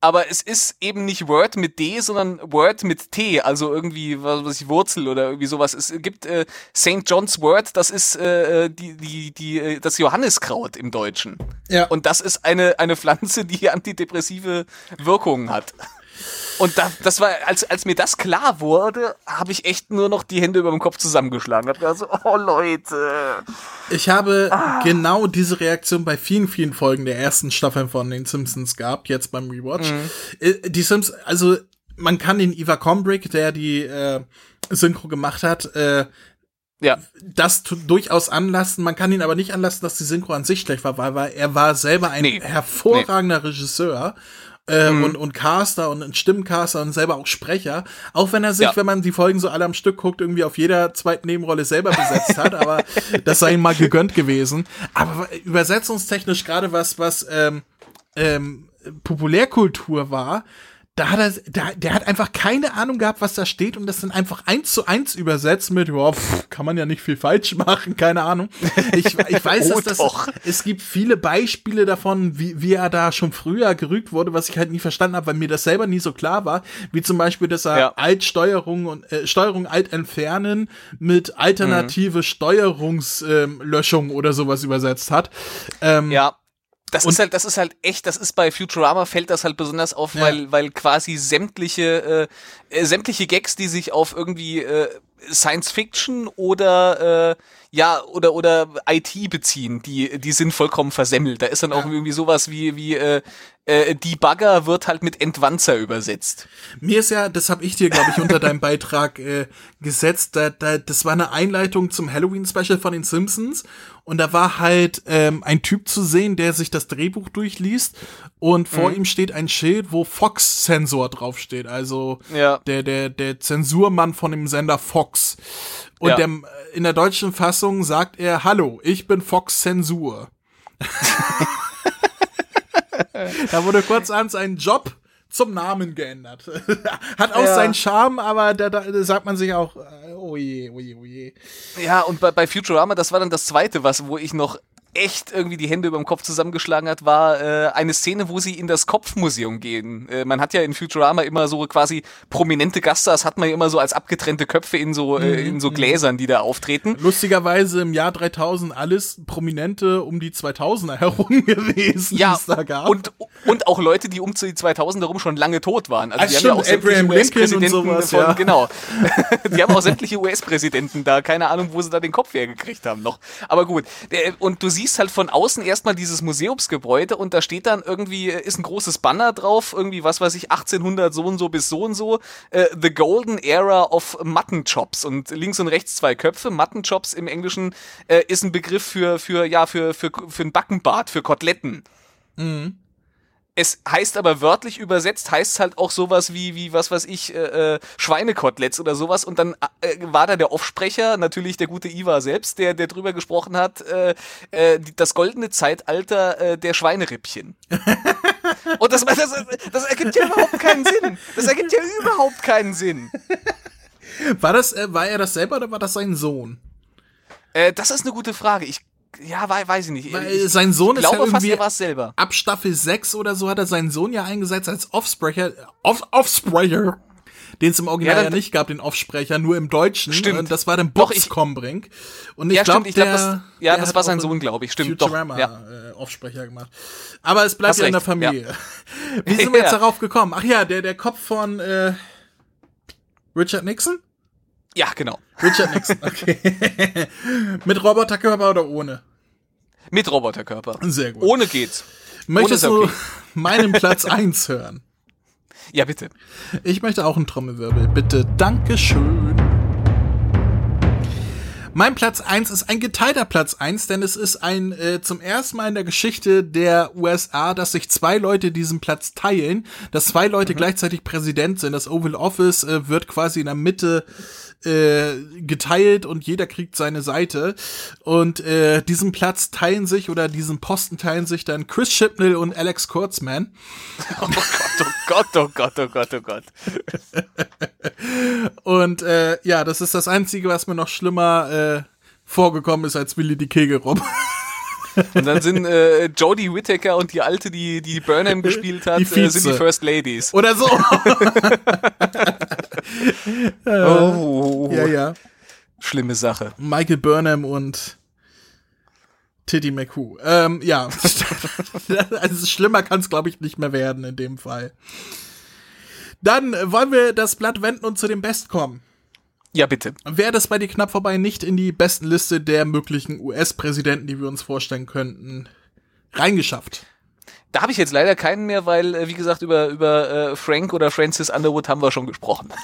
Aber es ist eben nicht Word mit D, sondern Word mit T, also irgendwie was weiß ich Wurzel oder irgendwie sowas. Es gibt äh, St. John's Word, das ist äh, die die die äh, das Johanniskraut im Deutschen. Ja. Und das ist eine eine Pflanze, die antidepressive Wirkungen hat. Und da, das war, als, als mir das klar wurde, habe ich echt nur noch die Hände über dem Kopf zusammengeschlagen. Hab gedacht so, oh Leute. Ich habe genau diese Reaktion bei vielen, vielen Folgen der ersten Staffeln von den Simpsons gehabt, jetzt beim Rewatch. Äh, Die Simpsons, also man kann den Eva Combrick, der die äh, Synchro gemacht hat, äh, Ja, das durchaus anlassen. Man kann ihn aber nicht anlassen, dass die Synchro an sich schlecht war, weil, weil er war selber ein Nee. hervorragender Regisseur. Äh, und, und Caster und Stimmencaster und selber auch Sprecher. Auch wenn er sich, Ja. wenn man die Folgen so alle am Stück guckt, irgendwie auf jeder zweiten Nebenrolle selber besetzt hat, aber das sei ihm mal gegönnt gewesen. Aber übersetzungstechnisch gerade was, was ähm, ähm, Populärkultur war, da hat er, der, der hat einfach keine Ahnung gehabt, was da steht und das dann einfach eins zu eins übersetzt mit, ja, pff, kann man ja nicht viel falsch machen, keine Ahnung. Ich, ich weiß, Oh, dass das, doch. es gibt viele Beispiele davon, wie, wie er da schon früher gerügt wurde, was ich halt nie verstanden habe, weil mir das selber nie so klar war, wie zum Beispiel, dass er Ja. Altsteuerung und äh, Steuerung alt entfernen mit alternative Steuerungslöschung ähm, oder sowas übersetzt hat. Ähm, ja. Das Und- ist halt, das ist halt echt, das ist bei Futurama fällt das halt besonders auf, Ja. weil, weil quasi sämtliche, äh, äh, sämtliche Gags, die sich auf irgendwie äh, Science Fiction oder äh, ja oder oder IT beziehen, die die sind vollkommen versemmelt. Da ist dann auch irgendwie sowas wie wie äh, äh, Debugger wird halt mit Entwanzer übersetzt. Mir ist ja, das habe ich dir, glaube ich, unter deinem Beitrag äh, gesetzt, da, da, das war eine Einleitung zum Halloween-Special von den Simpsons und da war halt ähm, ein Typ zu sehen, der sich das Drehbuch durchliest und vor ihm steht ein Schild, wo Fox-Sensor draufsteht, also Ja. der, der, der Zensurmann von dem Sender Fox. Und Ja. der, in der deutschen Fassung sagt er, hallo, ich bin Fox Zensur. da wurde kurzerhand sein Job zum Namen geändert. Hat auch Ja. seinen Charme, aber da, da, sagt man sich auch, äh, oh je, oh je, oh je. Ja, und bei, bei Futurama, das war dann das zweite, was, wo ich noch echt irgendwie die Hände über dem Kopf zusammengeschlagen hat, war äh, eine Szene, wo sie in das Kopfmuseum gehen. Äh, man hat ja in Futurama immer so quasi prominente Gaststars, hat man ja immer so als abgetrennte Köpfe in so, äh, in so Gläsern, die da auftreten. Lustigerweise im Jahr 3000 alles Prominente um die 2000er herum gewesen, die Ja, es da gab. und, und auch Leute, die um zu die 2000 herum schon lange tot waren. Also Ah, die haben ja auch Abraham Lincoln und US-Präsidenten sowas, von, ja. genau. die haben auch sämtliche US-Präsidenten da, keine Ahnung, wo sie da den Kopf hergekriegt haben noch. Aber gut, und du siehst siehst halt von außen erstmal dieses Museumsgebäude und da steht dann irgendwie, äh, ist ein großes Banner drauf, irgendwie, was weiß ich, 1800 so und so bis so und so, äh, The Golden Era of Mutton Chops und links und rechts zwei Köpfe. Mutton Chops im Englischen äh, ist ein Begriff für, für, ja, für, für, für ein Backenbart, für Koteletten. Mhm. Es heißt aber wörtlich übersetzt, heißt halt auch sowas wie, wie was weiß ich, äh, äh, Schweinekoteletts oder sowas. Und dann äh, war da der Offsprecher, natürlich der gute Iva selbst, der, der drüber gesprochen hat, äh, äh, das goldene Zeitalter äh, der Schweinerippchen. Und das, das, das ergibt ja überhaupt keinen Sinn. Das ergibt ja überhaupt keinen Sinn. War das, äh, war er das selber oder war das sein Sohn? Äh, das ist eine gute Frage. Ich ja, weiß ich nicht. Weil ich sein Sohn ist glaube ja fast, er war selber. ab Staffel 6 oder so hat er seinen Sohn ja eingesetzt als Offsprecher, Off, Offsprecher, den es im Original Ja, ja, dann- nicht gab, den Offsprecher, nur im Deutschen. Stimmt. Und das war dann Box ich- Combrink. Und ich Ja, glaube, ich glaub, der, das- ja, das war sein Sohn, in glaub ich, stimmt, Futurama, doch, äh, Offsprecher gemacht. Aber es bleibt Hast ja in der recht, Familie. Wie sind wir jetzt Ja. darauf gekommen? Ach ja, der, der Kopf von äh, Richard Nixon? Ja, genau. Richard Nixon, okay. Mit Roboterkörper oder ohne? Mit Roboterkörper. Sehr gut. Ohne geht's. Möchtest ohne du okay. meinen Platz 1 hören? Ja, bitte. Ich möchte auch einen Trommelwirbel. Bitte. Dankeschön. Mein Platz 1 ist ein geteilter Platz 1, denn es ist ein äh, zum ersten Mal in der Geschichte der USA, dass sich zwei Leute diesen Platz teilen, dass zwei Leute gleichzeitig Präsident sind. Das Oval Office äh, wird quasi in der Mitte äh, geteilt und jeder kriegt seine Seite. Und äh, diesen Platz teilen sich oder diesen Posten teilen sich dann Chris Chibnall und Alex Kurtzman. Oh Gott, oh Gott, oh Gott, oh Gott, oh Gott. Und äh, ja, das ist das Einzige, was mir noch schlimmer äh, vorgekommen ist als Willy die Kegelrob. Und dann sind äh, Jodie Whittaker und die Alte, die die Burnham gespielt hat, Die äh, sind die. First Ladies. Oder so. Oh, ja, ja. schlimme Sache. Michael Burnham und Titty McHugh. Ähm, ja. also schlimmer kann es, glaube ich, nicht mehr werden in dem Fall. Dann äh, wollen wir das Blatt wenden und zu dem Best kommen. Ja, bitte. Wäre das bei dir knapp vorbei nicht in die besten Liste der möglichen US-Präsidenten, die wir uns vorstellen könnten, reingeschafft? Da habe ich jetzt leider keinen mehr, weil, äh, wie gesagt, über, über äh, Frank oder Francis Underwood haben wir schon gesprochen.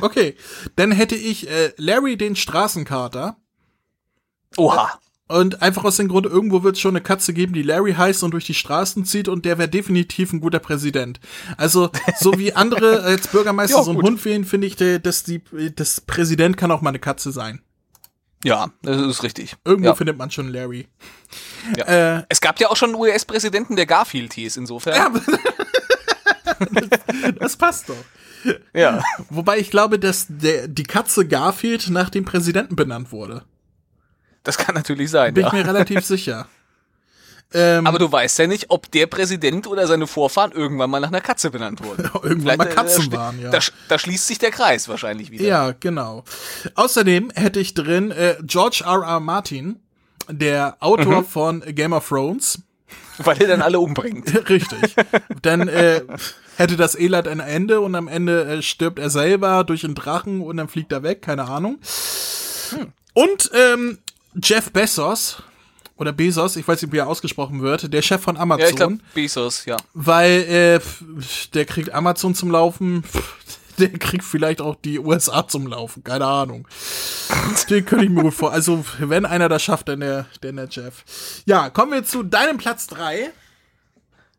Okay, dann hätte ich äh, Larry den Straßenkater. Oha. Und einfach aus dem Grund, irgendwo wird es schon eine Katze geben, die Larry heißt und durch die Straßen zieht und der wäre definitiv ein guter Präsident. Also, so wie andere als Bürgermeister Ja, so einen gut. Hund wählen, finde ich, dass die, das Präsident kann auch mal eine Katze sein. Ja, das ist richtig. Irgendwo ja. findet man schon Larry. Ja. Äh, Es gab ja auch schon einen US-Präsidenten, der Garfield hieß, insofern. das passt doch. Ja. Wobei ich glaube, dass der, die Katze Garfield nach dem Präsidenten benannt wurde. Das kann natürlich sein, Bin ja. ich mir relativ sicher. Ähm, Aber du weißt ja nicht, ob der Präsident oder seine Vorfahren irgendwann mal nach einer Katze benannt wurden. irgendwann mal Vielleicht, äh, Katzen da- waren, ja. Da, da schließt sich der Kreis wahrscheinlich wieder. Ja, genau. Außerdem hätte ich drin äh, George R. R. Martin, der Autor von Game of Thrones. Weil er dann alle umbringt. Richtig. dann äh, hätte das Elend ein Ende und am Ende äh, stirbt er selber durch einen Drachen und dann fliegt er weg, keine Ahnung. Und ähm, Jeff Bezos oder Bezos, ich weiß nicht, wie er ausgesprochen wird, der Chef von Amazon, Ja, ich glaube, Bezos, ja. weil äh, der kriegt Amazon zum Laufen, der kriegt vielleicht auch die USA zum Laufen, keine Ahnung. Den könnte ich mir gut vor. Also, wenn einer das schafft, dann der, dann der Jeff. Ja, kommen wir zu deinem Platz drei.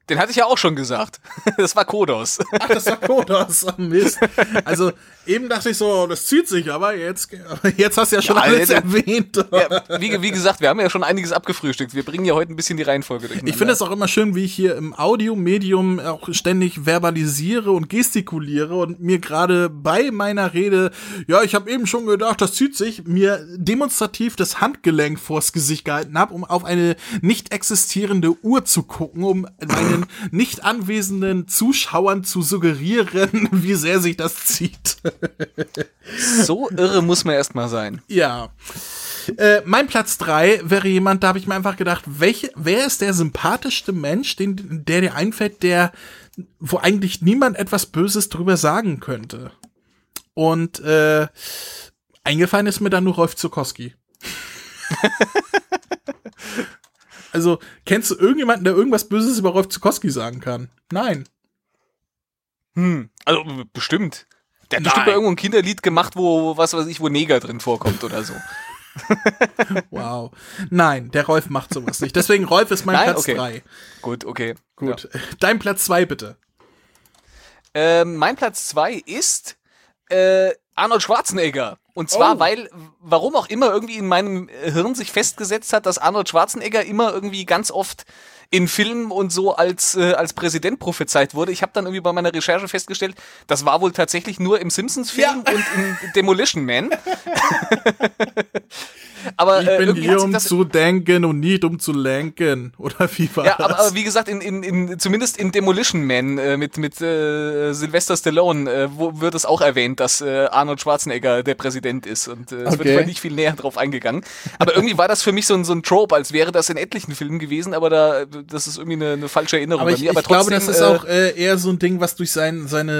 Den hatte ich ja auch schon gesagt. Das war Kodos. Ach, das war Kodos. Oh, Mist. Also, eben dachte ich so, das zieht sich, aber jetzt, jetzt hast du ja schon Ja, alles der- erwähnt. Ja, wie, wie gesagt, wir haben ja schon einiges abgefrühstückt. Wir bringen ja heute ein bisschen die Reihenfolge durcheinander. Ich finde es auch immer schön, wie ich hier im Audiomedium auch ständig verbalisiere und gestikuliere und mir gerade bei meiner Rede, ja, ich habe eben schon gedacht, das zieht sich, mir demonstrativ das Handgelenk vors Gesicht gehalten habe, um auf eine nicht existierende Uhr zu gucken, um meinen nicht anwesenden Zuschauern zu suggerieren, wie sehr sich das zieht. So irre muss man erstmal sein. Ja. Äh, mein Platz drei wäre jemand, da habe ich mir einfach gedacht, welche, wer ist der sympathischste Mensch, den, der dir einfällt, der, wo eigentlich niemand etwas Böses drüber sagen könnte. Und äh, eingefallen ist mir dann nur Rolf Zukowski. Also, kennst du irgendjemanden, der irgendwas Böses über Rolf Zukowski sagen kann? Nein. Hm. Also bestimmt. Der hat bestimmt Nein. mal irgendwo ein Kinderlied gemacht, wo, was weiß ich, wo Neger drin vorkommt oder so. Wow. Nein, der Rolf macht sowas nicht. Deswegen, Rolf ist mein Nein? Platz Okay. 3. Gut, okay. Gut. Dein Platz 2 bitte. Ähm, mein Platz zwei ist äh, Arnold Schwarzenegger. Und zwar, Oh. weil, warum auch immer irgendwie in meinem Hirn sich festgesetzt hat, dass Arnold Schwarzenegger immer irgendwie ganz oft in Filmen und so als, äh, als Präsident prophezeit wurde. Ich habe dann irgendwie bei meiner Recherche festgestellt, das war wohl tatsächlich nur im Simpsons-Film Ja. und in Demolition Man. Aber Ich äh, bin hier, um zu denken und nicht um zu lenken. Oder wie war Ja, das? aber, aber wie gesagt, in, in, in, zumindest in Demolition Man äh, mit, mit äh, Sylvester Stallone äh, wo wird es auch erwähnt, dass äh, Arnold Schwarzenegger der Präsident ist. Und äh, es Okay. wird nicht viel näher drauf eingegangen. Aber irgendwie war das für mich so ein, so ein Trope, als wäre das in etlichen Filmen gewesen, aber da, das ist irgendwie eine, eine falsche Erinnerung aber bei ich, mir. Aber ich glaube, trotzdem, das ist äh, auch äh, eher so ein Ding, was durch sein, seine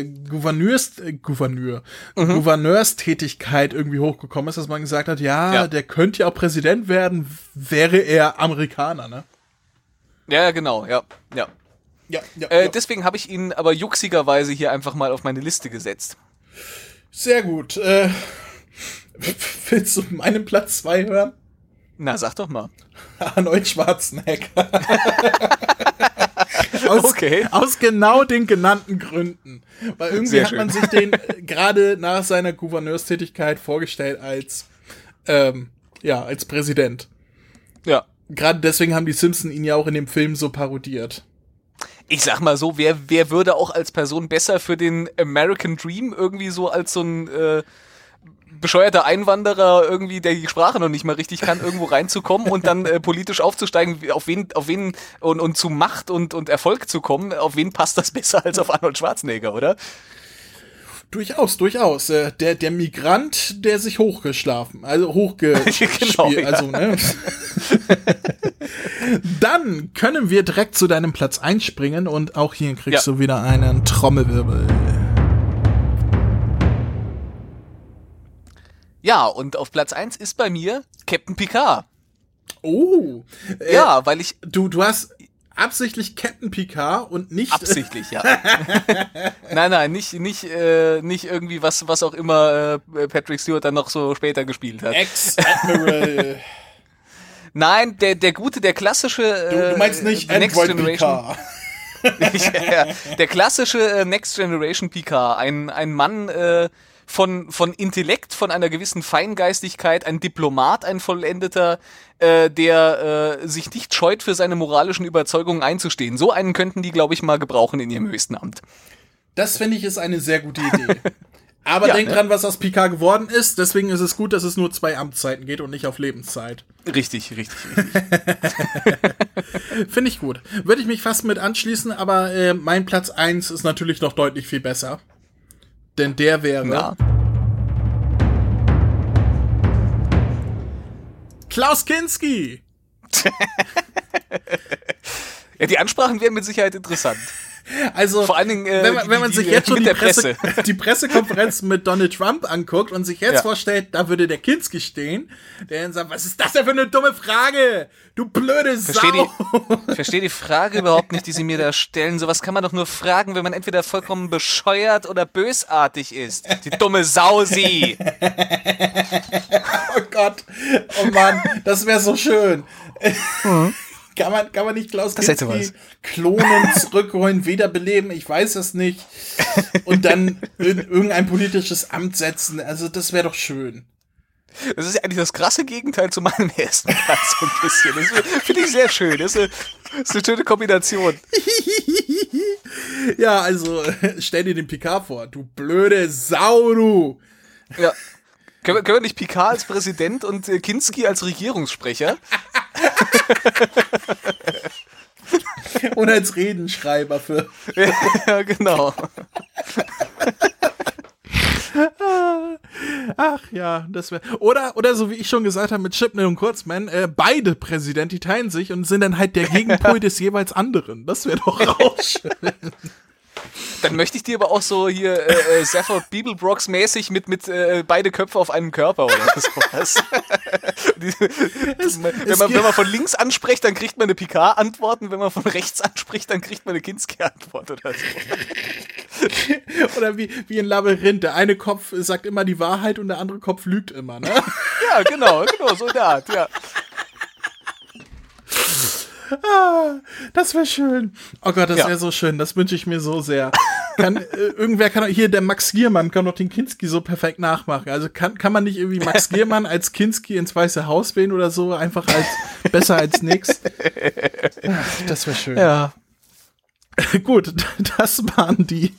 äh, Gouverneurs, äh, Gouverneur, Gouverneurstätigkeit irgendwie hochgekommen ist, dass man gesagt hat, ja, Ja. Der könnte ja auch Präsident werden, wäre er Amerikaner, ne? Ja, genau, ja. ja. Ja, ja, Äh, ja. Deswegen habe ich ihn aber juxigerweise hier einfach mal auf meine Liste gesetzt. Sehr gut. Äh, willst du meinen Platz 2 hören? Na, sag doch mal. Arnold Schwarzenegger. aus, Okay. aus genau den genannten Gründen. Weil irgendwie Sehr hat schön. man sich den äh, gerade nach seiner Gouverneurstätigkeit vorgestellt als, ähm, ja, als Präsident. Ja. Gerade deswegen haben die Simpson ihn ja auch in dem Film so parodiert. ich sag mal so, wer, wer würde auch als Person besser für den American Dream irgendwie so als so ein äh, bescheuerter Einwanderer irgendwie, der die Sprache noch nicht mal richtig kann, irgendwo reinzukommen und dann äh, politisch aufzusteigen, auf wen, auf wen und, und zu Macht und, und Erfolg zu kommen, auf wen passt das besser als auf Arnold Schwarzenegger, oder? Durchaus, durchaus. Äh, der, der Migrant, der sich hochgeschlafen, also hochgespielt, Genau, ja. also, ne? Dann können wir direkt zu deinem Platz einspringen und auch hier kriegst Ja. du wieder einen Trommelwirbel. Ja, und auf Platz eins ist bei mir Captain Picard. Oh, äh, Ja, weil ich du, du hast absichtlich Captain Picard und nicht absichtlich, ja. nein, nein, nicht, nicht, äh, nicht irgendwie was, was auch immer äh, Patrick Stewart dann noch so später gespielt hat. Ex-Admiral. Nein, der, der gute, der klassische. du, du meinst nicht äh, Next Android Generation. Picard. ja, der klassische äh, Next Generation Picard. Ein, ein Mann äh, von, von Intellekt, von einer gewissen Feingeistigkeit, ein Diplomat, ein Vollendeter, äh, der äh, sich nicht scheut, für seine moralischen Überzeugungen einzustehen. So einen könnten die, glaube ich, mal gebrauchen in ihrem höchsten Amt. Das finde ich ist eine sehr gute Idee. Aber Ja, denk ne? dran, was aus Picard geworden ist. Deswegen ist es gut, dass es nur zwei Amtszeiten geht und nicht auf Lebenszeit. Richtig, richtig, richtig. Finde ich gut. Würde ich mich fast mit anschließen, aber äh, mein Platz eins ist natürlich noch deutlich viel besser. Denn der wäre Ja. Klaus Kinski. ja, die Ansprachen wären mit Sicherheit interessant. Also, Vor allen Dingen, äh, wenn man, wenn man die- sich jetzt schon die, Presse, Presse. die Pressekonferenz mit Donald Trump anguckt und sich jetzt Ja. vorstellt, da würde der Kinski stehen, der dann sagt, was ist das denn für eine dumme Frage? Du blöde Verstehe Sau. die, versteh die Frage überhaupt nicht, die sie mir da stellen. Sowas kann man doch nur fragen, wenn man entweder vollkommen bescheuert oder bösartig ist. Die dumme Sau sie. Oh Gott. Oh Mann, das wäre so schön. Kann man, kann man nicht Klaus Das Kinski klonen, zurückholen, wiederbeleben? Ich weiß es nicht. Und dann in irgendein politisches Amt setzen. Also, das wäre doch schön. Das ist ja eigentlich das krasse Gegenteil zu meinem ersten Platz, so ein bisschen. Das finde ich sehr schön. Das ist, eine, das ist eine schöne Kombination. Ja, also, stell dir den Picard vor. Du blöde Sau, du. Ja. Können wir, können wir nicht Picard als Präsident und äh, Kinski als Regierungssprecher? Und als Redenschreiber für. ja, genau. Ach ja, das wäre. Oder, oder so wie ich schon gesagt habe mit Chipnell und Kurzman, äh, beide Präsidenten, die teilen sich und sind dann halt der Gegenpol des jeweils anderen. Das wäre doch auch schön. Dann möchte ich dir aber auch so hier äh, äh, Safford Bibelbrox mäßig mit, mit äh, beide Köpfe auf einem Körper oder sowas. Die, Es- wenn, man, wenn man von links anspricht, dann kriegt man eine Picard-Antwort und wenn man von rechts anspricht, dann kriegt man eine Kinski-Antwort oder so. Oder wie, wie ein Labyrinth. Der eine Kopf sagt immer die Wahrheit und der andere Kopf lügt immer, ne? Ja, genau, genau, so in der Art, ja. Ah, das wäre schön. Oh Gott, das Ja. wäre so schön. Das wünsche ich mir so sehr. Kann, äh, irgendwer kann doch, hier, der Max Giermann kann doch den Kinski so perfekt nachmachen. Also kann, kann man nicht irgendwie Max Giermann als Kinski ins Weiße Haus wählen oder so? Einfach als, besser als nix. Ach, Das wäre schön. Ja. Gut, das waren die.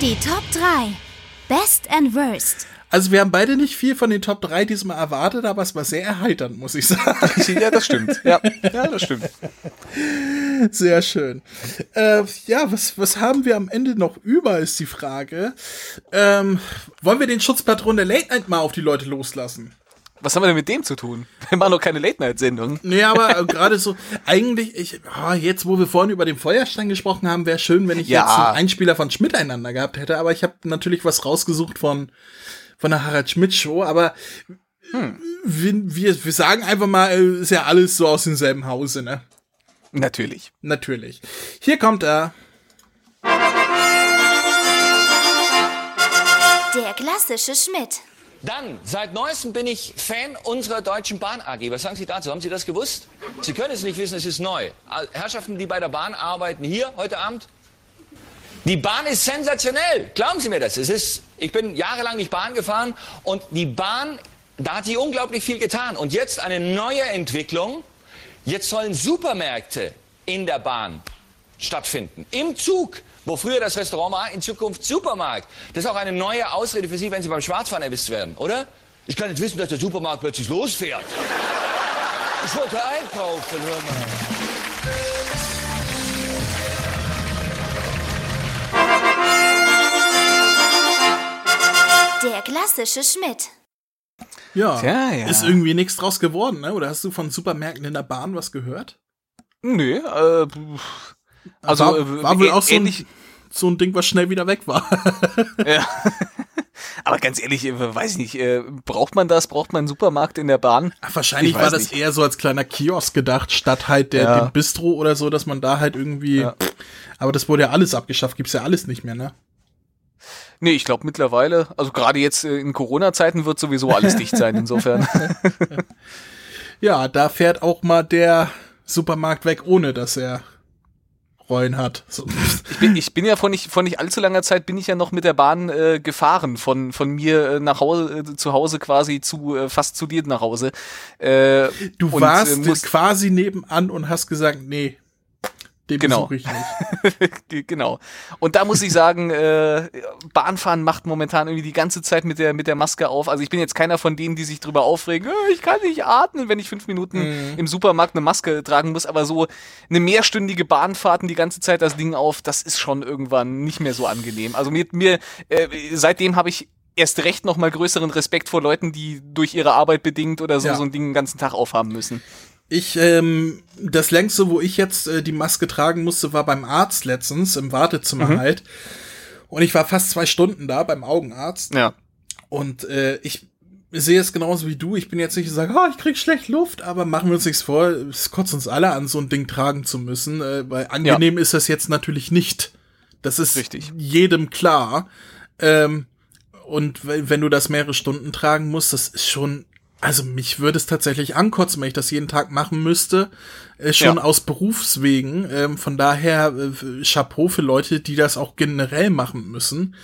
Die Top 3. Best and Worst. Also wir haben beide nicht viel von den Top 3 diesmal erwartet, aber es war sehr erheiternd, muss ich sagen. Ja, das stimmt. Ja, ja das stimmt. Sehr schön. Äh, ja, was, was haben wir am Ende noch über, ist die Frage. Ähm, wollen wir den Schutzpatron der Late Night mal auf die Leute loslassen? Was haben wir denn mit dem zu tun? Wir machen doch keine Late-Night-Sendung. Nee, aber äh, gerade so, eigentlich, ich, ah, jetzt, wo wir vorhin über den Feuerstein gesprochen haben, wäre schön, wenn ich Ja. jetzt einen Einspieler von Schmidt einander gehabt hätte, aber ich habe natürlich was rausgesucht von, von der Harald Schmidt Show, aber wir, wir, wir sagen einfach mal, äh, ist ja alles so aus demselben Hause, ne? Natürlich. Natürlich. Hier kommt er. Der klassische Schmidt. Dann, seit neuestem bin ich Fan unserer Deutschen Bahn AG. Was sagen Sie dazu? Haben Sie das gewusst? Sie können es nicht wissen, es ist neu. Herrschaften, die bei der Bahn arbeiten, hier heute Abend. Die Bahn ist sensationell. Glauben Sie mir das? Es ist, ich bin jahrelang nicht Bahn gefahren und die Bahn, da hat sie unglaublich viel getan. Und jetzt eine neue Entwicklung. Jetzt sollen Supermärkte in der Bahn stattfinden. Im Zug, wo früher das Restaurant war, in Zukunft Supermarkt. Das ist auch eine neue Ausrede für Sie, wenn Sie beim Schwarzfahren erwischt werden, oder? Ich kann nicht wissen, dass der Supermarkt plötzlich losfährt. Ich wollte einkaufen, hör mal. Der klassische Schmidt. Ja, Tja, ja. ist irgendwie nichts draus geworden, ne? Oder hast du von Supermärkten in der Bahn was gehört? Nö, äh, also war, äh, war wohl auch so ein, so ein Ding, was schnell wieder weg war. Ja. Aber ganz ehrlich, äh, weiß ich nicht, äh, braucht man das? Braucht man einen Supermarkt in der Bahn? Ach, wahrscheinlich war das nicht. eher so als kleiner Kiosk gedacht, statt halt der, Ja. dem Bistro oder so, dass man da halt irgendwie. Ja. Aber das wurde ja alles abgeschafft, gibt's ja alles nicht mehr, ne? Nee, ich glaube mittlerweile, also gerade jetzt äh, in Corona-Zeiten wird sowieso alles dicht sein, insofern. Ja, da fährt auch mal der Supermarkt weg, ohne dass er Rollen hat. So. Ich bin, ich bin ja vor nicht, vor nicht allzu langer Zeit bin ich ja noch mit der Bahn äh, gefahren, von, von mir äh, nach Hause, äh, zu Hause quasi zu, äh, fast zu dir nach Hause. Äh, Du und, warst musst- quasi nebenan und hast gesagt, nee, den Genau. besuche ich nicht. Ge- genau. Und da muss ich sagen, äh, Bahnfahren macht momentan irgendwie die ganze Zeit mit der, mit der Maske auf. Also ich bin jetzt keiner von denen, die sich drüber aufregen, "Äh, ich kann nicht atmen, wenn ich fünf Minuten im Supermarkt eine Maske tragen muss. Aber so eine mehrstündige Bahnfahrten die ganze Zeit das Ding auf, das ist schon irgendwann nicht mehr so angenehm. Also mir, mir äh, seitdem habe ich erst recht noch mal größeren Respekt vor Leuten, die durch ihre Arbeit bedingt oder so Ja. so ein Ding den ganzen Tag aufhaben müssen. Ich, ähm, das längste, wo ich jetzt äh, die Maske tragen musste, war beim Arzt letztens, im Wartezimmer Mhm. halt. Und ich war fast zwei Stunden da beim Augenarzt. Ja. Und äh, ich sehe es genauso wie du. Ich bin jetzt nicht so sage, oh, ich krieg schlecht Luft, aber machen wir uns nichts vor. Es kotzt uns alle an, so ein Ding tragen zu müssen. Äh, weil angenehm ist das jetzt natürlich nicht. Das ist Richtig. jedem klar. Ähm, und we- wenn du das mehrere Stunden tragen musst, das ist schon, also mich würde es tatsächlich ankotzen, wenn ich das jeden Tag machen müsste. Äh, schon Ja. aus Berufswegen. Ähm, von daher äh, Chapeau für Leute, die das auch generell machen müssen.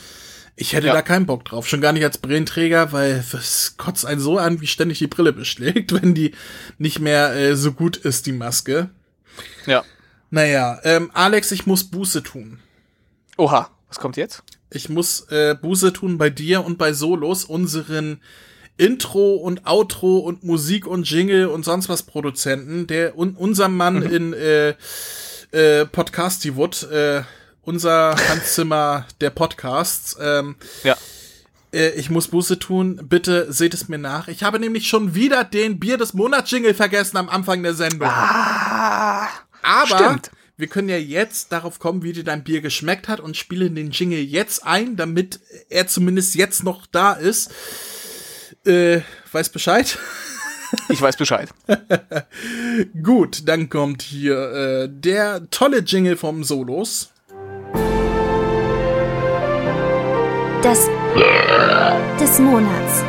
Ich hätte Ja. da keinen Bock drauf. Schon gar nicht als Brillenträger, weil das kotzt einen so an, wie ständig die Brille beschlägt, wenn die nicht mehr äh, so gut ist, die Maske. Ja. Naja, ähm, Alex, ich muss Buße tun. Oha, was kommt jetzt? Ich muss äh, Buße tun bei dir und bei Solos, unseren Intro und Outro und Musik und Jingle und sonst was Produzenten, der un, unser Mann in äh, äh, Podcastywood, äh, unser Hans Zimmer der Podcasts. Ähm, Ja. äh, ich muss Buße tun. Bitte seht es mir nach. Ich habe nämlich schon wieder den Bier des Monats Jingle vergessen am Anfang der Sendung. Ja. Aber Stimmt. wir können ja jetzt darauf kommen, wie dir dein Bier geschmeckt hat und spielen den Jingle jetzt ein, damit er zumindest jetzt noch da ist. Äh, weiß Bescheid? Ich weiß Bescheid. Gut, dann kommt hier äh, der tolle Jingle vom Solos. Das des Monats.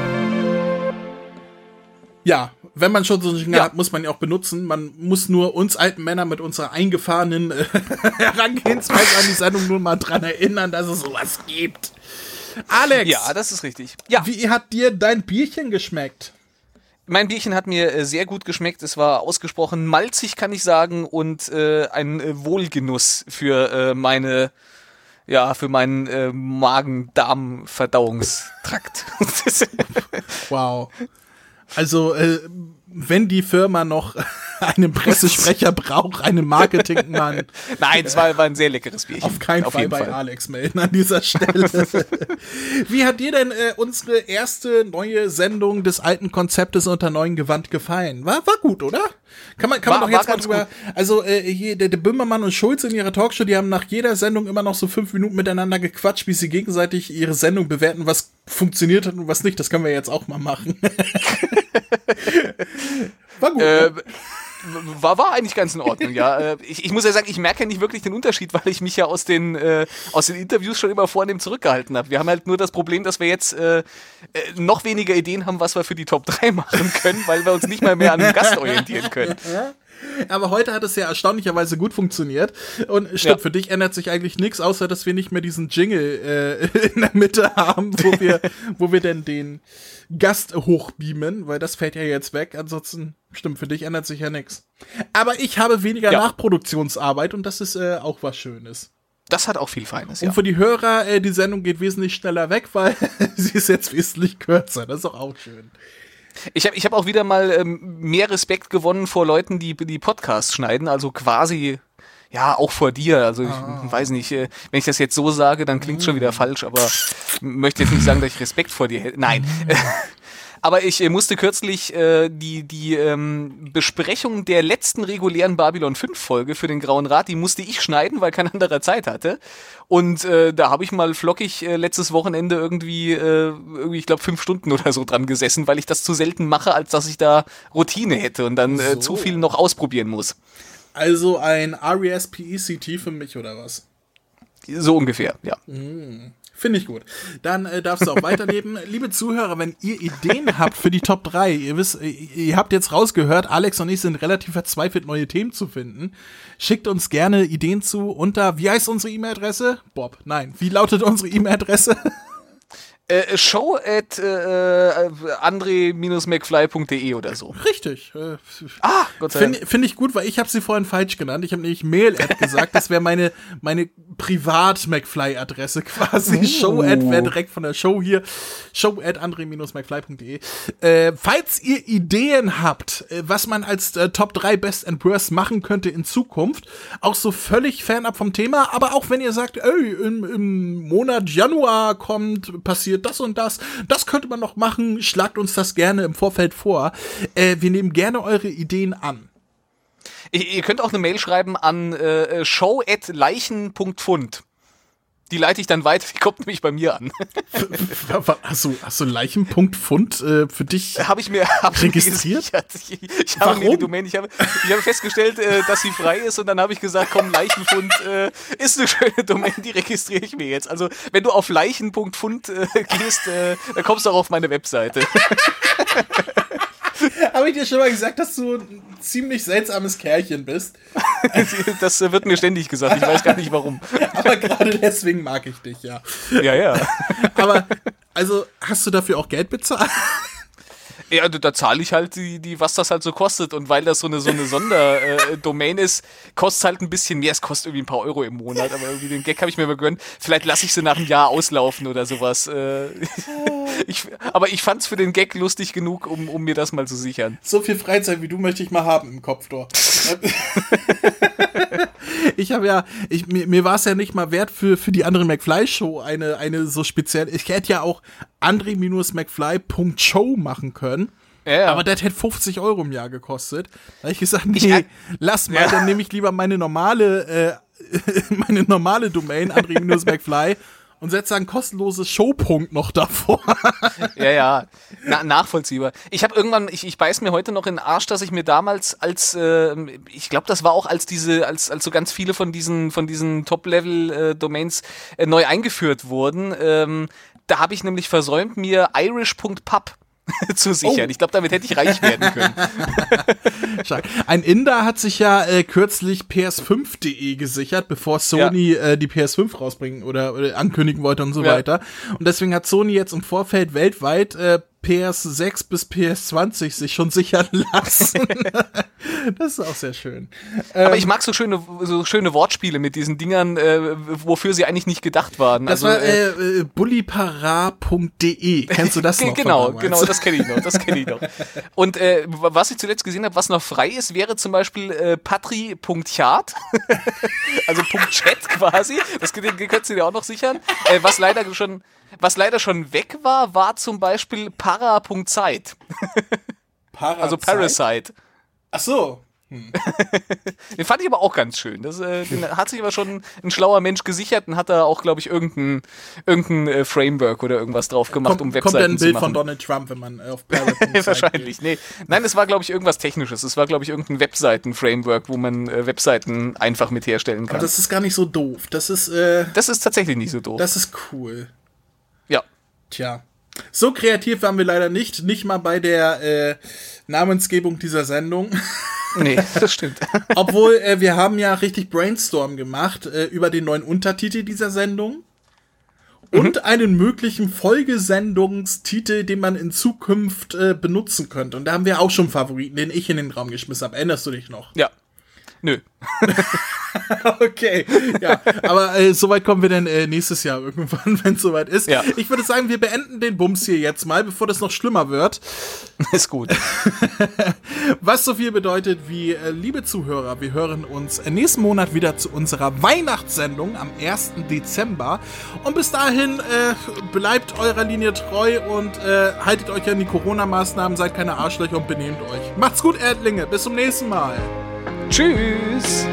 Ja, wenn man schon so einen Jingle Ja. hat, muss man ja auch benutzen. Man muss nur uns alten Männer mit unserer eingefahrenen äh, Herangehensweise an die Sendung nur mal dran erinnern, dass es sowas gibt. Alex, Ja, das ist richtig. Ja, wie hat dir dein Bierchen geschmeckt? mein Bierchen hat mir äh, sehr gut geschmeckt. Es war ausgesprochen malzig, kann ich sagen, und äh, ein äh, Wohlgenuss für äh, meine, ja, für meinen äh, Magen-Darm-Verdauungstrakt. Wow. Also, äh, wenn die Firma noch einen Pressesprecher braucht, einen Marketingmann, Nein, es war, war ein sehr leckeres Bierchen. auf keinen Fall jeden bei Alex melden an dieser Stelle. Wie hat dir denn äh, unsere erste neue Sendung des alten Konzeptes unter neuen Gewand gefallen? War, war gut, oder? Kann man, kann War- man doch jetzt mal drüber. Also, äh, hier, der, der Böhmermann und Schulz in ihrer Talkshow, die haben nach jeder Sendung immer noch so fünf Minuten miteinander gequatscht, wie sie gegenseitig ihre Sendung bewerten, was funktioniert hat und was nicht. Das können wir jetzt auch mal machen. war gut. Äh, ne? War, war eigentlich ganz in Ordnung, ja. Äh, Ich, ich muss ja sagen, ich merke ja nicht wirklich den Unterschied, weil ich mich ja aus den, äh, aus den Interviews schon immer vornehm zurückgehalten habe. Wir haben halt nur das Problem, dass wir jetzt äh, äh, noch weniger Ideen haben, was wir für die Top 3 machen können, weil wir uns nicht mal mehr an einem Gast orientieren können. Aber heute hat es ja erstaunlicherweise gut funktioniert. Und stimmt, Ja. für dich ändert sich eigentlich nichts, außer dass wir nicht mehr diesen Jingle äh, in der Mitte haben, wo wir, wo wir denn den Gast hochbeamen, weil das fällt ja jetzt weg. Ansonsten, stimmt, für dich ändert sich ja nichts. Aber ich habe weniger Ja. Nachproduktionsarbeit und das ist äh, auch was Schönes. Das hat auch viel Feines, Und ja. für die Hörer, äh, die Sendung geht wesentlich schneller weg, weil sie ist jetzt wesentlich kürzer. Das ist doch auch schön. Ich habe ich hab auch wieder mal ähm, mehr Respekt gewonnen vor Leuten, die die Podcasts schneiden, also quasi ja, auch vor dir. Also ich weiß nicht, äh, wenn ich das jetzt so sage, dann klingt schon wieder falsch, aber möchte jetzt nicht sagen, dass ich Respekt vor dir hätte. Nein. Aber ich äh, musste kürzlich äh, die, die ähm, Besprechung der letzten regulären Babylon 5 Folge für den Grauen Rat, die musste ich schneiden, weil kein anderer Zeit hatte. Und äh, da habe ich mal flockig äh, letztes Wochenende irgendwie, äh, irgendwie ich glaube, fünf Stunden oder so dran gesessen, weil ich das zu selten mache, als dass ich da Routine hätte und dann äh, So. zu viel noch ausprobieren muss. Also ein R-E-S-P-E-C-T für mich oder was? So ungefähr, ja. Finde ich gut. Dann äh, darfst du auch weiterleben. Liebe Zuhörer, wenn ihr Ideen habt für die Top 3, ihr wisst, äh, ihr habt jetzt rausgehört, Alex und ich sind relativ verzweifelt, neue Themen zu finden. Schickt uns gerne Ideen zu unter, wie heißt unsere E-Mail-Adresse? Bob, nein. Wie lautet unsere E-Mail-Adresse? Äh, show at äh, andre-mcfly.de oder so. Richtig. Äh, Ah, Gott sei Dank. Finde find ich gut, weil ich habe sie vorhin falsch genannt. Ich habe nämlich Mail-Ad gesagt. Das wäre meine, meine Privat-McFly-Adresse quasi. Show Ad wäre direkt von der Show hier. Show at andre-mcfly.de. Äh, falls ihr Ideen habt, äh, was man als äh, Top 3 Best and Worst machen könnte in Zukunft, auch so völlig fernab vom Thema, aber auch wenn ihr sagt, ey, im, im Monat Januar kommt, passiert das und das, das könnte man noch machen, schlagt uns das gerne im Vorfeld vor. Äh, wir nehmen gerne eure Ideen an. Ihr, ihr könnt auch eine Mail schreiben an äh, show@leichen.fund. Die leite ich dann weiter, die kommt nämlich bei mir an. Hast du, hast du Leichenpunkt Pfund äh, für dich? habe ich mir hab ich mir Registriert? gesichert. Ich, ich habe mir die Domain, ich habe, ich habe festgestellt, äh, dass sie frei ist und dann habe ich gesagt, komm, Leichenfund äh, ist eine schöne Domain, die registriere ich mir jetzt. Also wenn du auf leichen.fund äh, gehst, äh, dann kommst du auch auf meine Webseite. Habe ich dir schon mal gesagt, dass du ein ziemlich seltsames Kerlchen bist? Das wird mir ständig gesagt, ich weiß gar nicht warum. Aber gerade deswegen mag ich dich, ja. Ja, ja. Aber, also, hast du dafür auch Geld bezahlt? Ja, da, da zahle ich halt die, die, was das halt so kostet. Und weil das so eine, so eine Sonderdomain ist, kostet halt ein bisschen mehr. Es kostet irgendwie ein paar Euro im Monat, aber irgendwie den Gag habe ich mir mal gegönnt. Vielleicht lasse ich sie nach einem Jahr auslaufen oder sowas. Äh, ich, aber ich fand's für den Gag lustig genug, um, um mir das mal zu sichern. So viel Freizeit wie du möchte ich mal haben im Kopftor. ich habe ja, ich, mir, mir war es ja nicht mal wert für, für die andere McFly-Show eine, eine so speziell. Ich hätte ja auch andre-mcfly.show machen können. Ja, ja. Aber das hätte 50 Euro im Jahr gekostet. Da habe ich gesagt, nee, ich, lass mal, ja. dann nehme ich lieber meine normale, äh, meine normale Domain, André-McFly, und setze ein kostenloses Showpunkt noch davor. ja, ja, Na, nachvollziehbar. Ich habe irgendwann, ich, ich beiß mir heute noch in den Arsch, dass ich mir damals als, äh, ich glaube, das war auch als diese, als, als so ganz viele von diesen, von diesen Top-Level-Domains äh, neu eingeführt wurden. Ähm, da habe ich nämlich versäumt, mir irish.pub zu sichern. Oh. Ich glaube, damit hätte ich reich werden können. Ein Inder hat sich ja äh, kürzlich PS5.de gesichert, bevor Sony ja. äh, die PS5 rausbringen oder, oder, ankündigen wollte und so ja. weiter. Und deswegen hat Sony jetzt im Vorfeld weltweit äh, PS6 bis PS20 sich schon sichern lassen. das ist auch sehr schön. Aber ähm, ich mag so schöne, so schöne Wortspiele mit diesen Dingern, äh, wofür sie eigentlich nicht gedacht waren. Das also, war äh, äh, bullipara.de. Kennst du das noch? genau, genau, das kenne ich noch. Das kenne ich noch. Und äh, was ich zuletzt gesehen habe, was noch frei ist, wäre zum Beispiel äh, patri.chat. also .chat quasi. Das könntest du dir auch noch sichern. Äh, was leider schon was leider schon weg war, war zum Beispiel Para.zeit. Para also Parasite. Ach so. Hm. den fand ich aber auch ganz schön. Das, äh, den hat sich aber schon ein schlauer Mensch gesichert und hat da auch, glaube ich, irgendein, irgendein äh, Framework oder irgendwas drauf gemacht, Komm, um Webseiten kommt ein Bild von Donald Trump, wenn man auf Wahrscheinlich, nee. Nein, es war, glaube ich, irgendwas Technisches. Es war, glaube ich, irgendein Webseiten-Framework, wo man äh, Webseiten einfach mit herstellen kann. Aber das ist gar nicht so doof. Das ist, äh, Das ist tatsächlich nicht so doof. Das ist cool. Ja. Tja. So kreativ waren wir leider nicht, nicht mal bei der äh, Namensgebung dieser Sendung. Nee, das stimmt. Obwohl, äh, wir haben ja richtig Brainstorm gemacht äh, über den neuen Untertitel dieser Sendung. Und mhm. einen möglichen Folgesendungstitel, den man in Zukunft äh, benutzen könnte. Und da haben wir auch schon Favoriten, den ich in den Raum geschmissen habe. Erinnerst du dich noch? Ja. Nö. okay, ja, aber äh, soweit kommen wir dann äh, nächstes Jahr irgendwann, wenn es soweit ist. Ja. Ich würde sagen, wir beenden den Bums hier jetzt mal, bevor das noch schlimmer wird. Ist gut. Was so viel bedeutet wie, äh, liebe Zuhörer, wir hören uns nächsten Monat wieder zu unserer Weihnachtssendung am 1. Dezember. Und bis dahin äh, bleibt eurer Linie treu und äh, haltet euch an die Corona-Maßnahmen, seid keine Arschlöcher und benehmt euch. Macht's gut, Erdlinge. Bis zum nächsten Mal. Tschüss.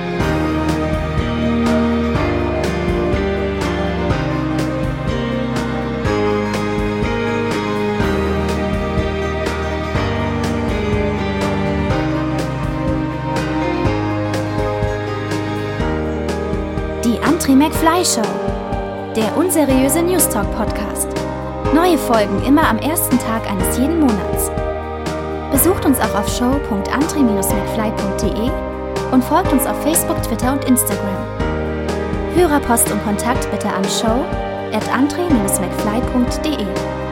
Die Antri McFly Show. Der unseriöse News Talk Podcast. Neue Folgen immer am ersten Tag eines jeden Monats. Besucht uns auch auf show.antri-mcfly.de und folgt uns auf Facebook, Twitter und Instagram. Hörerpost und Kontakt bitte an show at andre-mcfly.de.